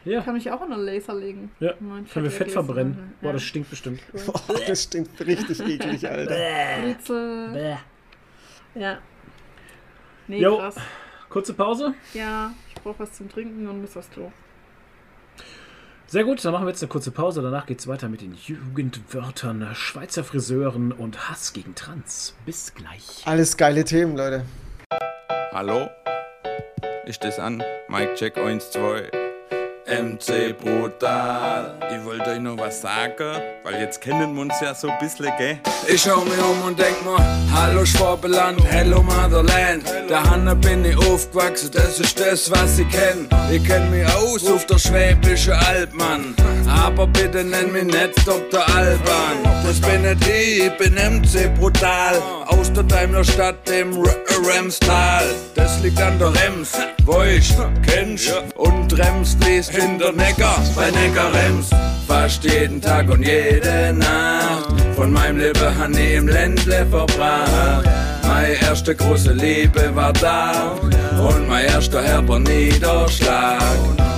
Ja, Kann mich auch an einen Laser legen. ja. Können wir Fett verbrennen. Boah, Ja. das stinkt bestimmt. Boah, das stinkt richtig eklig, Alter. Brezel. Bäh. Ja. Nee, Jo. krass. Kurze Pause. Ja, ich brauche was zum Trinken und muss aufs Klo. Sehr gut, dann machen wir jetzt eine kurze Pause. Danach geht es weiter mit den Jugendwörtern, Schweizer Friseuren und Hass gegen Trans. Bis gleich. Alles geile Themen, Leute. Hallo? Ist das an? Mike Check 1, 2. MC Brutal. Ich wollte euch noch was sagen, weil jetzt kennen wir uns ja so ein bisschen, gell? Ich schau mich um und denk mir, hallo Schwabeland, hello Motherland. Da Hanna bin ich aufgewachsen, das ist das, was ich kenn. Ich kenn mich aus auf der schwäbische Alb, Mann. Aber bitte nenn mich nicht Dr. Alban. Das bin nicht ich, ich bin MC Brutal. Aus der Daimler Stadt, dem Remstal. Das liegt an der Rems, wo ich kennst. Und Rems fließt in der Neckar, bei Neckar Rems. Fast jeden Tag und jede Nacht. Von meinem Leben han ich im Ländle verbracht. Meine erste große Liebe war da. Und mein erster herber Niederschlag.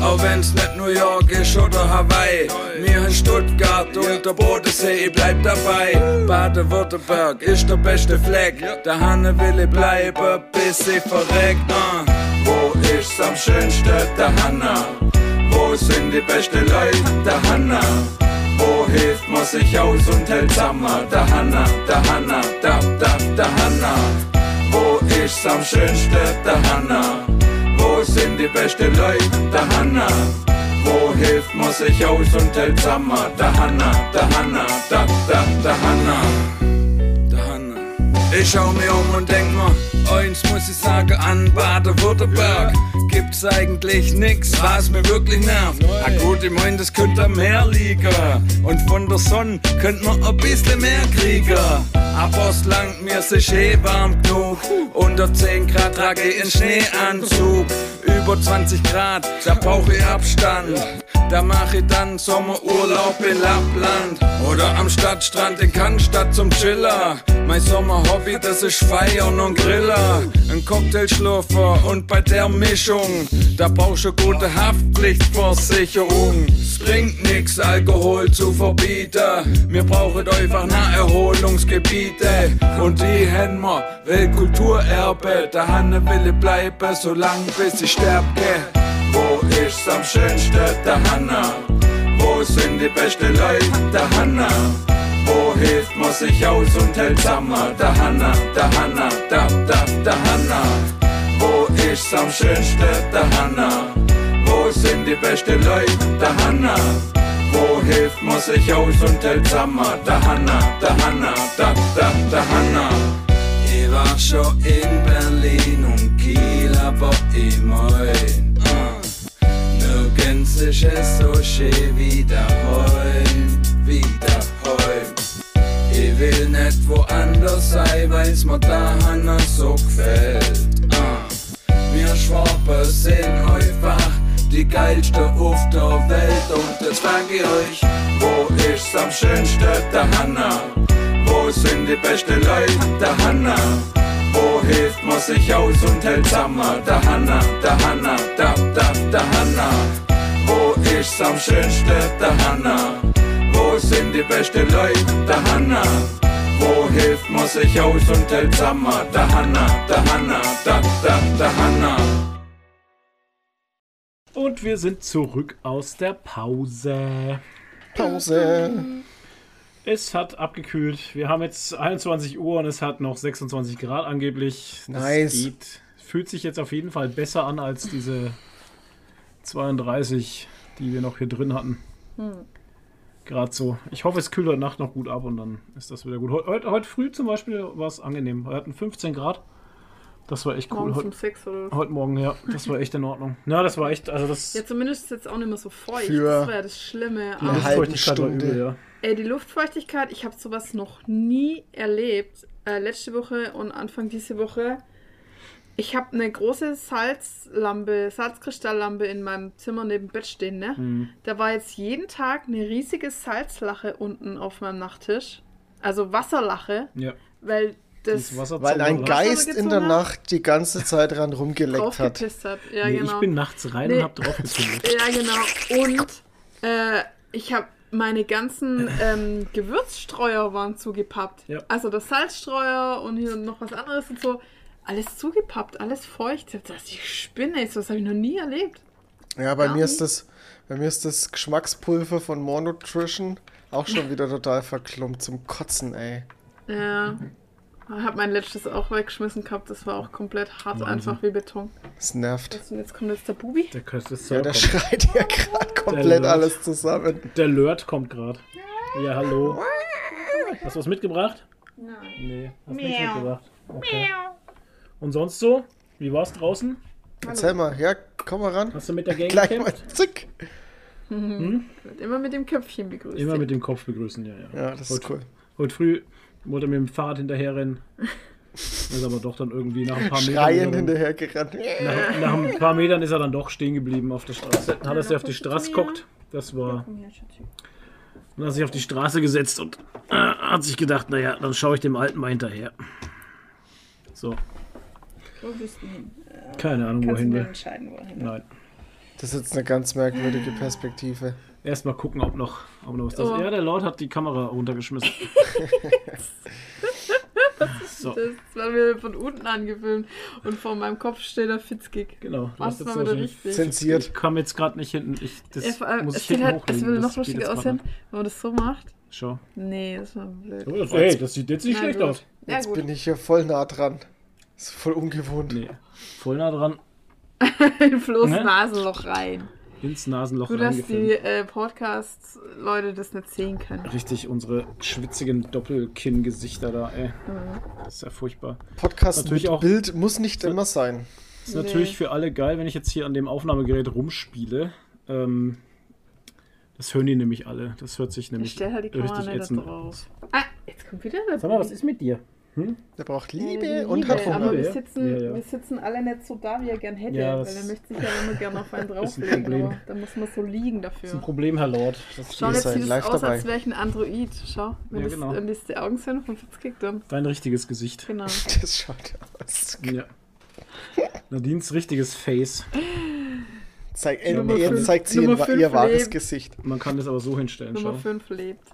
Auch wenn's nicht New York ist oder Hawaii. Mir in Stuttgart und der Bodensee, ich bleib dabei. Baden-Württemberg ist der beste Fleck. Da Hanne will ich bleiben, bis ich verreckt. Ah, wo ist's am schönsten? Der Hanna. Wo sind die besten Leute? Der Hanna. Wo hilft man sich aus und hält zusammen? Der Hanna, der Hanna, der, der, der Hanna. Wo ist's am schönsten? Der Hanna. Wo sind die besten Leute? Der Hanna. Wo hilft man sich aus und hält zusammen? Der Hanna, der Hanna, der, der, der. Der Hanna. Ich schau mir um und denk mir, eins muss ich sagen, an Baden-Württemberg gibt's eigentlich nix, was mir wirklich nervt. Ah gut, ich mein, das könnte am Meer liegen. Und von der Sonne könnt man ein bisschen mehr kriegen. Aber es langt mir sich eh warm genug. Unter 10 Grad trage ich einen Schneeanzug. Über 20 Grad, da brauche ich Abstand. Da mache ich dann Sommerurlaub in Lappland. Oder am Stadtstrand in Cannstatt zum Chiller. Mein Sommerhobby, das ist Feiern und Griller. Ein Cocktailschlürfer und bei der Mischung, da brauchst du gute Haftpflichtversicherung. Es bringt nix, Alkohol zu verbieten. Wir brauchen einfach Naherholungsgebiete. Und die wir Weltkulturerbe. Da Hanne will ich bleiben, solange bis ich sterbe. Wo ist's am schönsten? Der Hanna. Wo sind die besten Leute? Der Hanna. Hilft man sich aus und hält zusammen? Der Hanna, der Hanna, der, der, der Hanna. Wo ist's am schönsten? Der Hanna. Wo sind die besten Leute? Der Hanna. Wo hilft man sich aus und hält zusammen? Der Hanna, der Hanna, der, der, der Hanna. Ich war schon in Berlin und Kiel, aber immerhin. Uh. Nirgends ist es so schön wie daheim, wie daheim. Ich will nicht woanders sein, weil's mir daheim so gefällt. Uh. Wir Schwaben sind einfach die geilste auf der Welt und das frag ich euch, wo ist's am schönsten? Der Hanna. Wo sind die besten Leute? Der Hanna. Wo hilft man sich aus und hält zusammen? Der Hanna, der Hanna, der, der, der Hanna. Wo ist's am schönsten? Der Hanna. Sind die besten Leute? Der Hanna. Wo hilft man sich aus und hält zusammen? Der Hanna, der Hanna, der, der, der Hanna. Und wir sind zurück aus der Pause. Pause. Es hat abgekühlt. Wir haben jetzt 21 Uhr und es hat noch 26 Grad angeblich. Das Nice. geht. Fühlt sich jetzt auf jeden Fall besser an als diese 32, die wir noch hier drin hatten. Gerade so. Ich hoffe, es kühlt heute Nacht noch gut ab und dann ist das wieder gut. Heu- Heute, heute früh zum Beispiel war es angenehm. Wir hatten 15 Grad. Das war echt cool. Morgens um Heute, 6 oder was. heute Morgen, ja. Das war echt in Ordnung. Ja, das war echt. Also das. Ja, zumindest ist es jetzt auch nicht mehr so feucht. Für das war ja das Schlimme. eine Aber, halbe Luftfeuchtigkeit war Stunde. übel, ja. ey, die Luftfeuchtigkeit, ich habe sowas noch nie erlebt. Äh, letzte Woche und Anfang diese Woche. Ich habe eine große Salzlampe, Salzkristalllampe in meinem Zimmer neben dem Bett stehen, ne? Mhm. Da war jetzt jeden Tag eine riesige Salzlache unten auf meinem Nachttisch. Also Wasserlache, Ja. weil das Weil ein Geist in der hat? Nacht die ganze Zeit dran rumgeleckt hat. hat. Ja, Nee, genau. Ich bin nachts rein Nee. und hab draufgezogen. Ja, genau. Und äh, ich habe meine ganzen ähm, Gewürzstreuer waren zugepappt. Ja. Also das Salzstreuer und hier noch was anderes und so. Alles zugepappt, alles feucht. Das ich spinne, das habe ich noch nie erlebt. Ja, bei Gar mir nicht. ist das, bei mir ist das Geschmackspulver von More Nutrition auch schon wieder total verklumpt zum Kotzen, ey. Ja. Ich habe mein letztes auch weggeschmissen gehabt. Das war auch komplett hart, Wahnsinn. einfach wie Beton. Das nervt. Und jetzt kommt jetzt der Bubi. Der könnte es Ja, der kommt. schreit ja gerade komplett alles zusammen. Der Lord kommt gerade. Ja, hallo. Hast du was mitgebracht? Nein. Nee, hast nichts mitgebracht. Okay. Und sonst so? Wie war's draußen? Erzähl mal, ja, komm mal ran. Hast du mit der Gang Gleich mal, gekämpft? zick. Wird immer mit dem Köpfchen begrüßt. Immer mit dem Kopf begrüßen, ja, ja. Ja, das ist Heute- cool. Heute früh wollte er mit dem Fahrrad hinterherrennen. Ist aber doch dann irgendwie nach ein paar Metern. Schreiend ist er dann- hinterher gerannt. Nach, nach ein paar Metern ist er dann doch stehen geblieben auf der Straße. Dann hat er sich auf die Straße geguckt. Das war. Dann hat er sich auf die Straße gesetzt und äh, hat sich gedacht, naja, dann schaue ich dem Alten mal hinterher. So, Wo bist du hin? keine Ahnung, Kannst du wohin wir. entscheiden, wohin? Nein. Das ist jetzt eine ganz merkwürdige Perspektive. Erstmal gucken, ob noch, ob noch was da ist. Oh. Ja, der Lord hat die Kamera runtergeschmissen. so, Das war mir von unten angefilmt und vor meinem Kopf steht der Fitzkick. genau. Was hast war jetzt wieder richtig? Zensiert. Ich komme jetzt gerade nicht hinten. Ich, das Ja, allem, muss es ich hinten halt, es hochlegen. würde Das noch lustiger aussehen, wenn man das so macht. Schau. Nee, das war blöd. Oh, das, ey, das sieht jetzt nicht Na schlecht gut. aus. Ja, Jetzt gut. bin ich hier voll nah dran. Das ist voll ungewohnt. Nee, voll nah dran. In Flo's Ne? Nasenloch rein. Ins Nasenloch Gut, dass die äh, Podcast-Leute das nicht sehen können. Richtig, unsere schwitzigen Doppelkinn-Gesichter da, ey. Mhm. Das ist ja furchtbar. Podcast Natürlich mit auch- Bild muss nicht immer sein. Das ist natürlich Nee. für alle geil, wenn ich jetzt hier an dem Aufnahmegerät rumspiele. Ähm, das hören die nämlich alle. Das hört sich Ich nämlich stell halt die Kamera richtig ätzend drauf. Ah, jetzt kommt wieder der Sag mal, was ist mit dir? Der braucht Ja, Liebe die und Liebe, hat Hunger. Aber wir Ja, sitzen, ja, ja. wir sitzen alle nicht so da, wie er gern hätte. Ja, weil das er möchte sich ja immer gerne auf einen ein drauflegen. Problem. aber da muss man so liegen Das ist ein dafür. Problem, Herr Lord. Das Schau, jetzt sieht es aus, dabei. als wäre ich ein Android. Schau, wenn, Ja, das, genau. wenn das die Augen sind von Fitzkick, dann. Dein richtiges Gesicht. Genau. Das schaut aus. Ja. Nadines richtiges Face. Zeig, äh, Nummer jetzt fünf- zeigt sie Nummer ihr, fünf ihr wahres lebt. Gesicht. Man kann das aber so hinstellen. Nummer Schau. 5 lebt.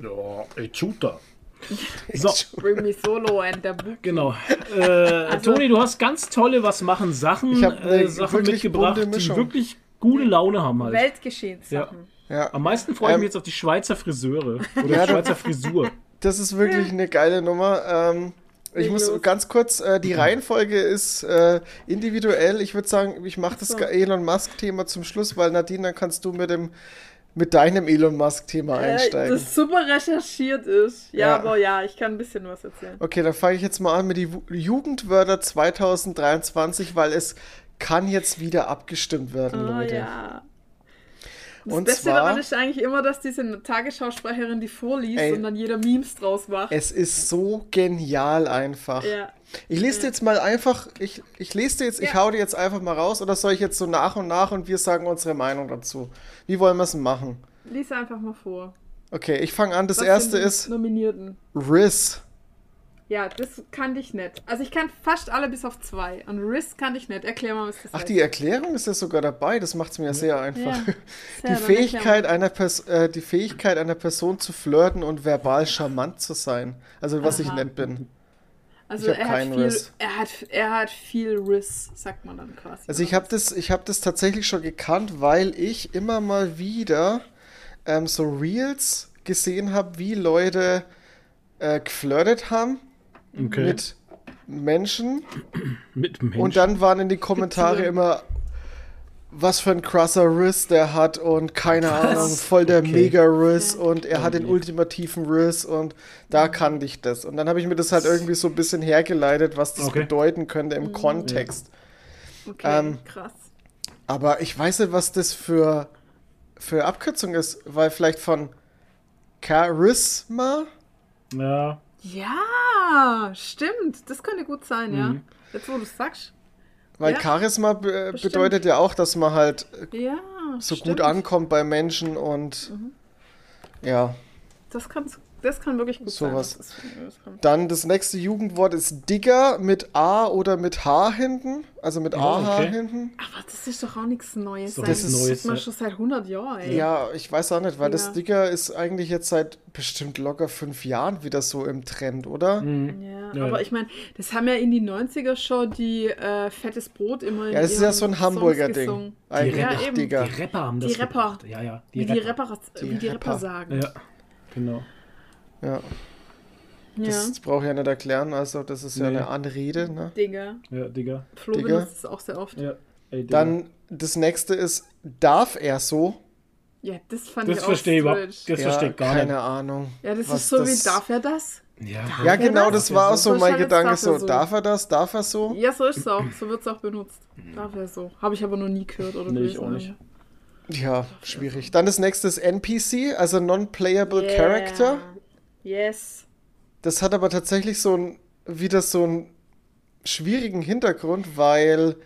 Ja, ey, Tuta. So, Bring me solo and der Book. genau. Äh, Toni, du hast ganz tolle Was machen Sachen, Ich äh, Sachen wirklich mitgebracht, die wirklich gute Laune haben halt. Weltgeschehenssachen. Ja. Am meisten freue ich Ähm, mich jetzt auf die Schweizer Friseure oder Ja, Schweizer Frisur. Das ist wirklich eine geile Nummer. Ähm, ich muss los. ganz kurz, äh, die Reihenfolge ist äh, individuell. Ich würde sagen, ich mache das So. Elon Musk-Thema zum Schluss, weil Nadine, dann kannst du mit dem mit deinem Elon Musk-Thema Äh, einsteigen. das super recherchiert ist. Ja, Ja. aber ja, ich kann ein bisschen was erzählen. Okay, dann fange ich jetzt mal an mit die Jugendwörter 2023, weil es kann jetzt wieder abgestimmt werden, Oh Leute. ja. Das Und Beste zwar- daran ist eigentlich immer, dass diese Tagesschausprecherin die vorliest Ey. und dann jeder Memes draus macht. Es ist so genial einfach. Ja. Ich lese dir jetzt mal einfach, ich, ich lese dir jetzt, ich Ja. hau dir jetzt einfach mal raus oder soll ich jetzt so nach und nach und wir sagen unsere Meinung dazu? Wie wollen wir es machen? Lies einfach mal vor. Okay, ich fange an. Das Was erste ist Nominierten. Riz. Ja, das kannte ich nicht. Also ich kann fast alle bis auf zwei. Und Risk kannte ich nicht. Erklär mal, was das Ach, heißt. die Erklärung ist ja sogar dabei. Das macht es mir sehr einfach. Ja. Die, dann Fähigkeit einer Pers äh, die Fähigkeit einer Person zu flirten und verbal charmant zu sein. Also was ich Aha. nett bin. Also ich hab er hat, viel, Riss. er, hat, er hat viel Riss, sagt man dann quasi. Also ich habe das, ich habe das tatsächlich schon gekannt, weil ich immer mal wieder ähm, so Reels gesehen habe, wie Leute äh, geflirtet haben Okay. mit Menschen Mit Menschen. und dann waren in die Kommentare immer was für ein krasser Riss der hat und keine Ahnung, voll der Okay. Mega-Riss und er hat den Okay. ultimativen Riss und da kannte ich das. Und dann habe ich mir das halt irgendwie so ein bisschen hergeleitet, was das Okay. bedeuten könnte Mhm. im Kontext. Okay, ähm, krass. Aber ich weiß nicht, was das für, für Abkürzung ist, weil vielleicht von Charisma? ja, Ja, stimmt. Das könnte gut sein, ja. Mhm. Jetzt, wo du es sagst. Weil Ja, Charisma be bestimmt. bedeutet ja auch, dass man halt Ja, so stimmt. gut ankommt bei Menschen und ja. Das kann das kann wirklich gut Sowas. sein. dass Das das. Dann das nächste Jugendwort ist Digger mit A oder mit H hinten. Also mit Ja, AH okay. hinten. Aber das ist doch auch nichts Neues. nichts das Neues, ist man ja. schon seit 100 Jahren, ey. Ja, ich weiß auch nicht, weil das Ja. Digger ist eigentlich jetzt seit bestimmt locker fünf Jahren wieder so im Trend, oder? Mhm. Ja, Ja, aber ja. ich meine, das haben ja in die 90er schon die äh, Fettes Brot immer in Ja, das ist ja so ein Songs Hamburger gesungen. Ding. Eigentlich Ja. Die Rapper haben Die das Rapper. gebracht. Ja, ja. Wie die Rapper, Die wie die Rapper Rapper. sagen. Ja, genau. Ja, Ja. das brauche ich ja nicht erklären. Also, das ist ja Nee. eine Anrede. Ne? Digga. Ja, Digga. Flo Digga. benutzt es auch sehr oft. Ja, Ja. Ey. Dann das nächste ist, darf er so? das fand das ich auch verstehe. Das verstehe ich gar keine nicht. Ahnung. Ja, das ist so das- wie, darf er das? Ja, Ja, er genau, das? das war auch so mein Gedanke. darf er So, so. darf er das? Darf er so? Ja, so ist es auch. So wird es auch benutzt. Darf er so. Habe ich aber noch nie gehört oder Nee, ich auch nicht. Ja, schwierig. Dann das nächste ist NPC, also Non-Playable Yeah. Character. Yes. Das hat aber tatsächlich so ein, wieder so einen schwierigen Hintergrund, weil,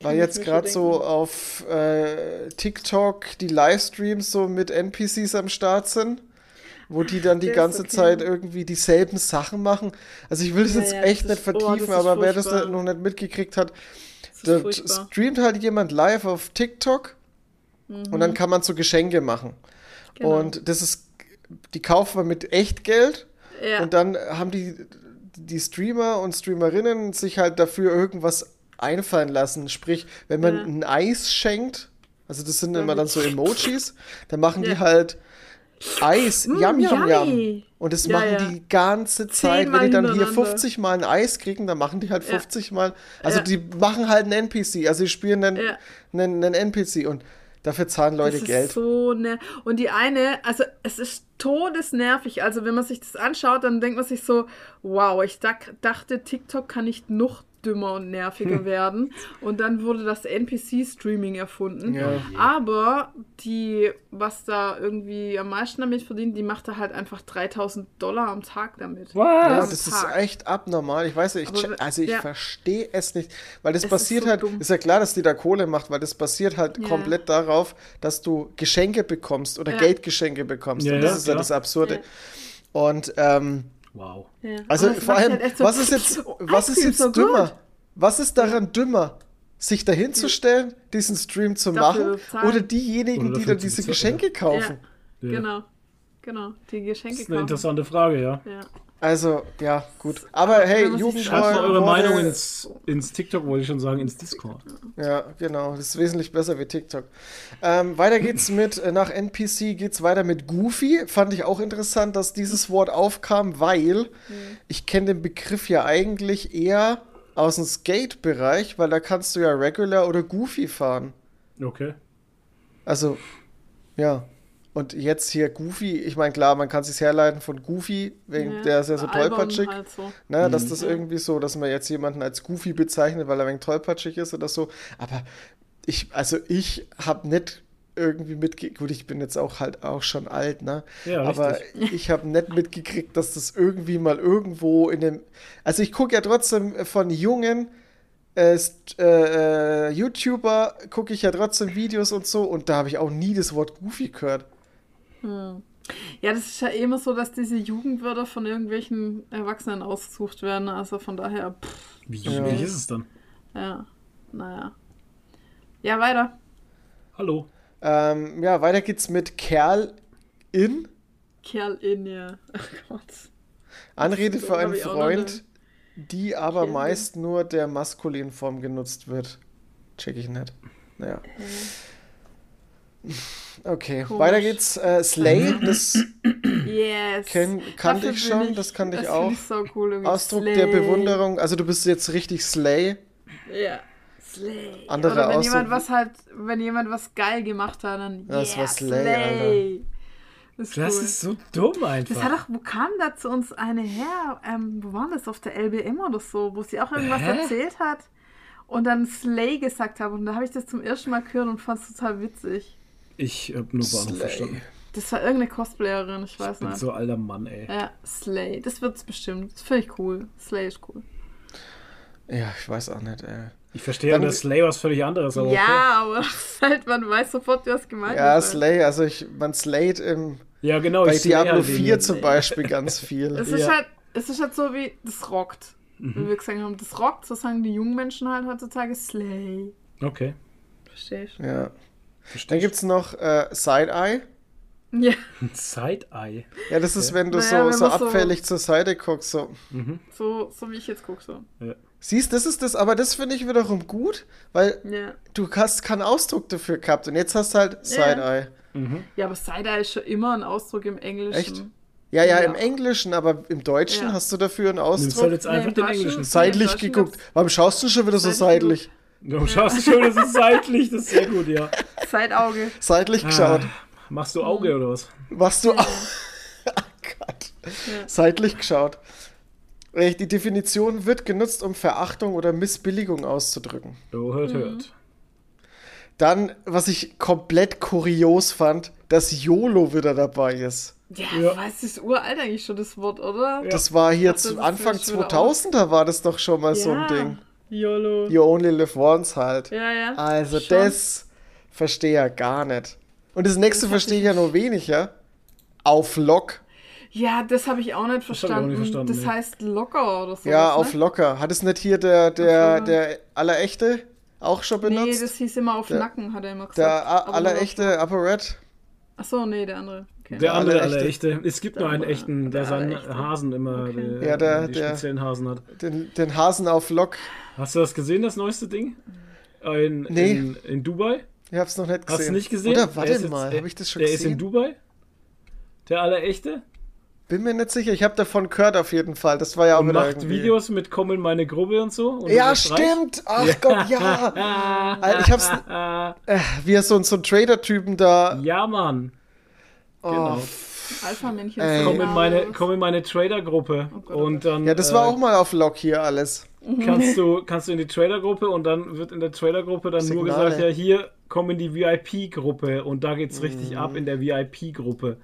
weil jetzt gerade so auf äh, TikTok die Livestreams so mit NPCs am Start sind, wo die dann die Das ganze okay. Zeit irgendwie dieselben Sachen machen. Also ich will das Ja, jetzt ja, echt das nicht oh, vertiefen, ist aber wer das noch nicht mitgekriegt hat, da streamt halt jemand live auf TikTok und dann kann man so Geschenke machen. Mhm. Genau. Und das ist, die kaufen wir mit Echtgeld ja. und dann haben die, die Streamer und Streamerinnen sich halt dafür irgendwas einfallen lassen. Sprich, wenn man Ja. ein Eis schenkt, also das sind immer dann so Emojis, dann machen Ja. die halt Eis, Mm, yum, yum, yum. yummy. Und das Ja, machen ja. die ganze Zeit. Wenn die dann hier hintereinander. 50 Mal ein Eis kriegen, dann machen die halt Ja. 50 Mal. Also die machen halt einen NPC, also die spielen einen, einen, einen NPC und dafür zahlen Leute das Geld. Ist so ner und die eine, also es ist todesnervig. Also wenn man sich das anschaut, dann denkt man sich so, wow, ich dachte, TikTok kann nicht noch dümmer und nerviger werden. Und dann wurde das NPC-Streaming erfunden. Ja. Aber die, was da irgendwie am meisten damit verdient, die macht da halt einfach 3000 Dollar am Tag damit. Was? Ja, das ist Tag. echt abnormal. Ich weiß nicht, ich Aber also ich ja. verstehe es nicht, weil das Es ist basiert so halt, dumm. ist ja klar, dass die da Kohle macht, weil das basiert halt Ja. komplett darauf, dass du Geschenke bekommst oder Ja. Geldgeschenke bekommst. Ja, Und das ja, ist ja das Absurde. Ja. Und ähm, Wow. Ja. also Aber vor allem, halt so- was ist jetzt, was ist jetzt so dümmer? Was ist daran dümmer? Sich dahin zu stellen, diesen Stream zu Dafür machen bezahlen. oder diejenigen, Oder die dann diese Geschenke kaufen? Ja. Genau. Genau. Die Das Geschenke ist eine kaufen. interessante Frage, ja. Also, ja, gut. Aber hey, Jugend Schreibt mal eure Worte- Meinung ins, ins TikTok, wollte ich schon sagen, ins Discord. Ja, genau. Das ist wesentlich besser wie TikTok. Ähm, weiter geht's mit, äh, nach NPC geht's weiter mit Goofy. Fand ich auch interessant, dass dieses Wort aufkam, weil ich kenne den Begriff ja eigentlich eher aus dem Skate-Bereich, weil da kannst du ja Regular oder Goofy fahren. Okay. Also, ja. Und jetzt hier Goofy, ich meine, klar, man kann sich herleiten von Goofy, wegen Ja. der ist ja so tollpatschig. Halt so. Ne, dass das irgendwie so, dass man jetzt jemanden als Goofy bezeichnet, weil er ein wenig tollpatschig ist oder so. Aber ich, also ich habe nicht irgendwie mitgekriegt, gut, ich bin jetzt auch halt auch schon alt, ne? Ja, Aber richtig. ich habe nicht mitgekriegt, dass das irgendwie mal irgendwo in dem. Also ich gucke ja trotzdem von jungen äh, äh, äh, YouTuber, gucke ich ja trotzdem Videos und so und da habe ich auch nie das Wort Goofy gehört. Ja, das ist ja immer so, dass diese Jugendwörter von irgendwelchen Erwachsenen ausgesucht werden. Also von daher, pff, Wie, Ja. wie ist es dann? ja, naja. Ja, weiter. Hallo. Ähm, ja, weiter geht's mit Kerl in. Kerl in, ja. Ach Gott. Anrede für einen Freund, die aber Kerl in. meist nur der maskulinen Form genutzt wird. Check ich nicht. Naja. Okay, Komisch. weiter geht's. Äh, Slay, das Yes. kenn, kannte Dafür ich schon, das kannte ich das auch. Ich so cool. Ausdruck Slay. der Bewunderung. Also du bist jetzt richtig Slay. Ja. Slay. Andere Oder wenn Ausdruck- jemand was halt, wenn jemand was geil gemacht hat, dann Ja, das yeah, war Slay, Das ist Das cool. ist so dumm einfach. Das hat doch, wo kam da zu uns eine her? Ähm, wo war das? Auf der LBM oder so, wo sie auch irgendwas Hä? erzählt hat und dann Slay gesagt hat. Und da habe ich das zum ersten Mal gehört und fand es total witzig. Ich habe nur Bahnhof Slay. verstanden. Das war irgendeine Cosplayerin, ich weiß Ich bin nicht. so alter Mann, ey. Ja, Slay. Das wird's bestimmt. Das finde ich cool. Slay ist cool. Ja, ich weiß auch nicht. Äh. Ich verstehe Dann- unter Slay was völlig anderes, aber okay. ja, aber halt, man weiß sofort, was gemeint Ja, ist. Slay, also ich, man slayt im, Ja, genau. Bei ich Diablo ja den 4 jetzt. zum Beispiel ganz viel. Es ist Ja. halt, es ist halt so wie, das rockt. Wie wir gesagt haben, das rockt, so sagen die jungen Menschen halt heutzutage Slay. Okay. Verstehst du? Ja. Dann gibt es noch äh, Side-Eye. Ja, Side-Eye. Ja, das ist, wenn du Naja, so, wenn so man so- abfällig zur Seite guckst. So. so, so wie ich jetzt gucke. So. Siehst, das ist das, aber das finde ich wiederum gut, weil Ja. du hast keinen Ausdruck dafür gehabt und jetzt hast du halt Side-Eye. ja, aber Side-Eye ist schon immer ein Ausdruck im Englischen. Echt? Ja, ja, Ja. im Englischen, aber im Deutschen Ja. hast du dafür einen Nimmst Ausdruck. halt jetzt einfach im den englischen. Seitlich Ja, geguckt. Warum schaust du schon wieder so Seitlich seitlich? Du schaust schon, das ist seitlich, das ist sehr gut, ja. Side-Auge. Seitlich geschaut. Ah, machst du Auge oder was? Machst du auch. oh Gott. Seitlich geschaut. Äh, Die Definition wird genutzt, um Verachtung oder Missbilligung auszudrücken. Oh, hört, hört. Dann, was ich komplett kurios fand, dass YOLO wieder dabei ist. Ja, Ja. das ist uralt eigentlich schon das Wort, oder? Das war hier Ach, das zu Anfang vielleicht wieder 2000er war das doch schon mal so ein Ding. YOLO. You only live once halt. Ja, ja. Also Schon. das verstehe ich ja gar nicht. Und das nächste Das verstehe ich ja nur wenig, ja? Auf Lock. Ja, das habe ich auch nicht hab ich auch verstanden. nicht verstanden, das nee. heißt locker oder so. Ja, auf locker. Hat es nicht hier der, der, der Allerechte auch schon Nee, benutzt? das hieß immer auf Der- Nacken, hat er immer gesagt. der Allerechte Upper Red? Achso, nee, der andere. Okay. Der andere, alle alle echte. echte. Es gibt nur einen Der- echten, der der seinen. Hasen immer, Okay. der, Ja, der- die der- speziellen Hasen hat. Den, den Hasen auf Lock. Hast du das gesehen, das neueste Ding? In, Nee. in, in Dubai? Ich hab's noch nicht gesehen. Hast du nicht gesehen? Oder Der warte jetzt- mal, habe ich das schon Der ist in gesehen? Dubai? Der Allerechte? Bin mir nicht sicher. Ich habe davon gehört auf jeden Fall. Das war ja auch Und macht irgendwie. Videos mit Komm in meine Gruppe und so. Und Ja, stimmt. Ach Gott, ja. Alter, ich hab's. Äh, wie er so, so ein Trader-Typen da. Ja, Mann. Oh, Genau. Alpha-Männchen. Ey. ist Komm in meine, komm in meine Trader-Gruppe. Oh und dann Ja, das war äh, auch mal auf Lock hier alles. Kannst du, kannst du in die Trader-Gruppe und dann wird in der Trader-Gruppe dann nur Signale. gesagt, ja, hier komm in die VIP-Gruppe und da geht's Mhm. richtig ab in der VIP-Gruppe.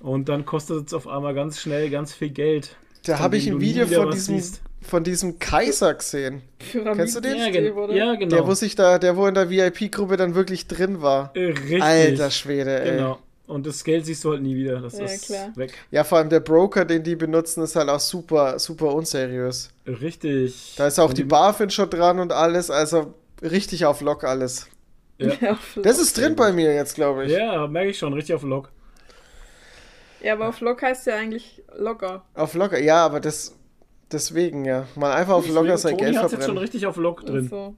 Und dann kostet es auf einmal ganz schnell ganz viel Geld. Da habe ich ein Video von diesem, siehst. von diesem Kaiser gesehen. Kennst du den? Ja, gen oder? ja genau. Der, wo sich da, der wo in der VIP-Gruppe dann wirklich drin war. Äh, Richtig. Alter Schwede, ey. Genau. Und das Geld siehst du halt nie wieder. Das Ja, ist klar. weg. Ja, vor allem der Broker, den die benutzen, ist halt auch super, super unseriös. Richtig. Da ist auch Und die BaFin schon dran und alles, also richtig auf Lock alles. Ja. Das ist drin bei mir jetzt, glaube ich. Ja, merke ich schon. Richtig auf Lock. ja, aber auf Lock heißt ja eigentlich locker. Auf Locker, ja, aber das deswegen ja. Mal einfach auf Locker sein Toni Geld hat's jetzt schon verbrennen. richtig auf Lock drin. So.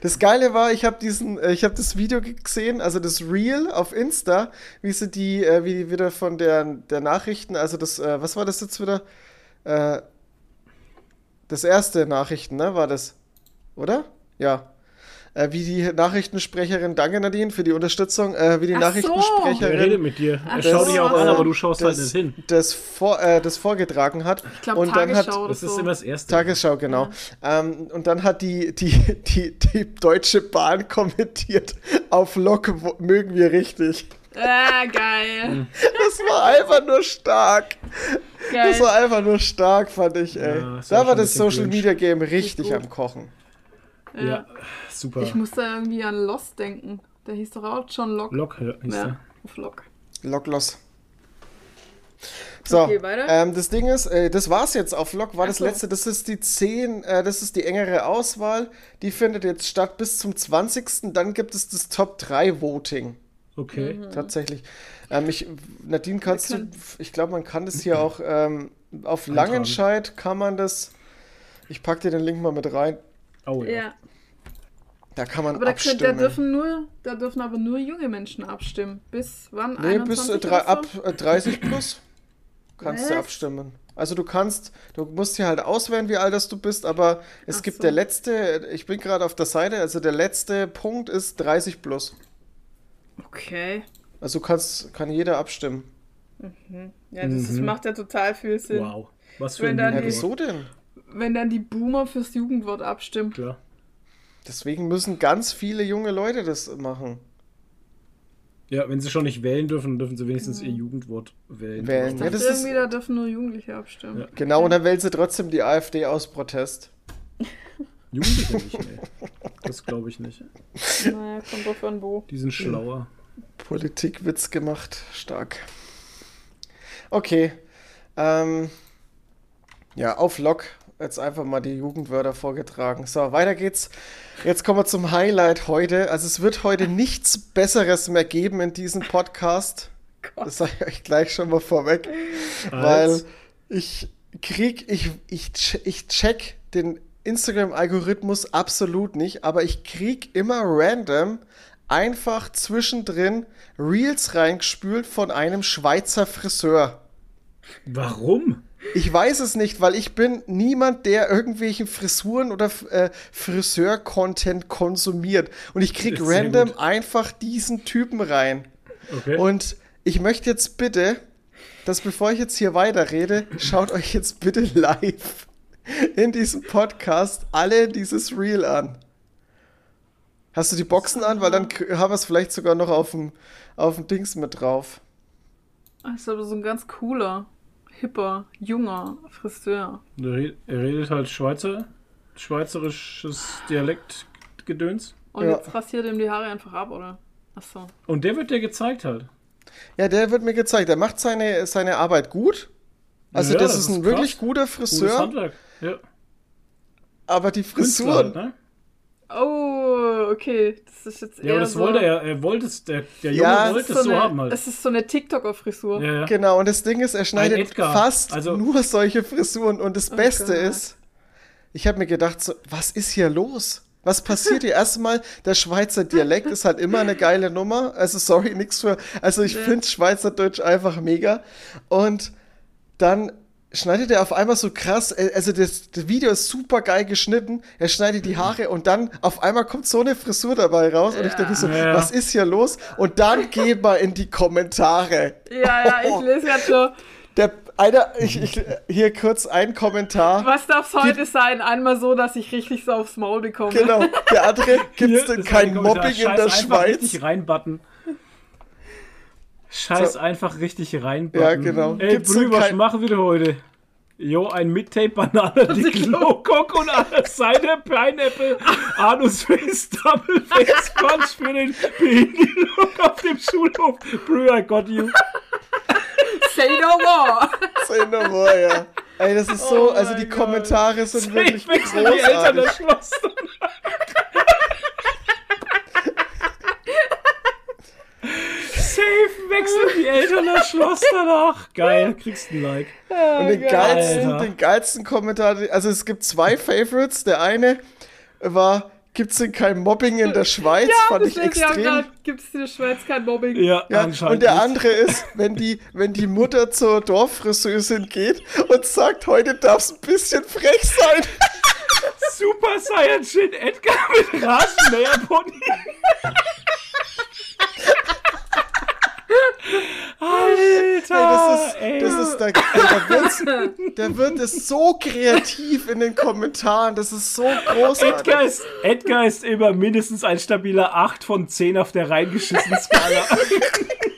Das Geile war, ich habe diesen, äh, ich habe das Video gesehen, also das Reel auf Insta, wie sie die, äh, wie die wieder von der, der Nachrichten, also das, äh, was war das jetzt wieder? Das erste Nachrichten, ne, war das, oder? Ja. Äh, wie die Nachrichtensprecherin, danke Nadine für die Unterstützung, äh, wie die Ach so. Er redet Nachrichtensprecherin mit dir. Er Ach schaut dich auch an, äh, aber du schaust halt das, nicht hin. das, vor, äh, das vorgetragen hat. Ich glaube, Und dann hat- Tagesschau oder Das ist so. immer das Erste. Tagesschau, genau. Ähm, und dann hat die, die, die, die Deutsche Bahn kommentiert, auf Lok mögen wir richtig. Ah, geil. Das war einfach nur stark. geil. Das war einfach nur stark, fand ich, ey. Ja, ja da war das Social. Media Game richtig am Kochen. Ja, super. Ich muss da irgendwie an Lost denken. Der hieß doch auch John Locke. Lock, ja, hieß Ja, der. auf Lock. Lock los. So, Okay, ähm, das Ding ist, äh, das war's jetzt auf Lok, war Ach das so. letzte, das ist die 10, äh, das ist die engere Auswahl, die findet jetzt statt bis zum 20. Dann gibt es das Top 3 Voting. Okay. Tatsächlich. Ähm, ich, Nadine, kannst du, ich glaube, man kann das hier auch ähm, auf. Langenscheid kann man das. Ich pack dir den Link mal mit rein. Oh ja. Ja. Da kann man Aber abstimmen. da dürfen nur, da dürfen aber nur junge Menschen abstimmen. Bis wann? nee, bis 21 äh, drei, oder ab so? äh, 30 plus kannst du Was? abstimmen. Also du kannst, du musst hier halt auswählen, wie alt das du bist, aber es Ach gibt so. der letzte, ich bin gerade auf der Seite, also der letzte Punkt ist 30 plus. Okay. Also kannst, kann jeder abstimmen. Ja, das ist, Mhm. macht ja total viel Sinn. Wow. Was für Wenn ein dann Ja, die- wieso denn? Wenn dann die Boomer fürs Jugendwort abstimmen. Klar. Deswegen müssen ganz viele junge Leute das machen. Ja, wenn sie schon nicht wählen dürfen, dann dürfen sie wenigstens ihr Jugendwort wählen. Wählen, Ich Ja, das ist- irgendwie, da dürfen nur Jugendliche abstimmen. Ja. Genau, und dann wählen sie trotzdem die AfD aus Protest. Jugendliche nicht, nee. Das glaube ich nicht. Naja, kommt drauf an, wo. Die sind schlauer. Politikwitz gemacht. Stark. Okay. Ähm, ja, auf Lock. Jetzt einfach mal die Jugendwörter vorgetragen. So, weiter geht's. Jetzt kommen wir zum Highlight heute. Also es wird heute nichts Besseres mehr geben in diesem Podcast. Das sage ich euch gleich schon mal vorweg. Weil ich krieg, ich, ich, ch- ich check den Instagram-Algorithmus absolut nicht, aber ich krieg immer random einfach zwischendrin Reels reingespült von einem Schweizer Friseur. Warum? Ich weiß es nicht, weil ich bin niemand, der irgendwelchen Frisuren oder äh, Friseur-Content konsumiert. Und ich krieg random gut. einfach diesen Typen rein. Okay. Und ich möchte jetzt bitte, dass bevor ich jetzt hier weiterrede, schaut euch jetzt bitte live in diesem Podcast alle dieses Reel an. Hast du die Boxen an? Weil dann haben wir es vielleicht sogar noch auf dem, auf dem Dings mit drauf. Das ist aber so ein ganz cooler, hipper, junger Friseur. er red- er redet halt Schweizer, schweizerisches Dialektgedöns. Und Ja. jetzt rasiert ihm die Haare einfach ab, oder? Achso. Und der wird dir gezeigt halt. Ja, der wird mir gezeigt. Der macht seine, seine Arbeit gut. Also, Ja, das, das ist ist ein krass. wirklich guter Gutes Friseur. Handwerk. Ja. Aber die Künstler Frisuren. halt, ne? Oh, okay. Das ist jetzt eher Ja, aber das so, wollte er. Er wollte es, der, der Junge Ja, wollte es so eine, haben halt. Es ist so eine TikToker-Frisur. Ja, ja. Genau, und das Ding ist, er schneidet fast Also- nur solche Frisuren. Und das Oh Beste Gott. ist, ich habe mir gedacht, so, was ist hier los? Was passiert hier? Erstmal, der Schweizer Dialekt ist halt immer eine geile Nummer. Also, sorry, nix für. Also, ich Ja. finde Schweizerdeutsch einfach mega. Und dann schneidet er auf einmal so krass, äh, also das, das Video ist super geil geschnitten, er schneidet die Haare und dann auf einmal kommt so eine Frisur dabei raus und ich Ja. denke so, Ja. was ist hier los? Und dann geht mal in die Kommentare. Ja, ja, ich lese gerade schon. Der, einer, ich, ich, hier kurz ein Kommentar. Was darf es heute sein? Einmal so, dass ich richtig so aufs Maul bekomme. Genau, der andere, Hier gibt's denn kein. Mobbing in Scheiß der einfach Schweiz? Richtig reinbutton. Scheiß So. einfach richtig reinbutton. Ja, genau. Ey, Gibt's Brü, was machen wir heute? Jo, ein Midtape Banane, die Glowcock und an der Seite Pineapple, Anus Face, Double Face Punch für den behinderten auf dem Schulhof. Brü, I got you. Say no more. Say no more, ja. Ey, das ist so, Oh also die. Kommentare sind wirklich Ich wechsle die Eltern großartig. das Schloss. Safe wechseln die Eltern das Schloss danach. Geil, kriegst ein Like. Und den geilsten, Alter. den geilsten Kommentar, also es gibt zwei Favorites. Der eine war, gibt's denn kein Mobbing in der Schweiz? Fand ich extrem. Gibt es in der Schweiz kein Mobbing? Ja, Ja, anscheinend. und der andere ist, wenn die, wenn die Mutter zur Dorffriseusin geht und sagt, heute darf's ein bisschen frech sein. Super Saiyan Shit Edgar mit Rasenmäherpony. Alter, Ey, das ist, das ist da, da, da wird es so kreativ in den Kommentaren. Das ist so großartig. Edgar ist, Edgar ist immer mindestens ein stabiler 8 von 10 auf der reingeschissenen Skala.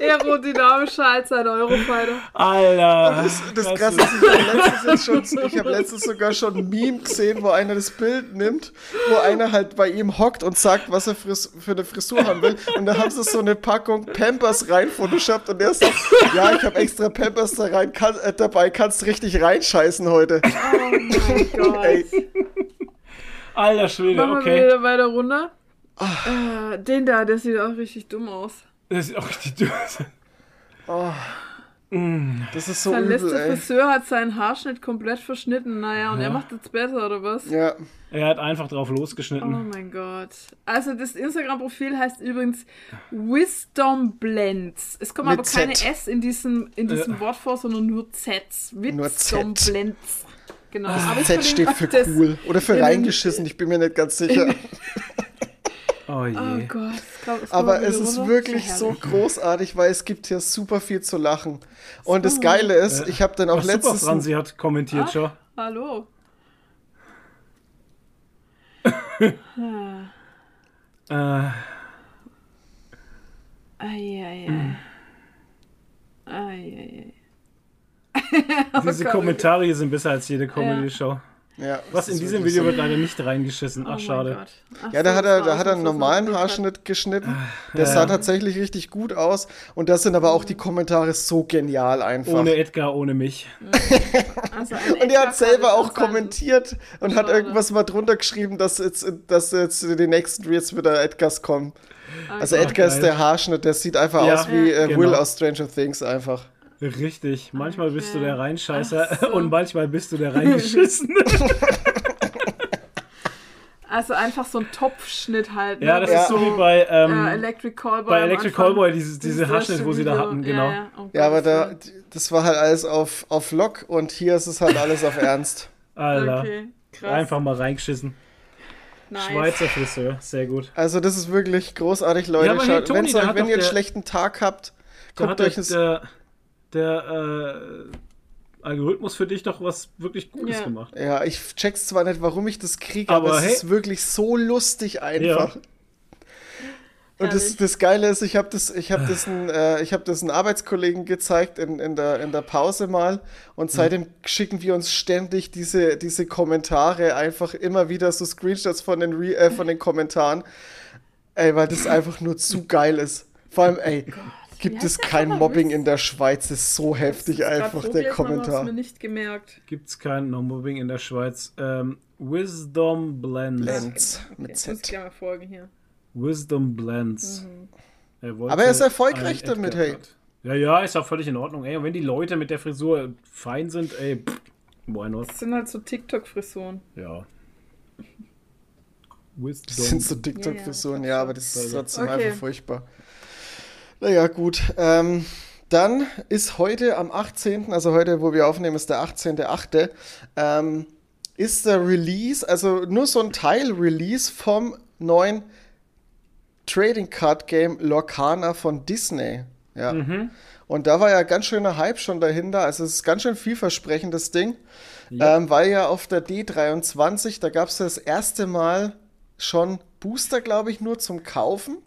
Aerodynamischer als ein Eurofighter. Alter. Das, das das Krasse ist, ich habe letztens, jetzt schon, ich hab letztens sogar schon ein Meme gesehen, wo einer das Bild nimmt, wo einer halt bei ihm hockt und sagt, was er fris für eine Frisur haben will. Und da haben sie so eine Packung Pampers rein photoshoppt und er sagt, ja, ich habe extra Pampers da rein, kann, äh, dabei, kannst richtig reinscheißen heute. Oh mein Gott. Ey, Alter Schwede, Machen wir okay. wieder weiter runter. Äh, den da, der sieht auch richtig dumm aus. Das ist auch richtig dünn. das ist so Sein übel. Friseur hat seinen Haarschnitt komplett verschnitten. Naja, und Ja. er macht jetzt besser, oder was? Ja, Er hat einfach drauf Oh losgeschnitten. mein Gott. Also das Instagram-Profil heißt übrigens Wisdom Blends. Es kommt Mit aber keine Z. S in diesem, in diesem Wort vor, sondern nur Zs. Nur Wisdom Z. Blends. Genau. Aber ich Z steht für das cool. Oder für reingeschissen, ich bin mir nicht ganz sicher. Oh je. Oh Gott. es kommt- es kommt Aber es ist runter. wirklich so großartig, weil es gibt hier super viel zu lachen. Und das Geile ist, ich habe dann auch Ach, super, letztens... Franzi hat kommentiert Ah. schon. Hallo. Äh, Eieiei. Eieiei. diese. Kommentare hier sind besser als jede Comedy-Show. Ja, Was das in diesem Video so. wird leider nicht reingeschissen. Oh Ach, mein schade. Ach Ja, da so, hat das er, da hat er einen normalen. Haarschnitt geschnitten. Der ja. sah tatsächlich richtig gut aus. Und da sind aber auch die Kommentare so genial einfach. Ohne Edgar, ohne mich. Also ein Und er hat selber auch kommentiert und hat irgendwas mal drunter geschrieben, dass jetzt, dass jetzt in den nächsten Reels wieder Edgars kommen. sagen. Also Edgar ist der Haarschnitt, der sieht einfach Ja, aus wie äh, genau. Will aus Stranger Things einfach. Richtig. Manchmal bist du Okay. der Reinscheißer so. und manchmal bist du der Reingeschissen. Also einfach so ein Topfschnitt halt. Ne? ja, das Ja. ist so wie bei, ähm, äh, Electric Callboy. bei Electric. Callboy, diese, diese Haarschnitt, wo sie da hatten, genau. Ja, ja, um Ja, aber da, das war halt alles auf, auf Lock und hier ist es halt alles auf Ernst. Alter. Okay, krass. Einfach mal reingeschissen. nice. Schweizer Friseur, sehr gut. Also das ist wirklich großartig, Leute. Ja, aber hey, Schaut, Toni, hat wenn ihr einen der- schlechten Tag habt, guckt euch das... der, der äh, Algorithmus für dich doch was wirklich Gutes Ja. gemacht. Ja, ich check's zwar nicht, warum ich das kriege, Aber aber, es hey. ist wirklich so lustig einfach. Ja. Und das, das Geile ist, ich habe das, ich hab das, ein, äh, ich hab das einem Arbeitskollegen gezeigt in, in, der, in der Pause mal und seitdem schicken wir uns ständig diese, diese Kommentare einfach immer wieder so Screenshots von den, Re äh, von den Kommentaren. Ey, weil das einfach nur zu geil ist. Vor allem, ey, gibt es kein? Mobbing in der Schweiz? Das ist so heftig einfach, so der Kommentar. mir nicht gemerkt. Gibt's kein No-Mobbing in der Schweiz. Ähm, Wisdom Blends. Blends Okay, mit muss ich Z. gleich mal folgen hier. Wisdom Blends. Mhm. Er Aber er ist erfolgreich damit, hey. Ja, ja, ist auch völlig in Ordnung. Ey, und wenn die Leute mit der Frisur fein sind, ey, pff, why not? Das sind halt so TikTok-Frisuren. Ja. Wisdom. Das sind so TikTok-Frisuren, Ja, ja, ja, aber das ist trotzdem Okay. einfach furchtbar. Naja, gut. Ähm, dann ist heute am 18., also heute, wo wir aufnehmen, ist der 18.8., ähm, ist der Release, also nur so ein Teil-Release vom neuen Trading Card Game Lorcana von Disney. Ja. Mhm. Und da war ja ganz schöner Hype schon dahinter. Also es ist ganz schön vielversprechendes Ding. Ja. Ähm, weil ja auf der D23, da gab es das erste Mal schon Booster, glaube ich, nur zum Kaufen.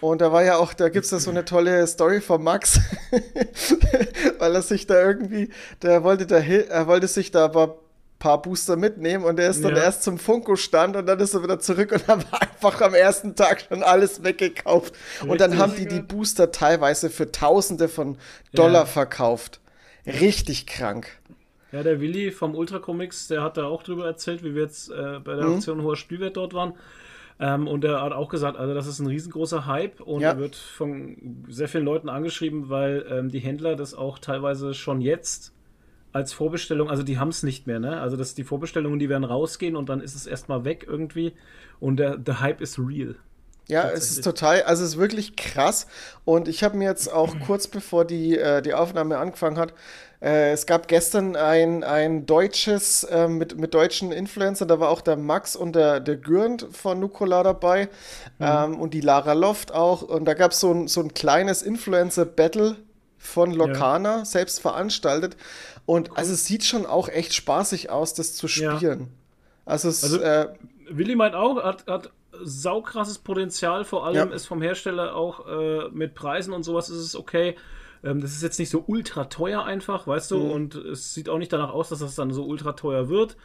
Und da war ja auch, da gibt es da so eine tolle Story von Max, weil er sich da irgendwie, der wollte da, er wollte sich da aber ein paar Booster mitnehmen und er ist dann Ja. erst zum Funko-Stand und dann ist er wieder zurück und war einfach am ersten Tag schon alles weggekauft. Und dann Richtig. haben die die Booster teilweise für Tausende von Dollar Ja. verkauft. Richtig krank. Ja, der Willi vom Ultra Comics, der hat da auch drüber erzählt, wie wir jetzt äh, bei der Mhm. Aktion Hoher Spielwert dort waren. Ähm, und er hat auch gesagt, also das ist ein riesengroßer Hype und Ja. er wird von sehr vielen Leuten angeschrieben, weil ähm, die Händler das auch teilweise schon jetzt als Vorbestellung, also die haben es nicht mehr, ne? Also das, die Vorbestellungen, die werden rausgehen und dann ist es erstmal weg irgendwie und der, der Hype ist real. Ja, es ist total, also es ist wirklich krass. Und ich habe mir jetzt auch kurz bevor die, äh, die Aufnahme angefangen hat, äh, es gab gestern ein, ein deutsches, äh, mit, mit deutschen Influencern, da war auch der Max und der, der Gürnt von Nukola dabei ähm, und die Lara Loft auch. Und da gab es so ein, so ein kleines Influencer-Battle von Locana, selbst veranstaltet. Und also es sieht schon auch echt spaßig aus, das zu Ja. spielen. Also es, Also- äh, Willi meint auch, hat, hat saukrasses Potenzial, vor allem Ja. ist vom Hersteller auch äh, mit Preisen und sowas ist es okay. Ähm, das ist jetzt nicht so ultra teuer einfach, weißt du, Mhm. und es sieht auch nicht danach aus, dass das dann so ultra teuer wird.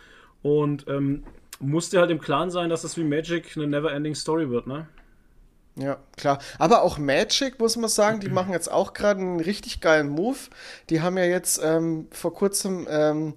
Und ähm, muss dir halt im Klaren sein, dass das wie Magic eine never-ending Story wird, ne? Ja, klar. Aber auch Magic, muss man sagen, die machen jetzt auch gerade einen richtig geilen Move. Die haben ja jetzt ähm, vor kurzem ähm,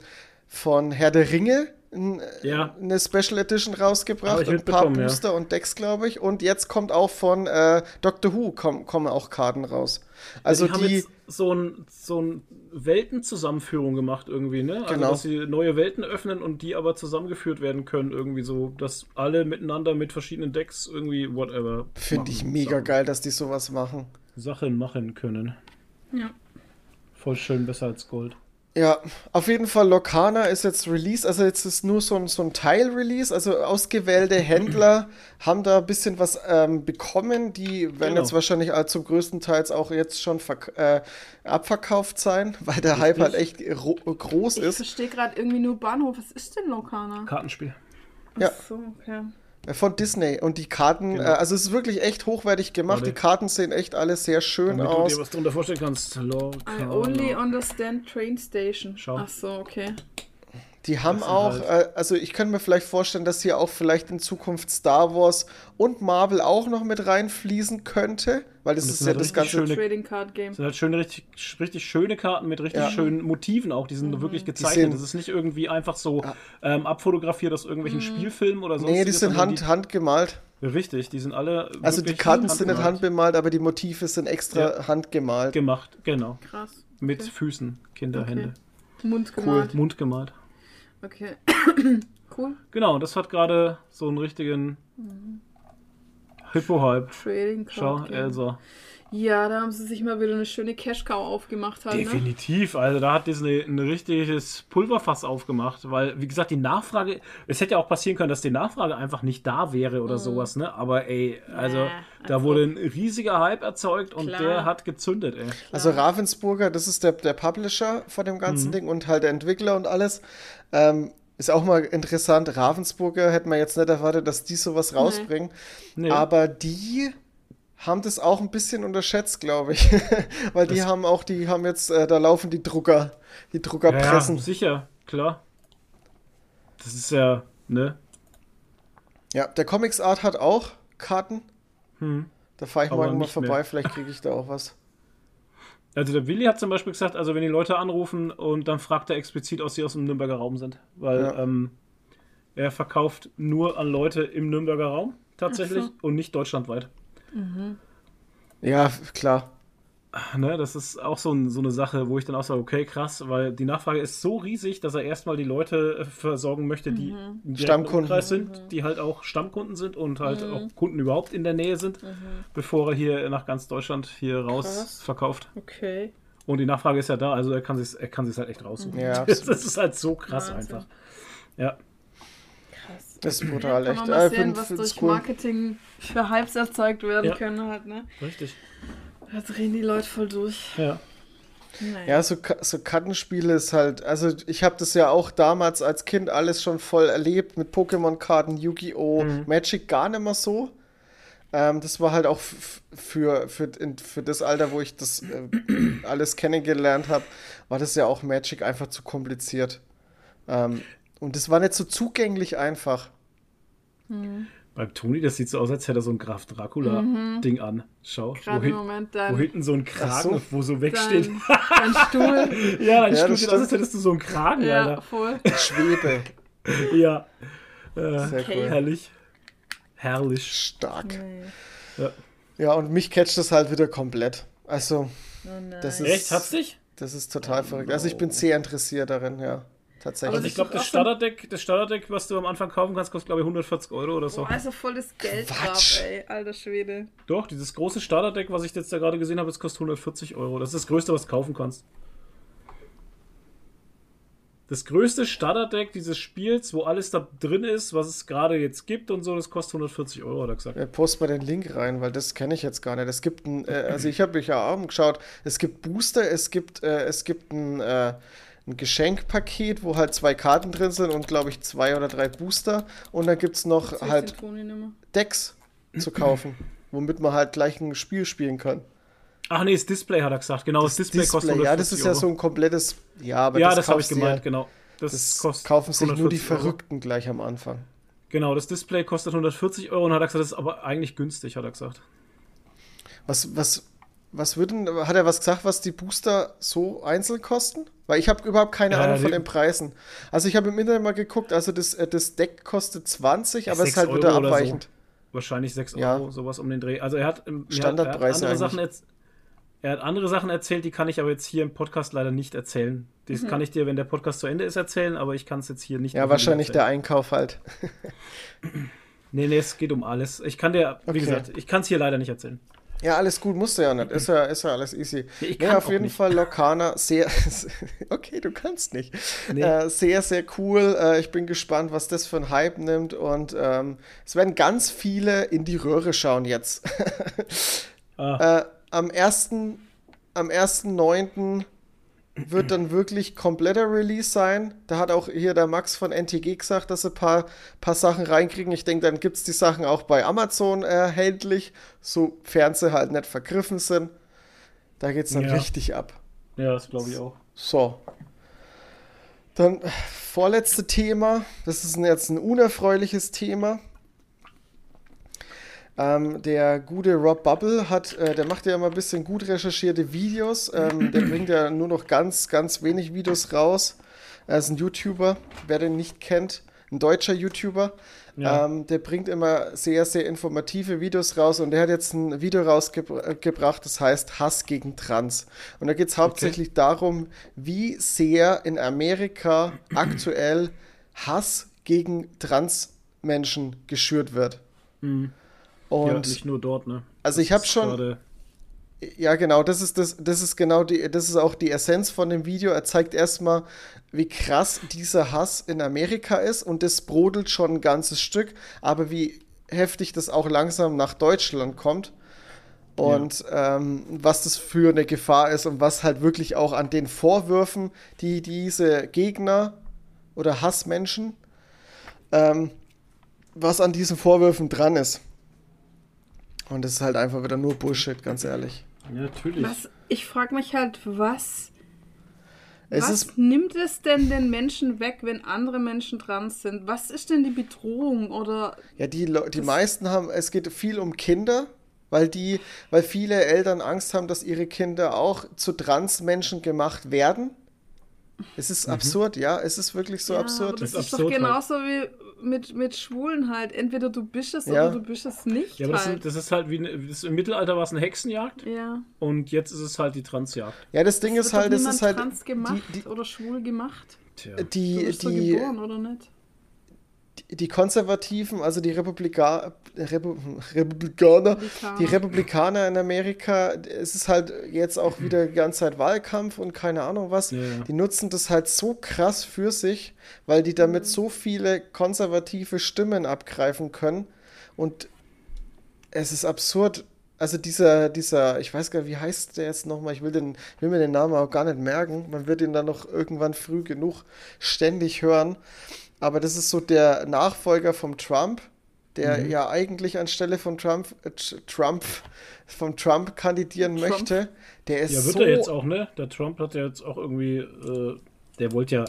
von Herr der Ringe n- Ja. eine Special Edition rausgebracht und ein paar mitbekommen, ja. Booster und Decks, glaube ich. Und jetzt kommt auch von äh, Doctor Who komm, kommen auch Karten raus. Also die haben die, so ein, so ein Weltenzusammenführung gemacht irgendwie, ne? Also, Genau. dass sie neue Welten öffnen und die aber zusammengeführt werden können irgendwie so, dass alle miteinander mit verschiedenen Decks irgendwie whatever finde ich mega Sachen, geil, dass die sowas machen. Sachen machen können. Ja. Voll schön, besser als Gold. Ja, auf jeden Fall Locana ist jetzt Release, also jetzt ist nur so ein, so ein Teil-Release, also ausgewählte Händler haben da ein bisschen was ähm, bekommen, die werden Genau. jetzt wahrscheinlich zum größten Teil auch jetzt schon verk- äh, abverkauft sein, weil der Hype halt echt ro- groß Ich ist. verstehe gerade irgendwie nur Bahnhof. Was ist denn Lokana? Kartenspiel. Ja. Ach so, okay. Äh, Von Disney und die Karten, Genau. äh, also es ist wirklich echt hochwertig gemacht, Warte. die Karten sehen echt alle sehr schön Damit du aus. dir was darunter vorstellen kannst. I Lorcana. only understand train station. Schau. Ach so, okay. Die haben auch, halt- äh, also ich könnte mir vielleicht vorstellen, dass hier auch vielleicht in Zukunft Star Wars und Marvel auch noch mit reinfließen könnte, weil das das ist sind ja halt das richtig ganze. schöne- Trading Card Game. Das sind halt schöne, richtig, richtig schöne Karten mit richtig Ja. schönen Motiven auch. Die sind wirklich gezeichnet. sind- das ist nicht irgendwie einfach so ähm, abfotografiert aus irgendwelchen Spielfilmen oder so. Nee, die sind hand, handgemalt. Richtig, die sind alle. Also die Karten sind nicht handgemalt. handbemalt, aber die Motive sind extra Ja. handgemalt. gemacht, genau. Krass. Mit Okay. Füßen, Kinderhände. Mund gemalt. Mund gemalt. Okay. cool. Genau, das hat gerade so einen richtigen Hippo-Hype. Trading Card Schau. Elsa. Ja, da haben sie sich mal wieder eine schöne Cash-Cow aufgemacht halt, ne? Definitiv, also da hat Disney ein richtiges Pulverfass aufgemacht, weil, wie gesagt, die Nachfrage, es hätte ja auch passieren können, dass die Nachfrage einfach nicht da wäre oder sowas, ne? Aber ey, also Ja, da also- wurde ein riesiger Hype erzeugt und Klar. der hat gezündet, ey. Also Ravensburger, das ist der, der Publisher von dem Mhm. ganzen Ding und halt der Entwickler und alles. Ähm, ist auch mal interessant. Ravensburger hätte man jetzt nicht erwartet, dass die sowas rausbringen. Nee. Aber die haben das auch ein bisschen unterschätzt, glaube ich. Weil die Das- haben auch, die haben jetzt, äh, da laufen die Drucker, die Druckerpressen. ja, sicher, klar. Das ist ja, ne? Ja, der Comics Art hat auch Karten. Hm. Da fahre ich Aber morgen mal vorbei, mehr. vielleicht kriege ich da auch was. Also der Willi hat zum Beispiel gesagt, also wenn die Leute anrufen und dann fragt er explizit, ob sie aus dem Nürnberger Raum sind. Weil Ja. ähm, er verkauft nur an Leute im Nürnberger Raum tatsächlich Ach und nicht deutschlandweit. Ja, f- klar. Ne, das ist auch so, ein, so eine Sache, wo ich dann auch sage, okay, krass, weil die Nachfrage ist so riesig, dass er erstmal die Leute äh, versorgen möchte, die im direkten Stammkunden. Umkreis sind, die halt auch Stammkunden sind und halt auch Kunden überhaupt in der Nähe sind, bevor er hier nach ganz Deutschland hier raus Krass. verkauft. Okay. Und die Nachfrage ist ja da, also er kann sich er kann sich halt echt raussuchen. Ja, das, ist halt so krass Wahnsinn. einfach. Ja. Das ist brutal, Kann echt. man Ja, mal ich sehen, find- was durch cool. Marketing für Hypes erzeugt werden Ja. können halt, ne? richtig. Da drehen die Leute voll durch. Ja. Naja. Ja, so, so Kartenspiele ist halt, also ich habe das ja auch damals als Kind alles schon voll erlebt mit Pokémon-Karten, Yu-Gi-Oh!, Mhm. Magic gar nicht mehr so. Ähm, das war halt auch für, für, in, für das Alter, wo ich das äh, alles kennengelernt habe, war das ja auch Magic einfach zu kompliziert. Ähm, und das war nicht so zugänglich einfach. Beim Toni, das sieht so aus, als hätte er so ein Graf Dracula-Ding an. Schau, wo, Gerade im hin, Moment wo dein, hinten so ein Kragen, so. wo so wegsteht. dein Stuhl. ja, dein Ja, Stuhl sieht aus, als hättest du so einen Kragen, ja, Alter. voll. Schwebe. Ja. Äh, Sehr Okay. cool. Herrlich. Herrlich. Stark. Nee. Ja, und mich catcht das halt wieder komplett. Also, Oh. Das ist- Echt? Hat's dich? das ist total verrückt. Also, ich bin sehr interessiert darin, ja. Tatsächlich. Also ich glaube, das Starterdeck, das Starterdeck, was du am Anfang kaufen kannst, kostet glaube ich 140 Euro oder so. Boah, also voll das Geld drauf, ey. Alter Schwede. Doch, dieses große Starterdeck, was ich jetzt da gerade gesehen habe, das kostet 140 Euro. Das ist das Größte, was du kaufen kannst. Das größte Starterdeck dieses Spiels, wo alles da drin ist, was es gerade jetzt gibt und so, das kostet 140 Euro, hat er gesagt. Ja, post mal den Link rein, weil das kenne ich jetzt gar nicht. Es gibt ein, äh, also ich habe mich ja auch geschaut, es gibt Booster, es gibt, äh, es gibt ein, äh, ein Geschenkpaket, wo halt zwei Karten drin sind und glaube ich zwei oder drei Booster. Und dann gibt es noch halt? Decks zu kaufen, womit man halt gleich ein Spiel spielen kann. Ach nee, das Display hat er gesagt. Genau, das, Display, kostet 140 ja, das ist ja Euro. so ein komplettes, ja, aber ja, das, das habe ich gemeint, ja, genau. Das, Das kostet kaufen sich nur die 140 Euro. Verrückten gleich am Anfang. Genau, das Display kostet 140 Euro und hat er gesagt, das ist aber eigentlich günstig, hat er gesagt. Was, was, was würden, hat er was gesagt, was die Booster so einzeln kosten? Weil ich habe überhaupt keine Ja, Ahnung von den Preisen. Also ich habe im Internet mal geguckt, also das, äh, das Deck kostet 20, aber es ist halt wieder Euro so. abweichend. Wahrscheinlich 6 Ja. Euro, sowas um den Dreh. Also er hat, ähm, ja, Standardpreise er hat andere Sachen erz- Er hat andere Sachen erzählt, die kann ich aber jetzt hier im Podcast leider nicht erzählen. Das Mhm. kann ich dir, wenn der Podcast zu Ende ist, erzählen, aber ich kann es jetzt hier nicht. Ja, wahrscheinlich der. Einkauf halt. Nee, nee, es geht um alles. Ich kann dir, wie Okay. gesagt, ich kann es hier leider nicht erzählen. Ja, alles gut, musst du ja nicht. Ist ja, ist ja alles easy. Ich nee, auf jeden nicht. Fall Lokana, sehr. okay, du kannst nicht. Nee. Äh, sehr, sehr cool. Äh, ich bin gespannt, was das für ein Hype nimmt. Und ähm, es werden ganz viele in die Röhre schauen jetzt. Ah. äh, am 1. Am 1.9. wird dann wirklich kompletter Release sein. Da hat auch hier der Max von NTG gesagt, dass sie ein paar, paar Sachen reinkriegen. Ich denke, dann gibt es die Sachen auch bei Amazon erhältlich, sofern sie halt nicht vergriffen sind. Da geht es dann Ja. richtig ab. Ja, das glaube ich auch. So. Dann äh, vorletzte Thema. Das ist jetzt ein unerfreuliches Thema. Ähm, der gute Rob Bubble hat, äh, der macht ja immer ein bisschen gut recherchierte Videos. Ähm, der bringt ja nur noch ganz, ganz wenig Videos raus. Er ist ein YouTuber, wer den nicht kennt, ein deutscher YouTuber. Ja. Ähm, der bringt immer sehr, sehr informative Videos raus und der hat jetzt ein Video rausgebracht, das heißt Hass gegen Trans. Und da geht es hauptsächlich darum, wie sehr in Amerika aktuell Hass gegen Transmenschen geschürt wird. Mhm. Und ja, nicht nur dort, ne? also ich Das habe ist schon, ja, genau, das ist das, das ist genau die, das ist auch die Essenz von dem Video. Er zeigt erstmal, wie krass dieser Hass in Amerika ist und das brodelt schon ein ganzes Stück, aber wie heftig das auch langsam nach Deutschland kommt und ähm, was das für eine Gefahr ist und was halt wirklich auch an den Vorwürfen, die diese Gegner oder Hassmenschen, ähm, was an diesen Vorwürfen dran ist. Und das ist halt einfach wieder nur Bullshit, ganz ehrlich. Ja, natürlich. Was, ich frage mich halt, was, Es was ist nimmt es denn den Menschen weg, wenn andere Menschen trans sind? Was ist denn die Bedrohung oder Ja, die, die meisten haben, es geht viel um Kinder, weil die, weil viele Eltern Angst haben, dass ihre Kinder auch zu Transmenschen gemacht werden. Es ist absurd, ja, es ist wirklich so ja, absurd. Das Das ist, ist doch halt. genauso wie mit, mit Schwulen halt. Entweder du bist es Ja. oder du bist es nicht. ja, aber das, halt. sind, das ist halt wie eine, das, im Mittelalter war es eine Hexenjagd ja. und jetzt ist es halt die Transjagd. Ja, das Ding Es ist wird halt, doch es ist halt trans gemacht die, die, oder schwul gemacht. Tja. Du die, bist so die, geboren, oder nicht? Die Konservativen, also die Republika Repu Republikaner, Republikaner. die Republikaner in Amerika, es ist halt jetzt auch wieder die ganze Zeit Wahlkampf und keine Ahnung was. Ja, ja. Die nutzen das halt so krass für sich, weil die damit so viele konservative Stimmen abgreifen können. Und es ist absurd. Also dieser, dieser, ich weiß gar nicht, wie heißt der jetzt nochmal? Ich will, den, will mir den Namen auch gar nicht merken. Man wird ihn dann noch irgendwann früh genug ständig hören. Aber das ist so der Nachfolger vom Trump, der Mhm. ja eigentlich anstelle von Trump, äh, Tr- Trump, vom Trump kandidieren Trump. möchte. Der ist Ja, wird so er jetzt auch, ne? Der Trump hat ja jetzt auch irgendwie, äh, der wollte ja,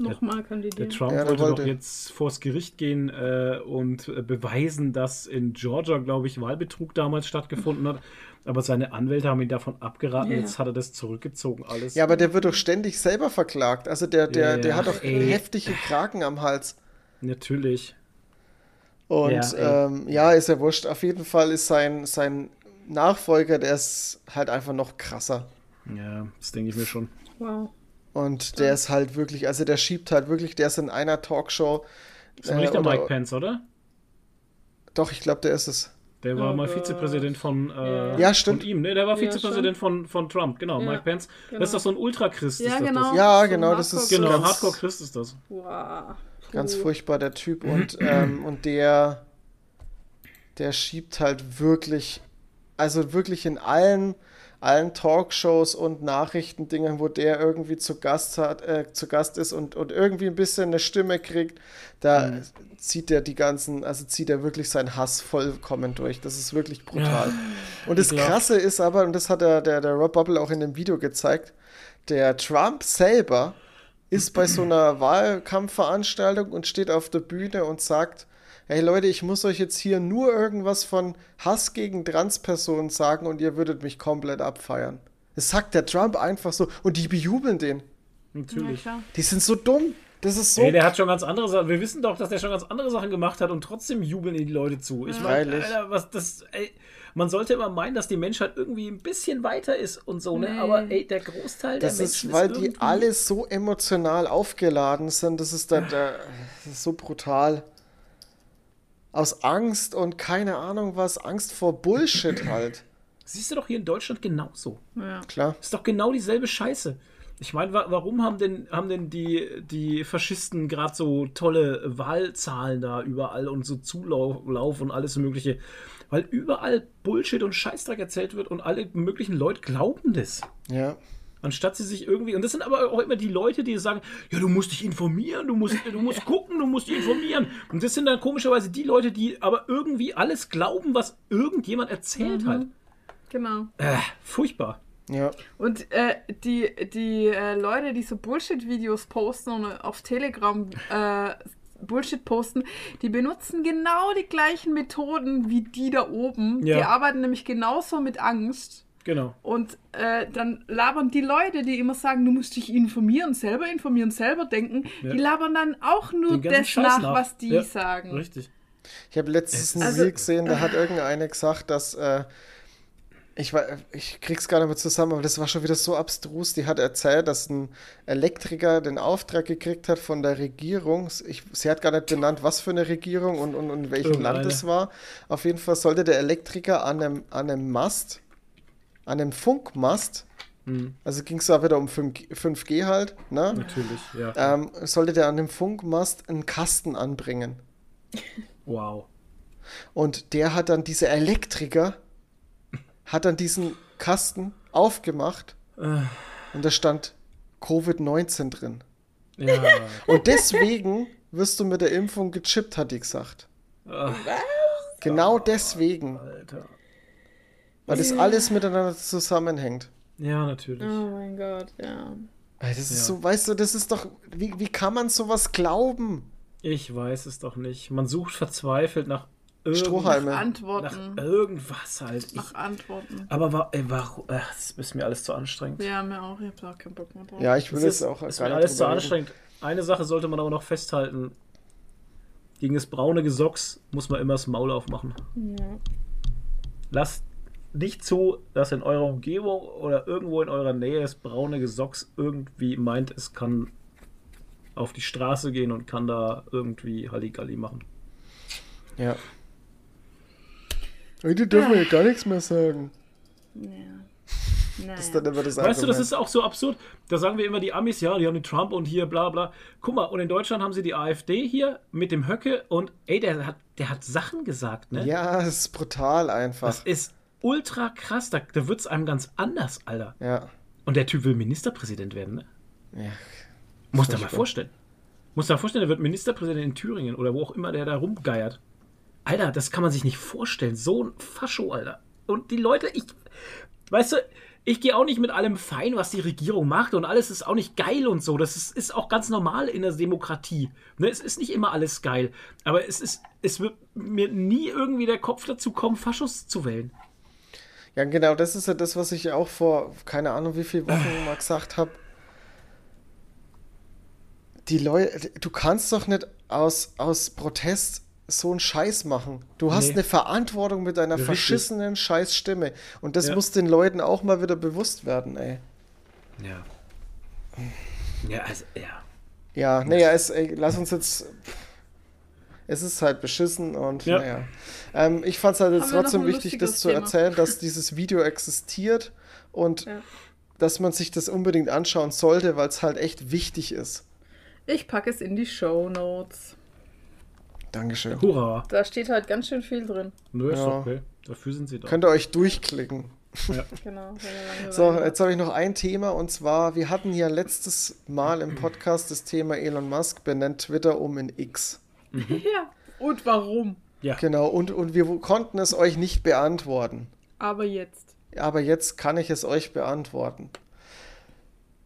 Nochmal der kandidieren. Trump Ja, der wollte, wollte. doch jetzt vors Gericht gehen äh, und äh, beweisen, dass in Georgia, glaube ich, Wahlbetrug damals stattgefunden hat. Aber seine Anwälte haben ihn davon abgeraten. Ja. Jetzt hat er das zurückgezogen, alles. Ja, aber der wird doch ständig selber verklagt. Also der, der, Ja, der hat doch Ey. heftige Kraken am Hals. Natürlich. Und Ja, ähm, ja, ist ja wurscht. Auf jeden Fall ist sein, sein Nachfolger, der ist halt einfach noch krasser. Ja, das denke ich mir schon. Wow. Und der ist halt wirklich, also der schiebt halt wirklich, der ist in einer Talkshow. Das war nicht der oder- Mike Pence, oder? Doch, ich glaube, der ist es. Der war Oh mal Gott. Vizepräsident von, äh, Ja, stimmt. von ihm, ne? Der war Ja, Vizepräsident von, von Trump, genau, Ja, Mike Pence. genau. Das ist doch so ein Ultrachrist. Ja, ist genau. Das. Ja, So genau, das ist Genau, ganz- Hardcore-Christ ist das. Wow. Ganz furchtbar, der Typ. Und, ähm, und der, der schiebt halt wirklich, also wirklich in allen, allen Talkshows und Nachrichtendingen, wo der irgendwie zu Gast hat, äh, zu Gast ist und, und irgendwie ein bisschen eine Stimme kriegt, da zieht er die ganzen, also zieht er wirklich seinen Hass vollkommen durch. Das ist wirklich brutal. und das. Krasse ist aber, und das hat der, der, der Rob Bubble auch in dem Video gezeigt, der Trump selber ist bei so einer Wahlkampfveranstaltung und steht auf der Bühne und sagt, hey Leute, ich muss euch jetzt hier nur irgendwas von Hass gegen Transpersonen sagen und ihr würdet mich komplett abfeiern. Das sagt der Trump einfach so und die bejubeln den. Ja, Natürlich. klar. Die sind so dumm. Das ist so. Ey, der hat schon ganz andere Sachen. Wir wissen doch, dass der schon ganz andere Sachen gemacht hat und trotzdem jubeln ihn die Leute zu. Ich meine, Freilich. Alter, was das. Ey, man sollte immer meinen, dass die Menschheit irgendwie ein bisschen weiter ist und so, ne? Nee. Aber ey, der Großteil das der ist, Menschen weil ist die alle so emotional aufgeladen sind. Das ist, da, da, das ist so brutal. Aus Angst und keine Ahnung was, Angst vor Bullshit halt. Siehst du doch hier in Deutschland genauso. Ja. Klar. Ist doch genau dieselbe Scheiße. Ich meine, wa warum haben denn, haben denn die, die Faschisten gerade so tolle Wahlzahlen da überall und so Zulauf und alles Mögliche? Weil überall Bullshit und Scheißdreck erzählt wird und alle möglichen Leute glauben das. Ja. Anstatt sie sich irgendwie. Und das sind aber auch immer die Leute, die sagen, ja, du musst dich informieren, du musst, du musst gucken, du musst dich informieren. Und das sind dann komischerweise die Leute, die aber irgendwie alles glauben, was irgendjemand erzählt hat. Genau. Äh, furchtbar. Ja. Und äh, die, die äh, Leute, die so Bullshit-Videos posten und auf Telegram äh, Bullshit posten, die benutzen genau die gleichen Methoden wie die da oben. Ja. Die arbeiten nämlich genauso mit Angst. Genau. Und äh, dann labern die Leute, die immer sagen, du musst dich informieren, selber informieren, selber denken, Ja. die labern dann auch nur das nach, nach. was die Ja, sagen. Richtig. Ich habe letztens ein Also- gesehen, da hat irgendeine gesagt, dass äh, ich, war, ich krieg's gar nicht mehr zusammen, aber das war schon wieder so abstrus. Die hat erzählt, dass ein Elektriker den Auftrag gekriegt hat von der Regierung. Ich, sie hat gar nicht benannt, was für eine Regierung und, und, und in welchem Irgendeine. Land es war. Auf jeden Fall sollte der Elektriker an einem, an einem Mast, an einem Funkmast, Mhm. also ging es da wieder um 5G, 5G halt, ne? Natürlich, ja. Ähm, sollte der an dem Funkmast einen Kasten anbringen. Wow. Und der hat dann, dieser Elektriker, hat dann diesen Kasten aufgemacht Äh, und da stand Covid-19 drin. ja. Und deswegen wirst du mit der Impfung gechippt, hat die gesagt. Ach, Genau deswegen, Alter. Weil das alles miteinander zusammenhängt. Ja, natürlich. Oh mein Gott, ja. Ey, Das ist Ja. so, weißt du, das ist doch, wie, wie kann man sowas glauben? Ich weiß es doch nicht. Man sucht verzweifelt nach Strohhalme. Nach Antworten. irgendwas halt. Ich, Nach Antworten. aber wa ey, warum? Ach, das ist mir alles zu anstrengend. Ja, mir auch. Ich hab da auch keinen Bock mehr drauf. Ja, ich will ist, auch ist gar mir alles zu anstrengend. Eine Sache sollte man aber noch festhalten. Gegen das braune Gesocks muss man immer das Maul aufmachen. Ja. Lasst nicht zu, dass in eurer Umgebung oder irgendwo in eurer Nähe das braune Gesocks irgendwie meint, es kann auf die Straße gehen und kann da irgendwie Halligalli machen. Ja. Heute dürfen wir ja gar nichts mehr sagen. Ja. Naja. Das ist dann immer das Weißt du, das ist auch so absurd. Da sagen wir immer, die Amis, ja, die haben den Trump und hier, bla bla. Guck mal, und in Deutschland haben sie die AfD hier mit dem Höcke und ey, der hat, der hat Sachen gesagt, ne? Ja, das ist brutal einfach. Das ist ultra krass. Da, da wird es einem ganz anders, Alter. Ja. Und der Typ will Ministerpräsident werden, ne? ja. Muss dir mal vorstellen. Muss dir mal vorstellen, der wird Ministerpräsident in Thüringen oder wo auch immer der da rumgeiert. Alter, das kann man sich nicht vorstellen. So ein Fascho, Alter. Und die Leute, ich. Weißt du, ich gehe auch nicht mit allem fein, was die Regierung macht und alles ist auch nicht geil und so. Das ist, ist auch ganz normal in der Demokratie. Ne, es ist nicht immer alles geil. Aber es ist, es wird mir nie irgendwie der Kopf dazu kommen, Faschos zu wählen. Ja, genau, das ist ja das, was ich auch vor, keine Ahnung, wie viele Wochen mal gesagt habe. Die Leute, du kannst doch nicht aus, aus Protest so einen Scheiß machen. Du hast Nee. eine Verantwortung mit deiner Richtig. verschissenen Scheißstimme. Und das Ja. muss den Leuten auch mal wieder bewusst werden, ey. Ja. Ja, also, ja. Ja, naja, es, ey, lass uns jetzt. Es ist halt beschissen und Ja. naja. Ähm, ich fand es halt jetzt trotzdem wichtig, das zu Thema? erzählen, dass dieses Video existiert und Ja. dass man sich das unbedingt anschauen sollte, weil es halt echt wichtig ist. Ich packe es in die Show Notes. Dankeschön. Hurra. Da steht halt ganz schön viel drin. Nö, ist Ja. okay. Dafür sind sie da. Könnt ihr euch durchklicken. Genau. wenn ihr lange So, jetzt habe ich noch ein Thema und zwar, wir hatten ja letztes Mal im Podcast das Thema Elon Musk benennt Twitter um in X. Ja. Und warum? Ja. Genau, und, und wir konnten es euch nicht beantworten. Aber jetzt. Aber jetzt kann ich es euch beantworten.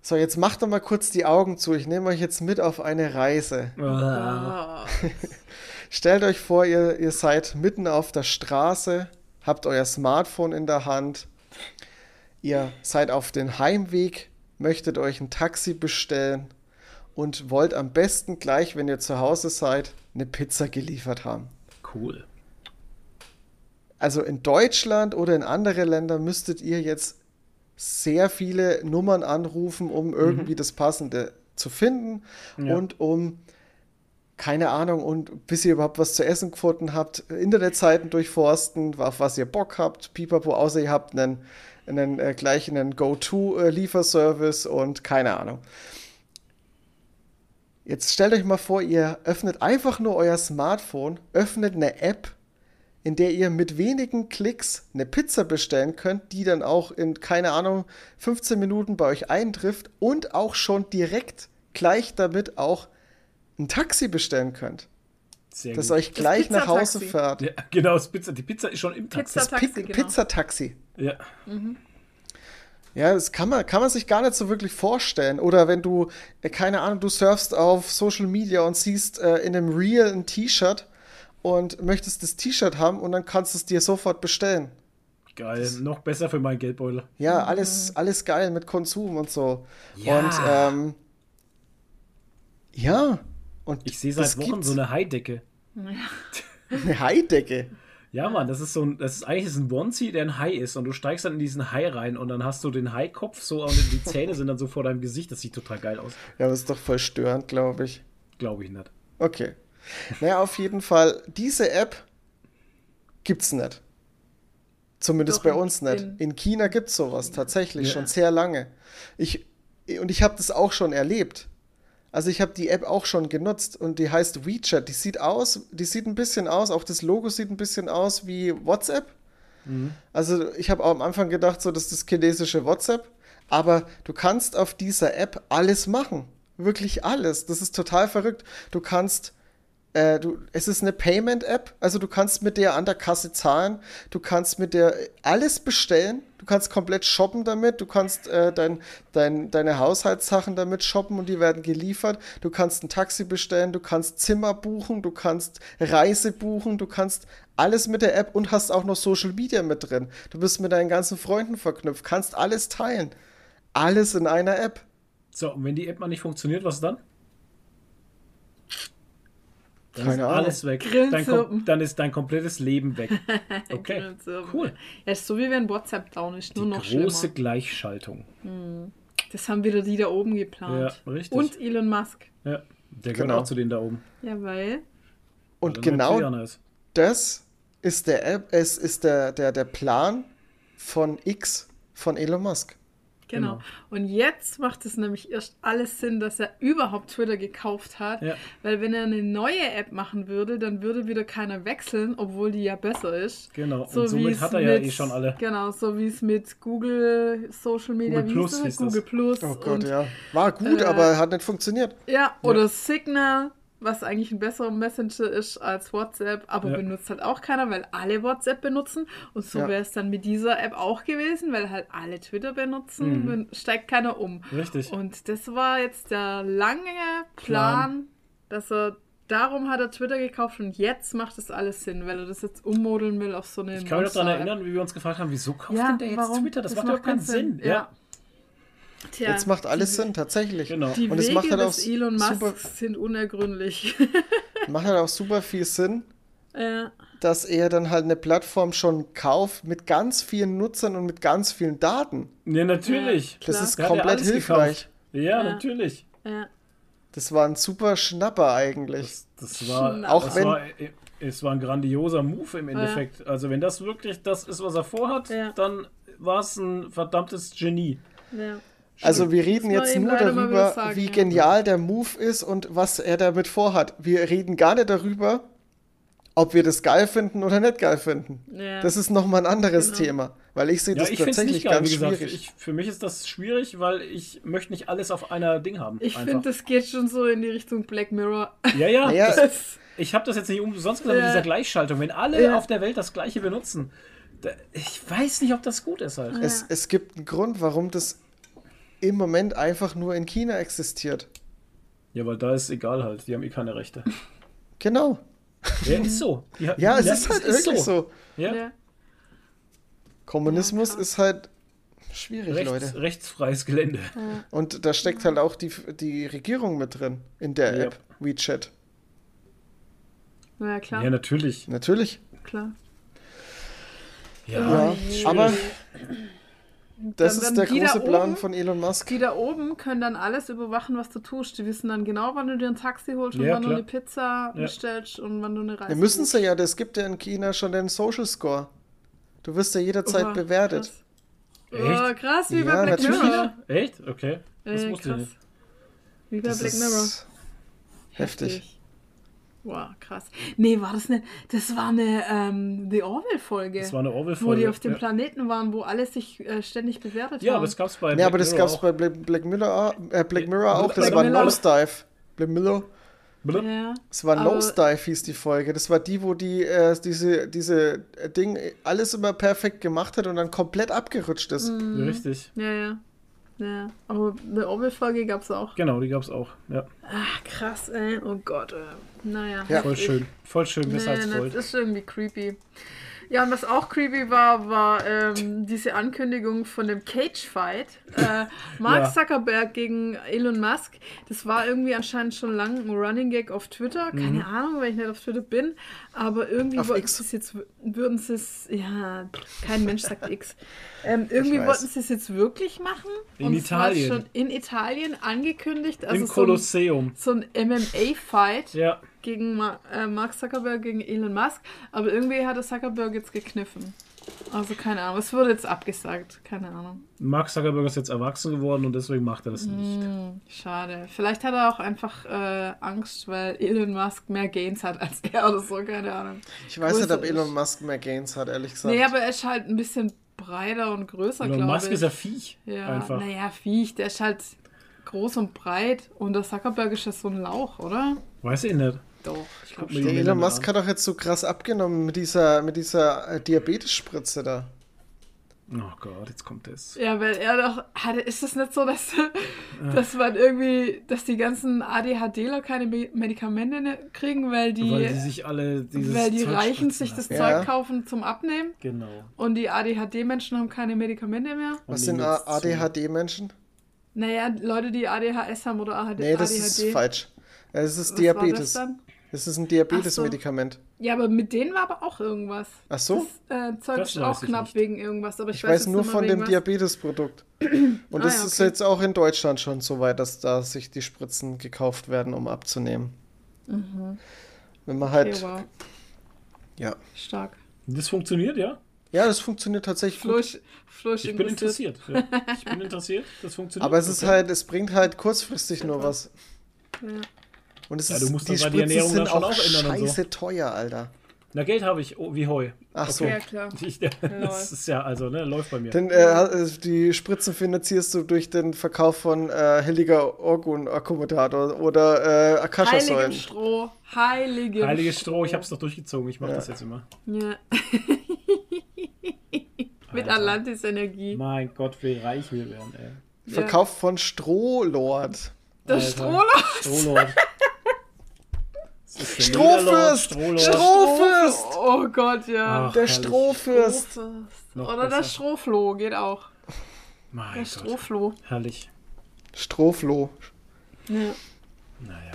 So, jetzt macht doch mal kurz die Augen zu. Ich nehme euch jetzt mit auf eine Reise. Ah. Ah. Stellt euch vor, ihr, ihr seid mitten auf der Straße, habt euer Smartphone in der Hand, ihr seid auf den Heimweg, möchtet euch ein Taxi bestellen und wollt am besten gleich, wenn ihr zu Hause seid, eine Pizza geliefert haben. Cool. Also in Deutschland oder in andere Länder müsstet ihr jetzt sehr viele Nummern anrufen, um irgendwie das Passende zu finden Ja. und um keine Ahnung und bis ihr überhaupt was zu essen gefunden habt, Internetseiten durchforsten, auf was ihr Bock habt, pipapo, außer ihr habt einen, einen äh, gleich einen Go-To-Lieferservice und keine Ahnung. Jetzt stellt euch mal vor, ihr öffnet einfach nur euer Smartphone, öffnet eine App, in der ihr mit wenigen Klicks eine Pizza bestellen könnt, die dann auch in, keine Ahnung, 15 Minuten bei euch eintrifft und auch schon direkt gleich damit auch ein Taxi bestellen könnt, Sehr das gut. euch gleich nach Hause fährt. Ja, genau, das Pizza, die Pizza ist schon im Taxi. Das Pizzataxi, Pi genau. Pizzataxi. Ja. Ja, das kann man, kann man sich gar nicht so wirklich vorstellen. Oder wenn du, äh, keine Ahnung, du surfst auf Social Media und siehst äh, in einem Reel ein T-Shirt und möchtest das T-Shirt haben und dann kannst du es dir sofort bestellen. Geil, noch besser für meinen Geldbeutel. Ja, alles, alles geil mit Konsum und so. Ja. Und ähm, ja. Und Ich sehe das seit Wochen gibt's. so eine Haidecke. eine Haidecke. Ja, Mann, das ist so ein, das ist eigentlich ist ein Onesie, der ein Hai ist und du steigst dann in diesen Hai rein und dann hast du den Haikopf so und die Zähne sind dann so vor deinem Gesicht. Das sieht total geil aus. Ja, das ist doch voll störend, glaube ich. Glaube ich nicht. Okay. Naja, auf jeden Fall, diese App gibt's nicht. Zumindest Doch, bei in- uns nicht. in- In China gibt's sowas tatsächlich Ja. schon sehr lange. Ich, und ich habe das auch schon erlebt. Also ich habe die App auch schon genutzt und die heißt WeChat. Die sieht aus, die sieht ein bisschen aus, auch das Logo sieht ein bisschen aus wie WhatsApp. Also ich habe auch am Anfang gedacht, so das ist das chinesische WhatsApp, aber du kannst auf dieser App alles machen. Wirklich alles. Das ist total verrückt. Du kannst äh, du, es ist eine Payment-App, also du kannst mit der an der Kasse zahlen, du kannst mit der alles bestellen, du kannst komplett shoppen damit, du kannst äh, dein, dein, deine Haushaltssachen damit shoppen und die werden geliefert, du kannst ein Taxi bestellen, du kannst Zimmer buchen, du kannst Reise buchen, du kannst alles mit der App und hast auch noch Social Media mit drin. Du bist mit deinen ganzen Freunden verknüpft, kannst alles teilen. Alles in einer App. So, und wenn die App mal nicht funktioniert, was dann? Dann Keine ist Ahnung. alles weg. Kom- dann ist dein komplettes Leben weg. Okay, cool. Ja, ist so wie wenn WhatsApp down ist, nur Die noch große schlimmer. Gleichschaltung. Das haben wieder die da oben geplant. Ja, richtig. Und Elon Musk. Ja, der gehört Genau. auch zu denen da oben. Ja, weil. Und Weil genau das ist der App, es ist der, der, der Plan von X von Elon Musk. Genau. Genau. Und jetzt macht es nämlich erst alles Sinn, dass er überhaupt Twitter gekauft hat. Ja. Weil wenn er eine neue App machen würde, dann würde wieder keiner wechseln, obwohl die ja besser ist. Genau, So und wie somit es hat er ja mit- eh schon alle. Genau, so wie es mit Google Social Media Google wie Plus hieß das? Google Plus. Oh Gott, und, ja. War gut, äh, aber hat nicht funktioniert. Ja, oder Signal, was eigentlich ein besserer Messenger ist als WhatsApp, aber Ja. benutzt halt auch keiner, weil alle WhatsApp benutzen. Und so Ja. wäre es dann mit dieser App auch gewesen, weil halt alle Twitter benutzen, Mhm. steigt keiner um. Richtig. Und das war jetzt der lange Plan, dass er. Darum hat er Twitter gekauft und jetzt macht das alles Sinn, weil er das jetzt ummodeln will auf so eine. Ich kann mich noch daran erinnern, wie wir uns gefragt haben, wieso kauft Ja, denn der jetzt warum? Twitter? Das, macht doch keinen Sinn. Ja. Tja, Jetzt macht alles die, Sinn, tatsächlich. Genau. Die Und es Wege macht halt auch des Elon Musk super- sind unergründlich. Macht halt auch super viel Sinn, ja. dass er dann halt eine Plattform schon kauft mit ganz vielen Nutzern und mit ganz vielen Daten. Ja, natürlich. Ja, Das ist ja komplett hilfreich. Ja, Ja. natürlich. Ja. Das war ein super Schnapper eigentlich. Das, das war, Schnapp. Auch das wenn- war, es war ein grandioser Move im Endeffekt. Also wenn das wirklich das ist, was er vorhat, Ja. dann war es ein verdammtes Genie. Ja. Also wir reden jetzt nur darüber, sagen, wie ja. genial der Move ist und was er damit vorhat. Wir reden gar nicht darüber, ob wir das geil finden oder nicht geil finden. Ja. Das ist nochmal ein anderes Genau. Thema, weil ich sehe Ja, das ich finde es tatsächlich nicht geil, ganz wie gesagt. schwierig. Ich, für mich ist das schwierig, weil ich möchte nicht alles auf einer Ding haben. Ich finde, das geht schon so in die Richtung Black Mirror. Ja, ja. Naja, das, ich habe das jetzt nicht umsonst gesagt mit Ja. dieser Gleichschaltung. Wenn alle Ja. auf der Welt das Gleiche benutzen, da, ich weiß nicht, ob das gut ist halt. es, es gibt einen Grund, warum das im Moment einfach nur in China existiert. Ja, weil da ist egal halt. Die haben eh keine Rechte. Genau. Ja, ist so. Die, Ja, es ist halt wirklich so. Ja. ja. Kommunismus Ja, ist halt schwierig, Rechts, Leute. rechtsfreies Gelände. Und da steckt halt auch die, die Regierung mit drin in der Ja. App WeChat. Na ja, klar. Ja, natürlich. Natürlich. klar. Ja, Ja, aber das Dann- ist der große Plan oben- von Elon Musk. Die da oben können dann alles überwachen, was du tust. Die wissen dann genau, wann du dir ein Taxi holst und Ja, wann du klar. eine Pizza bestellst und wann du eine Reise Wir müssen sie ja, das gibt ja in China schon den Social Score. Du wirst ja jederzeit Oha, bewertet. Krass. Oh, krass, wie Ja, bei Black natürlich. Mirror. Echt? Okay. Das Äh, wusste ich krass. nicht. Wie bei Das Black Mirror. ist heftig. Wow, krass. Nee, war das nicht. Das war eine ähm, The Orville-Folge. Das war eine Wo Orwell-Folge. die auf dem ja. Planeten waren, wo alle sich äh, ständig bewertet Ja, haben. aber das gab's bei Ja, aber das Mirror gab es auch. bei Black, Black Mirror, auch- äh, Black Mirror auch. Das Black war Mirror. Nosedive. Black Mirror. Ja. Es war Aber- Nosedive, hieß die Folge. Das war die, wo die äh, diese, diese Ding alles immer perfekt gemacht hat und dann komplett abgerutscht ist. Mhm. Richtig. Ja, ja. Ja. Aber eine Orville-Folge gab es auch. Genau, die gab's auch. Ja, Ach, krass, ey. Oh Gott, ey. Naja. Ja. voll schön. Voll schön, Nee, gesalzvoll. das ist irgendwie creepy. Ja, und was auch creepy war, war ähm, diese Ankündigung von dem Cage-Fight. Äh, Mark Ja. Zuckerberg gegen Elon Musk. Das war irgendwie anscheinend schon lang ein Running Gag auf Twitter. Keine Mhm. Ahnung, weil ich nicht auf Twitter bin. Aber irgendwie Auf wollten sie es jetzt, würden sie es, ja, kein Mensch sagt X. Ähm, irgendwie wollten sie es jetzt wirklich machen. In und Italien. schon in Italien angekündigt. Also Im so ein, Kolosseum. so ein MMA-Fight Ja, gegen Ma äh, Mark Zuckerberg gegen Elon Musk, aber irgendwie hat der Zuckerberg jetzt gekniffen. Also keine Ahnung, es wurde jetzt abgesagt, keine Ahnung. Mark Zuckerberg ist jetzt erwachsen geworden und deswegen macht er das nicht. Hm, schade. Vielleicht hat er auch einfach äh, Angst, weil Elon Musk mehr Gains hat als er oder so, keine Ahnung. Ich weiß nicht, ob Größer Elon. Musk mehr Gains hat, ehrlich gesagt. Nee, aber er ist halt ein bisschen breiter und größer, Elon glaube ich. Musk ist ja Viech. ja, Einfach. naja, Viech, der ist halt groß und breit und der Zuckerberg ist ja so ein Lauch, oder? Weiß ich nicht. Doch, ich glaube schon. Elon Musk hat doch jetzt so krass abgenommen mit dieser, mit dieser äh, Diabetesspritze da. Oh Gott, jetzt kommt das. Ja, weil er doch, ist es nicht so, dass, dass man irgendwie, dass die ganzen ADHDler keine Me- Medikamente ne- kriegen, weil die, Weil die sich alle dieses weil die Zeug Reichen sich das. Ja. Zeug kaufen zum Abnehmen Genau. und die ADHD-Menschen haben keine Medikamente mehr. Und Was sind. ADHD-Menschen? Naja, Leute, die ADHS haben oder ADHD. Nee, das ist falsch. Es ist Was war das Diabetes. dann? Das ist ein Diabetes-Medikament. Ja, aber mit denen war aber auch irgendwas. Ach so? Das äh, Zeug ist weiß auch knapp nicht. wegen irgendwas, aber ich, Ich weiß jetzt nur von dem. Diabetesprodukt. Und Ah, das ja, ist okay. jetzt auch in Deutschland schon so weit, dass da sich die Spritzen gekauft werden, um abzunehmen. Wenn man halt. Mhm. Okay, wow, Ja. stark. Das funktioniert, ja? Ja, das funktioniert tatsächlich Flo gut. ist, ist Ich bin interessiert. Ja. Ich bin interessiert. Das funktioniert. Aber es ist Okay. halt, es bringt halt kurzfristig nur was. Ja. Und es Ja, ist, du musst die aber die Spritzen Ernährung dann sind auch auch ändern und so. scheiße teuer, Alter. Na, Geld habe ich oh, wie Heu. Ach so. Ja, klar. Ich, das ist ja, also, ne, läuft bei mir. Denn äh, die Spritzen finanzierst du durch den Verkauf von äh, Helliger Orgun-Akkumulator oder äh, Akasha-Säulen. Heiligen Stroh. Heiligen Heiliges Stroh, ich habe es doch durchgezogen. Ich mache Ja. das jetzt immer. Ja. Mit. Atlantis-Energie. Mein Gott, wie reich wir werden, ey. Verkauf von Strohlord. Das ist der Strohfürst! Strohfürst! Oh Gott, ja. Ach, Der. Strohfürst! Oder besser. das Strohfloh geht auch. Mein Der Gott. Strohfloh. Herrlich. Strohfloh. Ja. Naja.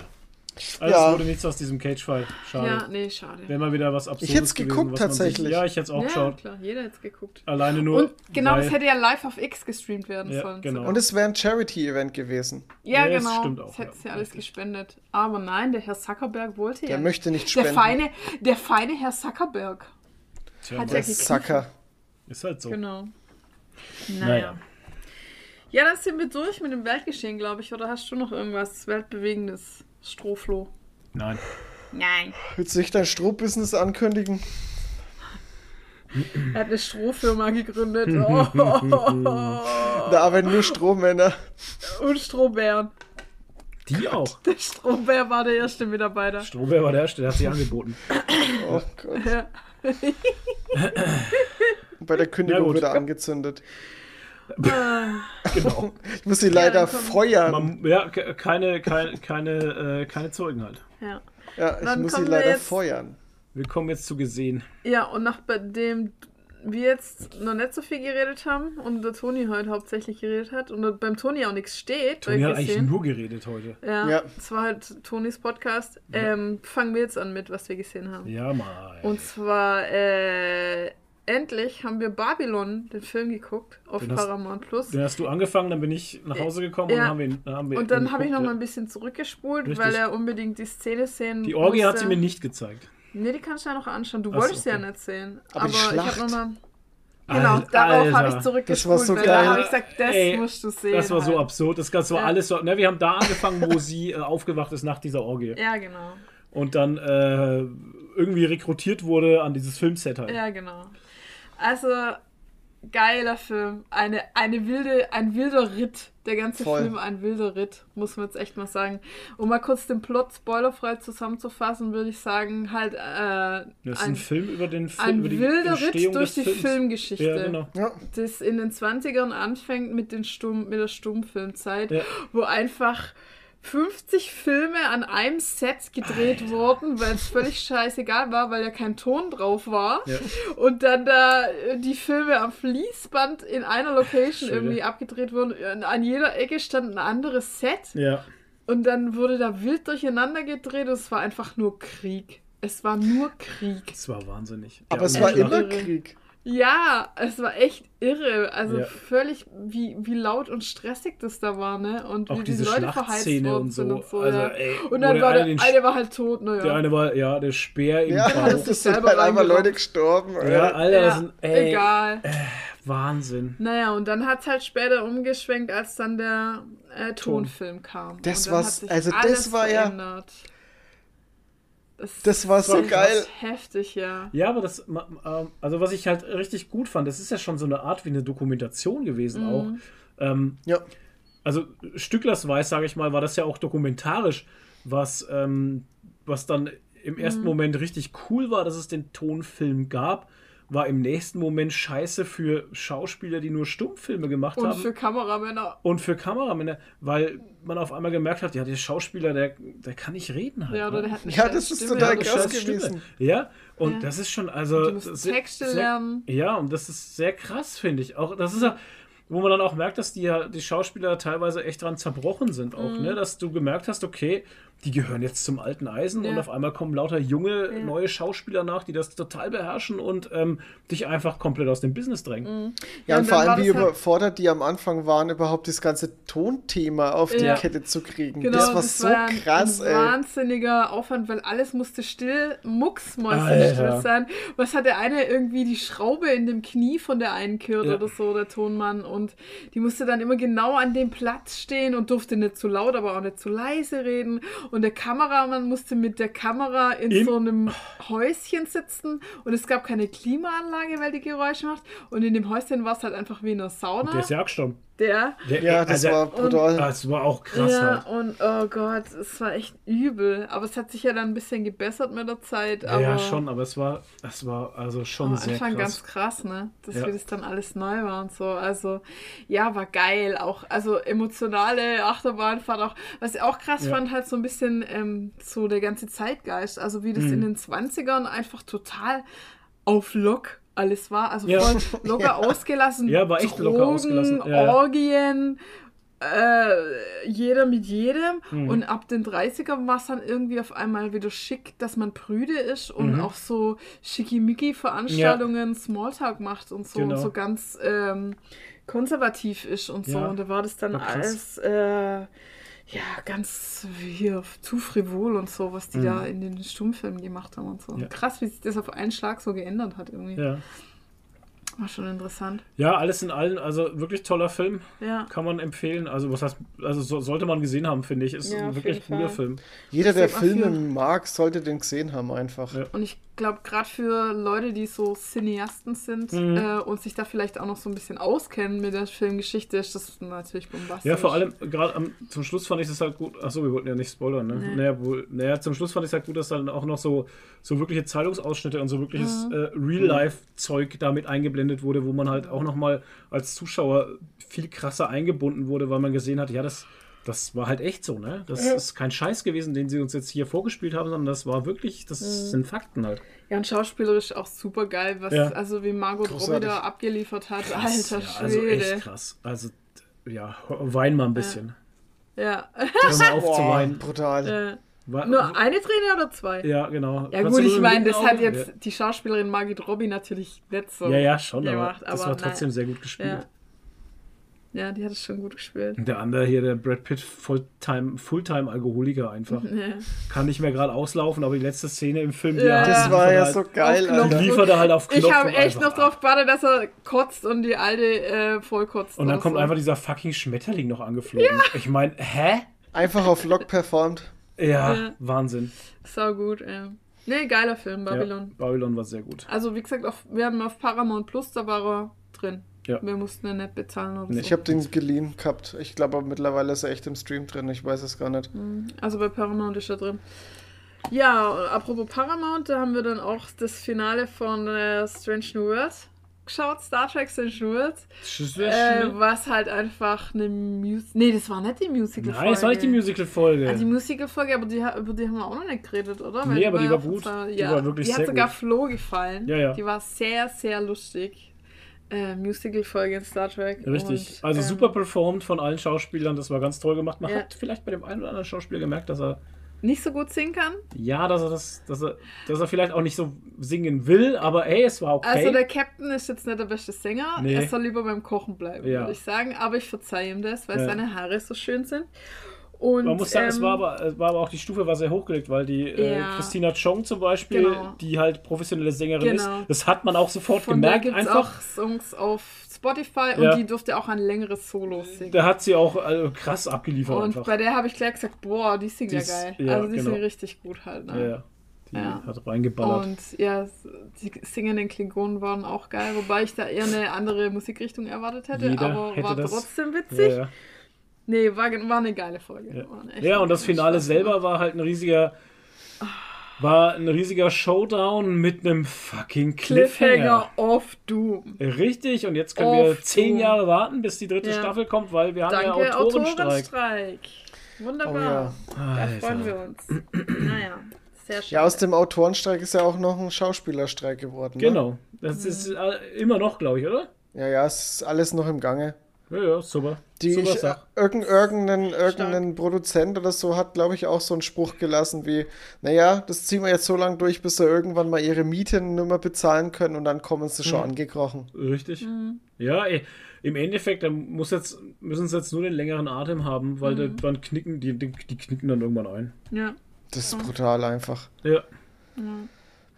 Also Ja. es wurde nichts aus diesem Cage-Fight. Schade. ja, nee, schade. Wäre mal wieder was Absurdes hätt's gewesen, geguckt, was man tatsächlich. Sich, ja, ich hätte es auch ja, geschaut. klar, jeder hat's geguckt. Alleine nur. Und genau, weil, das hätte ja live auf X gestreamt werden Ja, sollen. genau. sogar. Und es wäre ein Charity-Event gewesen. ja, Ja, das genau. stimmt auch, das hätte ja. ja alles gespendet. Aber nein, der Herr Zuckerberg wollte Der ja. möchte nicht der spenden. feine, der feine Herr Zuckerberg. Tja, hat Der. Sacker. ist halt so. Genau. Naja. Naja. Ja, dann sind wir durch mit dem Weltgeschehen, glaube ich. Oder hast du noch irgendwas Weltbewegendes? Strohfloh. Nein. Nein. Willst du nicht dein Strohbusiness ankündigen? Er hat eine Strohfirma gegründet. Oh. Da arbeiten nur Strohmänner. Und Strohbären. Die auch. Der Strohbär war der erste Mitarbeiter. Strohbär war der Erste, der hat sich angeboten. Oh Gott. Ja. Bei der Kündigung wird er angezündet. Genau. Ich muss sie leider dann komm. feuern. Man, ja, ke- keine, keine, keine, äh, keine Zeugen halt. ja. Ja, ich Dann muss sie leider jetzt- feuern. Wir kommen jetzt zu gesehen. Ja, und nachdem wir jetzt noch nicht so viel geredet haben und der Toni heute hauptsächlich geredet hat und beim Toni auch nichts steht, Toni hat eigentlich nur geredet heute. Ja, Ja. das war halt Tonis Podcast. Ähm, fangen wir jetzt an mit, was wir gesehen haben. Ja, mal. Und zwar, äh, endlich haben wir Babylon, den Film, geguckt auf Den hast- Paramount Plus. Den hast du angefangen, dann bin ich nach Hause gekommen Ja. und dann haben wir, ihn- haben wir Und dann habe ich noch mal ein bisschen zurückgespult, Richtig. weil er unbedingt die Szene sehen Die Orgie hat sie mir nicht gezeigt. Nee, die kannst du ja noch anschauen. Du Ach so, wolltest sie okay. ja nicht sehen. Aber die ich habe nochmal. Genau, darauf habe ich zurückgespult, Das war so weil geil. da habe ich gesagt, das Ey, musst du sehen. Das war so halt. absurd. Das war Ja. alles so. Ne, wir haben da angefangen, wo sie äh, aufgewacht ist nach dieser Orgie. Ja, genau. Und dann äh, irgendwie rekrutiert wurde an dieses Filmset halt. Ja, genau. Also, geiler Film. Eine, eine wilde, ein wilder Ritt. Der ganze Voll. Film ein wilder Ritt, muss man jetzt echt mal sagen. Um mal kurz den Plot spoilerfrei zusammenzufassen, würde ich sagen, halt äh, Das ist ein, ein, Film über den Film, ein über die wilder Entstehung Ritt durch die Films. Filmgeschichte. Ja, genau. Ja, das in den 20ern anfängt mit, den Stumm, mit der Stummfilmzeit, Ja. wo einfach 50 Filme an einem Set gedreht wurden, weil es völlig scheißegal war, weil ja kein Ton drauf war. Ja. Und dann da äh, die Filme am Fließband in einer Location Schöne. irgendwie abgedreht wurden. An jeder Ecke stand ein anderes Set. Ja. Und dann wurde da wild durcheinander gedreht und es war einfach nur Krieg. Es war nur Krieg. Das war wahnsinnig. aber Ja, es war die immer Krieg. Ja, es war echt irre. Also Ja. völlig, wie, wie laut und stressig das da war, ne? Und Auch wie diese diese Leute verheizt worden und sind so. und so. Also, ey, und dann der war der eine eine war halt tot, naja. Der eine war, ja, der Speer im Ja, Bauch. es sich es sind halt reingerammt. Leute gestorben. Ja, Alter. Das ja, sind, ey, egal. Wahnsinn. Naja, und dann hat es halt später umgeschwenkt, als dann der äh, Tonfilm kam. Das war's- also das war ja-. Das, Das war so geil. Heftig, ja. Ja, aber das, ähm, also was ich halt richtig gut fand, das ist ja schon so eine Art wie eine Dokumentation gewesen auch. Ähm, Ja. also Stücklersweise, sage ich mal, war das ja auch dokumentarisch, was, ähm, was dann im ersten Moment richtig cool war, dass es den Tonfilm gab, war im nächsten Moment scheiße für Schauspieler, die nur Stummfilme gemacht Und haben. für Kameramänner. und für Kameramänner, weil man auf einmal gemerkt hat, ja, der Schauspieler, der, der kann nicht reden halt. Ja, oder ne? der hat eine Ja, das ist Stimme. total krass gewesen. Ja, und Ja. das ist schon, also. Sehr- Texte sehr, lernen. Ja, und das ist sehr krass, finde ich. Auch, das ist ja, wo man dann auch merkt, dass die, ja- die Schauspieler teilweise echt dran zerbrochen sind, auch, Mhm. ne? Dass du gemerkt hast, okay, die gehören jetzt zum alten Eisen Ja. und auf einmal kommen lauter junge, Ja. neue Schauspieler nach, die das total beherrschen und ähm, dich einfach komplett aus dem Business drängen. Mhm. Ja, und und vor allem, war wie das halt- überfordert die am Anfang waren, überhaupt das ganze Tonthema auf die Ja. Kette zu kriegen. Genau, das war so ja ein, krass, ein ey. wahnsinniger Aufwand, weil alles musste still, mucksmäuschenstill sein. Was hat der eine irgendwie die Schraube in dem Knie von der einen gehört Ja. oder so, der Tonmann. Und die musste dann immer genau an dem Platz stehen und durfte nicht zu laut, aber auch nicht zu leise reden. Und der Kameramann musste mit der Kamera in Im- so einem Häuschen sitzen und es gab keine Klimaanlage, weil die Geräusche macht. Und in dem Häuschen war es halt einfach wie in einer Sauna. Der ist ja gestorben. Der Ja, das also, war brutal. Das war auch krass ja, halt. und oh Gott, es war echt übel. Aber es hat sich ja dann ein bisschen gebessert mit der Zeit. Aber Ja, schon, aber es war, es war also schon am sehr Anfang krass. ganz krass, ne? Dass Ja. wie das dann alles neu war und so. Also, ja, war geil. Auch, also emotionale Achterbahnfahrt auch. Was ich auch krass Ja. fand, halt so ein bisschen ähm, so der ganze Zeitgeist. Also, wie das Mhm. in den 20ern einfach total auf Lock alles war. Also Ja. voll locker ausgelassen. Ja, war echt locker Drogen, ausgelassen. Ja, ja. Orgien, äh, jeder mit jedem. Mhm. Und ab den 30ern war es dann irgendwie auf einmal wieder schick, dass man prüde ist und Mhm. auch so Schickimicki-Veranstaltungen, Smalltalk macht und so Genau. und so ganz ähm, konservativ ist und so. Ja, Und da war das dann alles äh, ja ganz hier zu frivol und so, was die Mhm. da in den Stummfilmen gemacht haben und so. Ja. Krass, wie sich das auf einen Schlag so geändert hat irgendwie. Ja. War schon interessant. ja, alles in allem, also wirklich toller Film. Ja. Kann man empfehlen. Also, was heißt, also so, sollte man gesehen haben, finde ich. Ist Ja, ein wirklich guter Fall. Film. Jeder, der Filme mag, sollte den gesehen haben einfach. Ja. Und ich glaube, gerade für Leute, die so Cineasten sind Mhm. äh, und sich da vielleicht auch noch so ein bisschen auskennen mit der Filmgeschichte, ist das natürlich bombastisch. Ja, vor allem, gerade zum Schluss fand ich es halt gut. Achso, wir wollten ja nicht spoilern, ne? Nee. Naja, wohl, naja, zum Schluss fand ich es halt gut, dass dann auch noch so, so wirkliche Zeitungsausschnitte und so wirkliches Mhm. äh, Real-Life-Zeug damit eingeblendet wurde, wo man halt auch nochmal als Zuschauer viel krasser eingebunden wurde, weil man gesehen hat, ja, das, das war halt echt so, ne? Das Ja. ist kein Scheiß gewesen, den sie uns jetzt hier vorgespielt haben, sondern das war wirklich, das Mhm. sind Fakten halt. Ja, und schauspielerisch auch super geil, was, Ja. also wie Margot Robbie da abgeliefert hat. Krass, Alter ja, also Schwede. echt krass. Also, ja, wein mal ein bisschen. Ja. Hör mal auf zu Boah, weinen. brutal. Äh, Wa- nur eine Träne oder zwei? Ja, genau. Ja Kannst gut, ich meine, das hat jetzt die Schauspielerin Margit Robbie natürlich nicht so Ja, ja, schon, gemacht. aber das war trotzdem naja. sehr gut gespielt. Ja. ja, die hat es schon gut gespielt. Und der andere hier, der Brad Pitt, Fulltime, Fulltime-Alkoholiker einfach. Ja. Kann nicht mehr gerade auslaufen, aber die letzte Szene im Film, die Ja. er hat, Das war ja halt, so geil, Alter. liefert er halt auf Knopf. Ich habe echt noch drauf gewartet, dass er kotzt und die alte äh, voll kotzt. Und dann kommt so. einfach dieser fucking Schmetterling noch angeflogen. Ich meine, hä? Einfach auf Lock performt. Ja, Ja. Wahnsinn. Sau gut, ja. Nee, geiler Film, Babylon. Ja, Babylon war sehr gut. Also, wie gesagt, auf, wir haben auf Paramount Plus, da war er drin. Ja. Wir mussten ihn nicht bezahlen oder Nee, so. Ich habe den geliehen gehabt. Ich glaube aber mittlerweile ist er echt im Stream drin. Ich weiß es gar nicht. Also bei Paramount ist er drin. Ja, apropos Paramount, da haben wir dann auch das Finale von äh, Strange New World geschaut, Star Trek Strange New World, Das äh, was halt einfach eine Musical... Nee, das war nicht die Musical-Folge. Nein, es war nicht die Musical-Folge. Ah, die Musical-Folge, aber die, über die haben wir auch noch nicht geredet, oder? Nee, aber die ja war auf gut. jeden Fall- Die Ja, war wirklich die hat sehr sogar gut. Flo gefallen. Ja, ja. Die war sehr, sehr lustig. Äh, Musical-Folge in Star Trek. Richtig. Und, also ähm, super performt von allen Schauspielern. Das war ganz toll gemacht. Man Ja. hat vielleicht bei dem einen oder anderen Schauspieler gemerkt, dass er Nicht so gut singen kann. ja, dass er das, dass er, dass er vielleicht auch nicht so singen will, aber ey, es war okay. Also der Captain ist jetzt nicht der beste Sänger. Nee. Er soll lieber beim Kochen bleiben, Ja. würde ich sagen. Aber ich verzeihe ihm das, weil Ja. seine Haare so schön sind. Und, Man muss sagen, es, ähm, war aber, es war aber auch die Stufe war sehr hochgelegt, weil die äh, Ja. Christina Chong zum Beispiel, Genau. die halt professionelle Sängerin Genau. ist, das hat man auch sofort von gemerkt es einfach. auch Songs auf Spotify Ja. und die durfte auch ein längeres Solo singen. Da hat sie auch äh, krass abgeliefert Und einfach. bei der habe ich gleich gesagt, boah, die singt ja geil. ja, also die genau. singt richtig gut halt. Ne? ja, ja. Die Ja. hat reingeballert. Und ja, die singenden Klingonen waren auch geil, wobei ich da eher eine andere Musikrichtung erwartet hätte, Jeder aber hätte war das. trotzdem witzig. Nee, war, war eine geile Folge. Ja. War eine echt ja, und das Finale Spaß selber gemacht. war halt ein riesiger. War ein riesiger Showdown mit einem fucking Cliffhanger. Cliffhanger of Doom. Richtig, und jetzt können wir Auf zehn Doom. Jahre warten, bis die dritte Ja. Staffel kommt, weil wir haben Danke, ja Autorenstreik. Autorenstreik. Wunderbar. Oh ja. Da Alter. freuen wir uns. naja, sehr schön. Ja, aus dem Autorenstreik ist ja auch noch ein Schauspielerstreik geworden. Ne? Genau. Das ist äh, immer noch, glaube ich, oder? Ja, ja, es ist alles noch im Gange. Ja, ja, super. Die super ich, Sache. irgend, irgendein, irgendein Produzent oder so hat, glaube ich, auch so einen Spruch gelassen wie, naja, das ziehen wir jetzt so lange durch, bis sie irgendwann mal ihre Miete nicht mehr bezahlen können und dann kommen sie schon Mhm. angekrochen. Richtig. Mhm. Ja, ey, im Endeffekt, da muss jetzt, müssen sie jetzt nur den längeren Atem haben, weil Mhm. die, dann knicken, die, die, die knicken dann irgendwann ein. Ja. Das ist brutal einfach. Ja.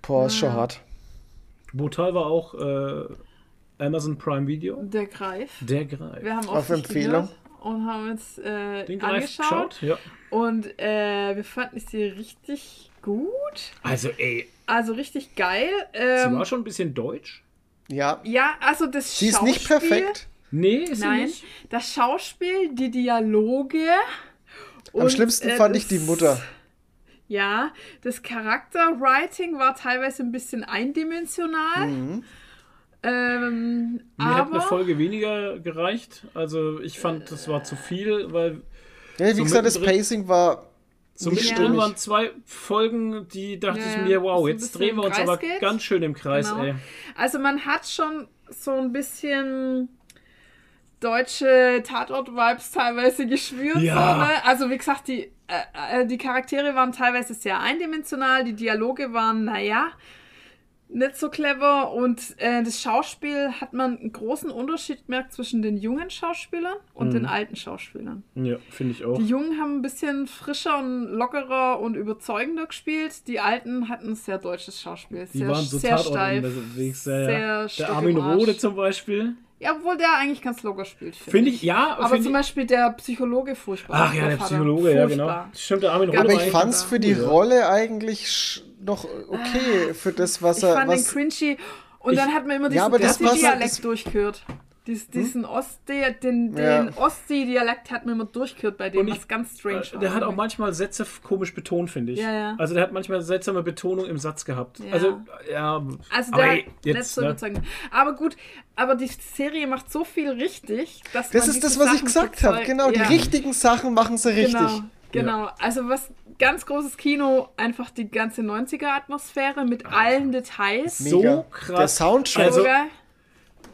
Boah, ist schon hart. Brutal war auch äh, Amazon Prime Video. Der Greif. Der Greif. Wir haben Auf auf Empfehlung. und haben uns äh, Den Greif angeschaut. geschaut? Ja. Und äh, wir fanden sie richtig gut. Also, ey, Also richtig geil. sie Ähm, war schon ein bisschen deutsch. Ja, ja, also das sie ist Schauspiel. nicht perfekt. Nee, ist sie Nein, nicht. das Schauspiel, die Dialoge. Am und, schlimmsten äh, fand ich die Mutter. Ja, das Charakterwriting war teilweise ein bisschen eindimensional. Mhm. Ähm, Mir hat aber eine Folge weniger gereicht. Also, ich fand, das war zu viel, weil Ja, wie So gesagt, das Pacing war so mittendrin stimmig. waren zwei Folgen, die dachte Ja, ich ja, mir, wow, jetzt drehen wir uns aber geht. ganz schön im Kreis, Genau. ey. Also man hat schon so ein bisschen deutsche Tatort-Vibes teilweise gespürt. Ja. So, ne? Also wie gesagt, die, äh, äh, die Charaktere waren teilweise sehr eindimensional, die Dialoge waren, naja, nicht so clever und äh, das Schauspiel hat man einen großen Unterschied gemerkt zwischen den jungen Schauspielern und Mhm. den alten Schauspielern. Ja, finde ich auch. Die Jungen haben ein bisschen frischer und lockerer und überzeugender gespielt. Die Alten hatten ein sehr deutsches Schauspiel. Die sehr, waren so sehr steif. unterwegs. Ja, ja. sehr stock Der Armin. Rohde zum Beispiel. Ja, obwohl der eigentlich ganz locker spielt. Finde Finde ich, ja. Aber find zum Beispiel der Psychologe furchtbar. Ach ja, der. Psychologe, ja, genau. Furchtbar. Stimmt, der Armin Ja, Rohde Aber ich fand's ganz für die ja. Rolle eigentlich noch okay, für das, was Ich er. fand was, den cringy. Und Ich- dann hat man immer Ja, diesen passt- Ostsee-Dialekt das- durchgehört. Dies, diesen Ostsee, den, Ja. den Ostsee-Dialekt hat man immer durchgehört bei dem, ich- was ganz strange Äh, war. Der hat auch manchmal Sätze komisch betont, finde ich. Ja, ja. Also der hat manchmal seltsame Betonung im Satz gehabt. Ja. Also, ja. Also aber der ey, jetzt, ne? überzeugend. Aber gut, aber die Serie macht so viel richtig, dass das man ist das, was ich Sachen gesagt habe. Genau, Ja. die richtigen Sachen machen sie richtig. Genau, genau. Also was ganz großes Kino, einfach die ganze 90er-Atmosphäre mit allen Details. So Mega. krass. Der Soundtrack. Also- so geil.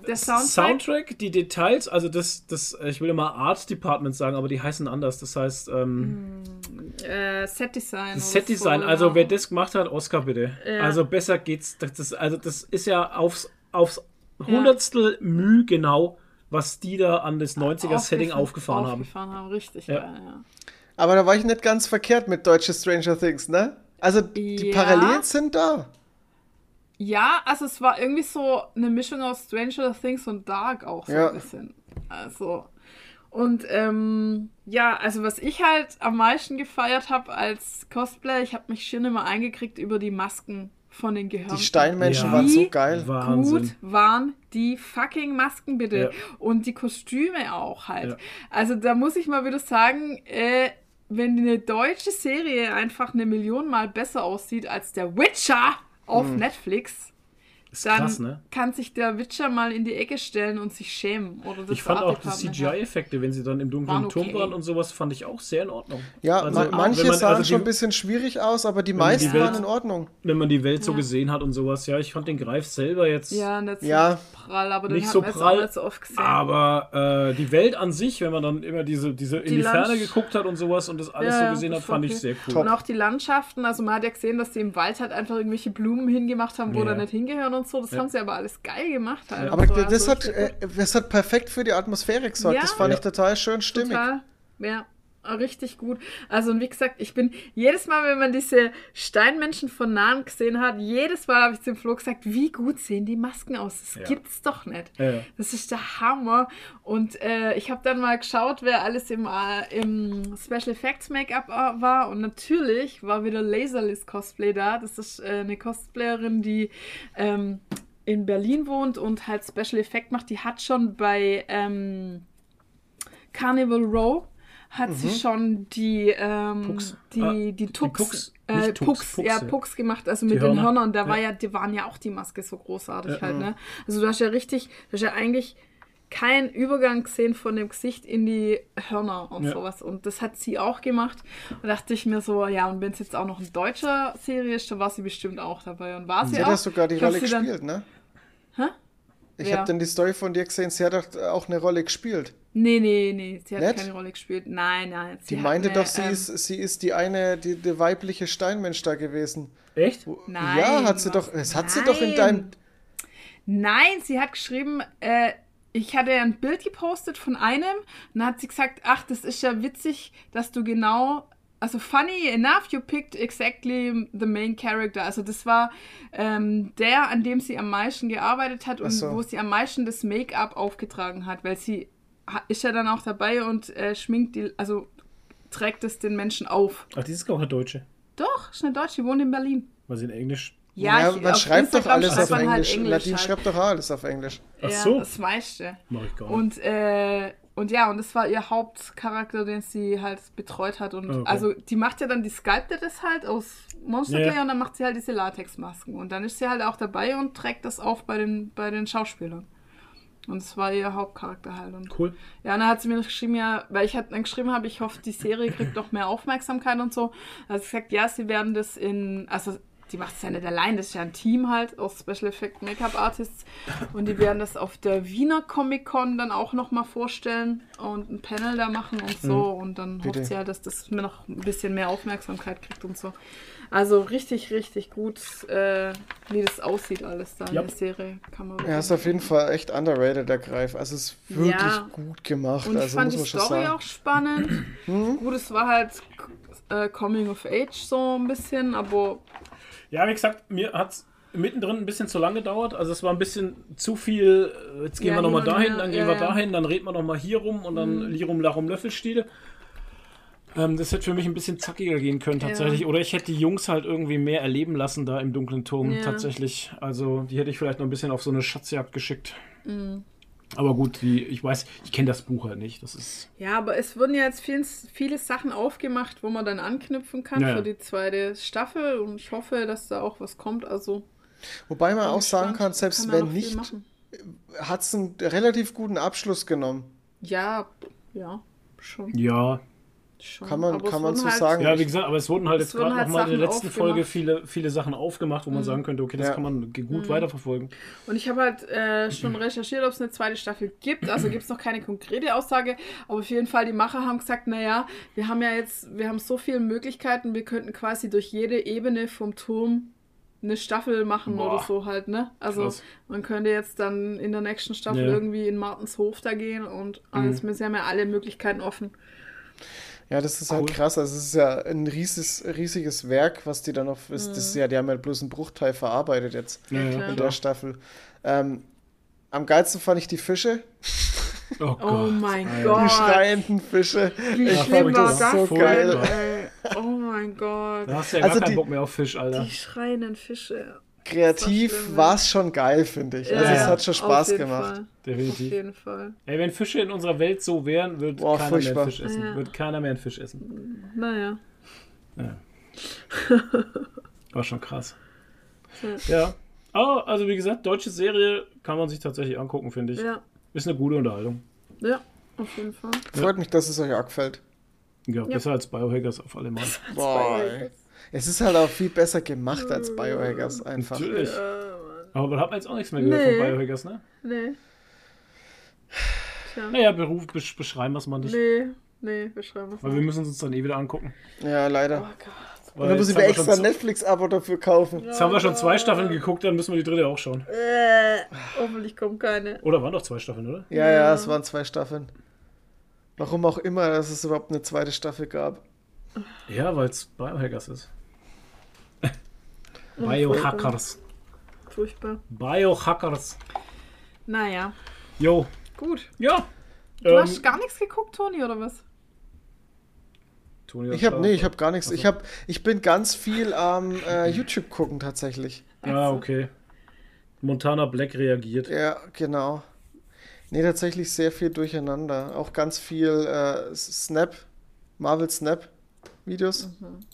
Der Soundtrack. Soundtrack, die Details, also das, das, ich will immer Art Department sagen, aber die heißen anders. Das heißt, ähm, äh, Set-Design. das oder Set-Design. so, Also genau. wer das gemacht hat, Oscar bitte. Ja. Also besser geht's. Das, das, also das ist ja aufs, aufs Hundertstel Mühe genau, was die da an das 90er-Setting aufgefahren haben. Aufgefahren haben, richtig Ja. geil, ja. Aber da war ich nicht ganz verkehrt mit deutsche Stranger Things, ne? Also die Ja. Parallelen sind da. Ja, also es war irgendwie so eine Mischung aus Stranger Things und Dark auch so Ja. ein bisschen. Also. Und ähm, ja, also was ich halt am meisten gefeiert habe als Cosplay, ich habe mich schon immer eingekriegt über die Masken von den Gehörnten. Die Steinmenschen Ja. waren so Wie geil. Wahnsinn. gut waren die fucking Masken bitte. Ja. Und die Kostüme auch halt. Ja. Also da muss ich mal wieder sagen, äh, wenn eine deutsche Serie einfach eine Million Mal besser aussieht als der Witcher auf Netflix, Ist dann krass, ne? kann sich der Witcher mal in die Ecke stellen und sich schämen. Oder das Ich fand auch die. CGI-Effekte, wenn sie dann im dunklen Waren okay. Turm waren und sowas, fand ich auch sehr in Ordnung. Ja, Also, ma wenn manche man- sahen also die- schon ein bisschen schwierig aus, aber die man die meisten Welt- waren in Ordnung. Wenn man die Welt so Ja. gesehen hat und sowas. Ja, ich fand den Greif selber jetzt. Ja, nicht so Ja. prall, aber den Nicht so man prall, auch nicht so oft gesehen. Aber äh, die Welt an sich, wenn man dann immer diese, diese in Die die Ferne geguckt hat und sowas und das alles Ja, so gesehen hat, fand okay. ich sehr cool. Und auch die Landschaften, also man hat ja gesehen, dass sie im Wald halt einfach irgendwelche Blumen hingemacht haben, wo da nicht hingehören und so. Das Ja. haben sie aber alles geil gemacht halt. Aber so. das, Also hat, äh, das hat perfekt für die Atmosphäre gesorgt. Ja. Das fand Ja. ich total schön stimmig. Total. Ja, richtig gut. Also, und wie gesagt, ich bin jedes Mal, wenn man diese Steinmenschen von nahen gesehen hat, jedes Mal habe ich zum Flo gesagt, wie gut sehen die Masken aus. Das Ja. gibt's doch nicht. Ja. Das ist der Hammer. Und äh, ich habe dann mal geschaut, wer alles im, äh, im Special Effects Make-up äh, war. Und natürlich war wieder Laserlist Cosplay da. Das ist äh, eine Cosplayerin, die ähm, in Berlin wohnt und halt Special Effect macht. Die hat schon bei ähm, Carnival Row hat sie schon die ähm, Pucks. die Ah, die die Tux, Pucks. äh, Tux, Pucks, Pucks, ja, ja. Pucks gemacht, also Die mit den Hörner. Hörnern. Da war Ja. ja, die waren ja auch die Maske so großartig Ja. halt, ne? Also du hast ja richtig, du hast ja eigentlich keinen Übergang gesehen von dem Gesicht in die Hörner und Ja. sowas. Und das hat sie auch gemacht. Und dachte ich mir so, ja, und wenn es jetzt auch noch ein deutscher Serie ist, dann war sie bestimmt auch dabei. Und war sie, Sie auch. hat ja sogar die Ich Rolle sie dann- gespielt, ne? Hä? Ich Wer? habe dann die Story von dir gesehen, sie hat auch eine Rolle gespielt. Nee, nee, nee, sie hat Nicht? keine Rolle gespielt. Nein, nein. Sie Die hat meinte eine, doch, sie, ähm, ist, sie ist die eine, die, die weibliche Steinmensch da gewesen. Echt? Nein, ja, hat sie was? doch, das hat sie doch in Nein. deinem. Nein, sie hat geschrieben, äh, ich hatte ja ein Bild gepostet von einem und dann hat sie gesagt, ach, das ist ja witzig, dass du genau, also funny enough, you picked exactly the main character. Also das war ähm, der, an dem sie am meisten gearbeitet hat und so. wo sie am meisten das Make-up aufgetragen hat, weil sie ist ja dann auch dabei und äh, schminkt die, also trägt es den Menschen auf. Ach, die ist auch eine Deutsche. Doch, ist eine Deutsche, die wohnt in Berlin. Weil sie in Englisch. Ja, ich- man schreibt doch Instagram alles schreibt auf Englisch. Halt Nadine halt. schreibt doch alles auf Englisch. Ach ja, so. Das meiste. Mach ich gar nicht. Und, äh, und ja, und das war ihr Hauptcharakter, den sie halt betreut hat. Und Okay. also die macht ja dann, die sculptet das halt aus Monster Ja, ja. Clay und dann macht sie halt diese Latexmasken. Und dann ist sie halt auch dabei und trägt das auf bei den, bei den Schauspielern. Und das war ihr Hauptcharakter halt. Und Cool. ja, und dann hat sie mir noch geschrieben, ja, weil ich halt dann geschrieben habe, ich hoffe, die Serie kriegt noch mehr Aufmerksamkeit und so. Also sie gesagt, ja, sie werden das in, also die macht es ja nicht allein, das ist ja ein Team halt aus Special Effect Make-up Artists und die werden das auf der Wiener Comic Con dann auch nochmal vorstellen und ein Panel da machen und so und dann Bitte. hofft sie halt, dass das mir noch ein bisschen mehr Aufmerksamkeit kriegt und so. Also richtig, richtig gut, äh, wie das aussieht alles da in Ja. der Serie. Kann man Er wirklich ist auf jeden Fall echt underrated, der Greif. Also es ist wirklich Ja. gut gemacht. Und ich also fand muss die Story auch spannend. Gut, es war halt äh, Coming of Age so ein bisschen, aber Ja, wie gesagt, mir hat es mittendrin ein bisschen zu lang gedauert. Also es war ein bisschen zu viel, äh, jetzt gehen Ja, wir nochmal dahin, dann gehen ja, wir ja. Mhm. dahin, dann reden wir nochmal hier rum und dann Lirum Larum Löffelstiele. Ähm, das hätte für mich ein bisschen zackiger gehen können tatsächlich. Oder ich hätte die Jungs halt irgendwie mehr erleben lassen da im dunklen Turm Ja. tatsächlich. Also die hätte ich vielleicht noch ein bisschen auf so eine Schatzjagd geschickt. Mhm. Aber gut, die, ich weiß, ich kenne das Buch halt nicht. Das ist. ja, aber es wurden ja jetzt viel, viele Sachen aufgemacht, wo man dann anknüpfen kann Ja, ja. für die zweite Staffel und ich hoffe, dass da auch was kommt. Also Wobei man auch sagen kann, selbst Kann wenn nicht, hat es einen relativ guten Abschluss genommen. Ja, ja, schon. Ja, schon. Kann man- es kann man so halt, sagen. Ja, wie gesagt, aber es wurden halt Es jetzt gerade halt nochmal in der letzten Folge viele, viele Sachen aufgemacht, wo man sagen könnte, okay, das Ja. kann man gut Mhm. weiterverfolgen. Und ich habe halt äh, schon recherchiert, ob es eine zweite Staffel gibt. Also gibt es noch keine konkrete Aussage. Aber auf jeden Fall, die Macher haben gesagt, naja, wir haben ja jetzt, wir haben so viele Möglichkeiten, wir könnten quasi durch jede Ebene vom Turm eine Staffel machen Boah. oder so halt, ne? Also Krass. man könnte jetzt dann in der nächsten Staffel Ja. irgendwie in Martenshof da gehen und alles, wir haben ja alle Möglichkeiten offen. Ja, das ist Cool. halt krass. Also es ist ja ein riesiges, riesiges Werk, was die da noch. Ist, das ist ja, die haben ja bloß einen Bruchteil verarbeitet jetzt Ja, klar. in der Staffel. Ähm, am geilsten fand ich die Fische. Oh, Oh mein Die Gott. schreienden Fische. Wie Ich schlimm war das das so geil. ey? Oh mein Gott. Da hast du ja Also gar keinen die- Bock mehr auf Fisch, Alter. Die schreienden Fische. Kreativ war es schon geil, finde ich. Also Ja, es ja, hat schon auf Spaß jeden gemacht. Fall. Auf Definitiv. jeden Fall. Ey, wenn Fische in unserer Welt so wären, würde Boah, keiner furchtbar. mehr einen Fisch essen. Ja. Wird keiner mehr einen Fisch essen. Naja. War schon krass. Ja. Ja. Aber, also wie gesagt, deutsche Serie kann man sich tatsächlich angucken, finde ich. Ja. Ist eine gute Unterhaltung. Ja, auf jeden Fall. Freut mich, dass es euch auch gefällt. Ja, besser als Biohackers auf alle Mal. Boah. Es ist halt auch viel besser gemacht als Biohackers einfach. Natürlich. Aber man hat jetzt auch nichts mehr gehört Nee. von Biohackers, ne? Nee. Tja. Naja, Beruf besch beschreiben wir es mal nicht. Nee, nee, wir schreiben was. Weil wir müssen es uns dann eh wieder angucken. Ja, leider. Oh Gott. Und dann muss ich mir extra ein Netflix-Abo dafür kaufen. Jetzt haben wir schon zwei Staffeln geguckt, dann müssen wir die dritte auch schauen. Äh, hoffentlich kommt keine. Oder waren doch zwei Staffeln, oder? Ja, ja, es waren zwei Staffeln. Warum auch immer, dass es überhaupt eine zweite Staffel gab. Ja, weil es Biohackers ist. Biohackers. Furchtbar. Biohackers. Naja, Jo. gut. Ja. Du Ähm, hast gar nichts geguckt, Toni, oder was? Toni Ich habe nee, ich habe gar nichts. Ach so. Ich habe ich bin ganz viel am äh, YouTube gucken tatsächlich. Ah, okay. Montana Black reagiert. Ja, genau. Nee, tatsächlich sehr viel durcheinander. Auch ganz viel äh, Snap, Marvel Snap Videos.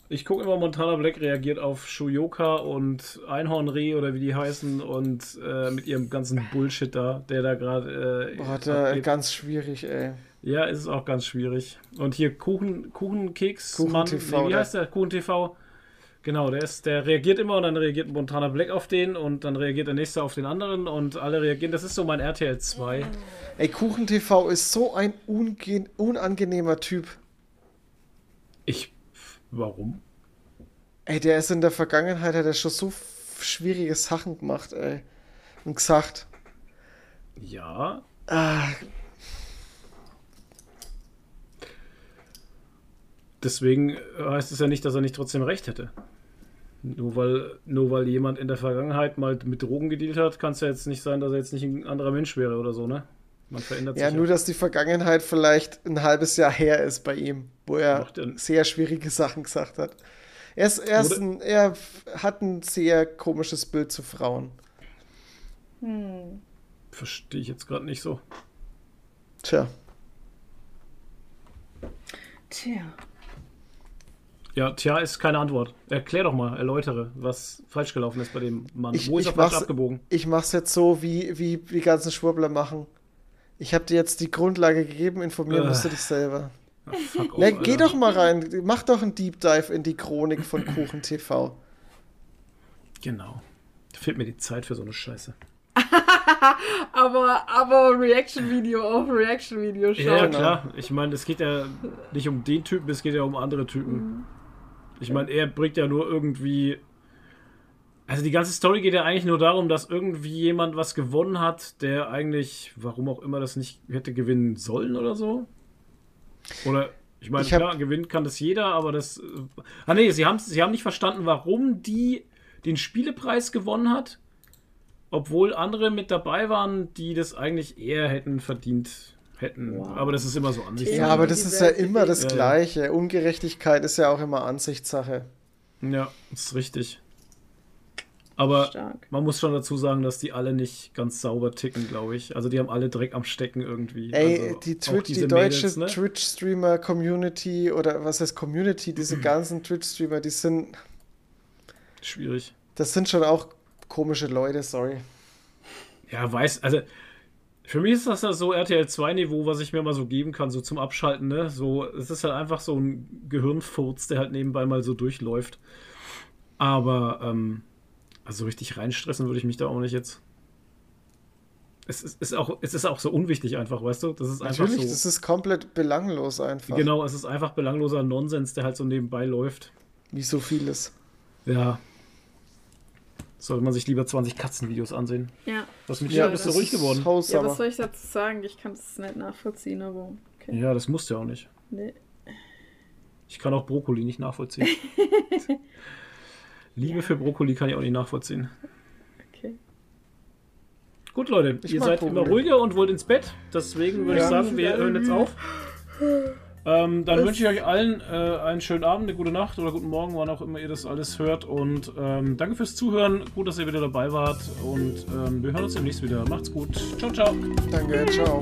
Ich gucke immer, Montana Black reagiert auf Shuyoka und Einhornreh oder wie die heißen und äh, mit ihrem ganzen Bullshit da, der da gerade. Äh, Boah, da, abgeht. ganz schwierig, ey. ja, ist es auch ganz schwierig. Und hier Kuchen, Kuchenkeks, Kuchen Mann, TV, nee, wie heißt der? Kuchen TV. Genau, der, ist, der reagiert immer und dann reagiert Montana Black auf den und dann reagiert der nächste auf den anderen und alle reagieren. Das ist so mein RTL 2. Ey, Kuchen TV ist so ein unangenehmer Typ. Ich. Warum? Ey, der ist in der Vergangenheit, hat er schon so schwierige Sachen gemacht, ey. Und gesagt. Ja, Ah, Deswegen heißt es ja nicht, dass er nicht trotzdem recht hätte. Nur weil, nur weil jemand in der Vergangenheit mal mit Drogen gedealt hat, kann es ja jetzt nicht sein, dass er jetzt nicht ein anderer Mensch wäre oder so, ne? Man verändert ja, sich. nur, dass die Vergangenheit vielleicht ein halbes Jahr her ist bei ihm, wo er ja- sehr schwierige Sachen gesagt hat. Er, ist, er, ist ein, er hat ein sehr komisches Bild zu Frauen. Verstehe ich jetzt gerade nicht so. Tja. Tja. Ja, tja, ist keine Antwort. Erklär doch mal, erläutere, was falsch gelaufen ist bei dem Mann. Ich- Wo ist ich er falsch abgebogen? Ich mach's jetzt so, wie, wie die ganzen Schwurbler machen. Ich habe dir jetzt die Grundlage gegeben, informieren Äh. musst du dich selber. Ah, fuck off, Na, geh Alter. doch mal rein, mach doch einen Deep Dive in die Chronik von Kuchen TV. Genau. Da fehlt mir die Zeit für so eine Scheiße. Aber, aber Reaction-Video auf Reaction-Video schauen. Ja, klar. Ich meine, es geht ja nicht um den Typen, es geht ja um andere Typen. Ich meine, er bringt ja nur irgendwie. Also die ganze Story geht ja eigentlich nur darum, dass irgendwie jemand was gewonnen hat, der eigentlich, warum auch immer, das nicht hätte gewinnen sollen oder so. Oder, ich meine, Ich hab- klar, gewinnen kann das jeder, aber das. äh, Ah nee, sie haben, sie haben nicht verstanden, warum die den Spielepreis gewonnen hat, obwohl andere mit dabei waren, die das eigentlich eher hätten verdient hätten. Wow. Aber das ist immer so an sich. Ja, aber das ist ja immer das Ja, ja. Gleiche. Ungerechtigkeit ist ja auch immer Ansichtssache. Ja, ist richtig. Aber Stark. man muss schon dazu sagen, dass die alle nicht ganz sauber ticken, glaube ich. Also die haben alle Dreck am Stecken irgendwie. Ey, also die, Twitch, die deutsche Mädels, ne? Twitch-Streamer-Community oder was heißt Community, diese ganzen Twitch-Streamer, die sind, Schwierig. das sind schon auch komische Leute, sorry. Ja, weiß, also für mich ist das ja so RTL 2 Niveau, was ich mir mal so geben kann, so zum Abschalten, ne? So, es ist halt einfach so ein Gehirnfurz, der halt nebenbei mal so durchläuft. Aber, ähm, also richtig reinstressen würde ich mich da auch nicht jetzt. Es ist, ist auch, es ist auch so unwichtig einfach, weißt du? Das ist einfach Natürlich, so. das ist komplett belanglos einfach. Genau, es ist einfach belangloser Nonsens, der halt so nebenbei läuft. Wie so vieles. Ja. Sollte man sich lieber 20 Katzenvideos ansehen. Ja. Was mit Ja, dir bist du das ruhig geworden. ja, was soll ich dazu sagen? Ich kann es nicht nachvollziehen, aber okay. Ja, das musst du ja auch nicht. Nee. Ich kann auch Brokkoli nicht nachvollziehen. Liebe für Brokkoli kann ich auch nicht nachvollziehen. Okay. Gut, Leute, Ich ihr seid Brokkoli. immer ruhiger und wollt ins Bett. Deswegen würde Ja. ich sagen, wir hören jetzt auf. Ähm, dann wünsche ich euch allen äh, einen schönen Abend, eine gute Nacht oder guten Morgen, wann auch immer ihr das alles hört. Und ähm, danke fürs Zuhören. Gut, dass ihr wieder dabei wart. Und ähm, wir hören uns demnächst wieder. Macht's gut. Ciao, ciao. Danke, ciao.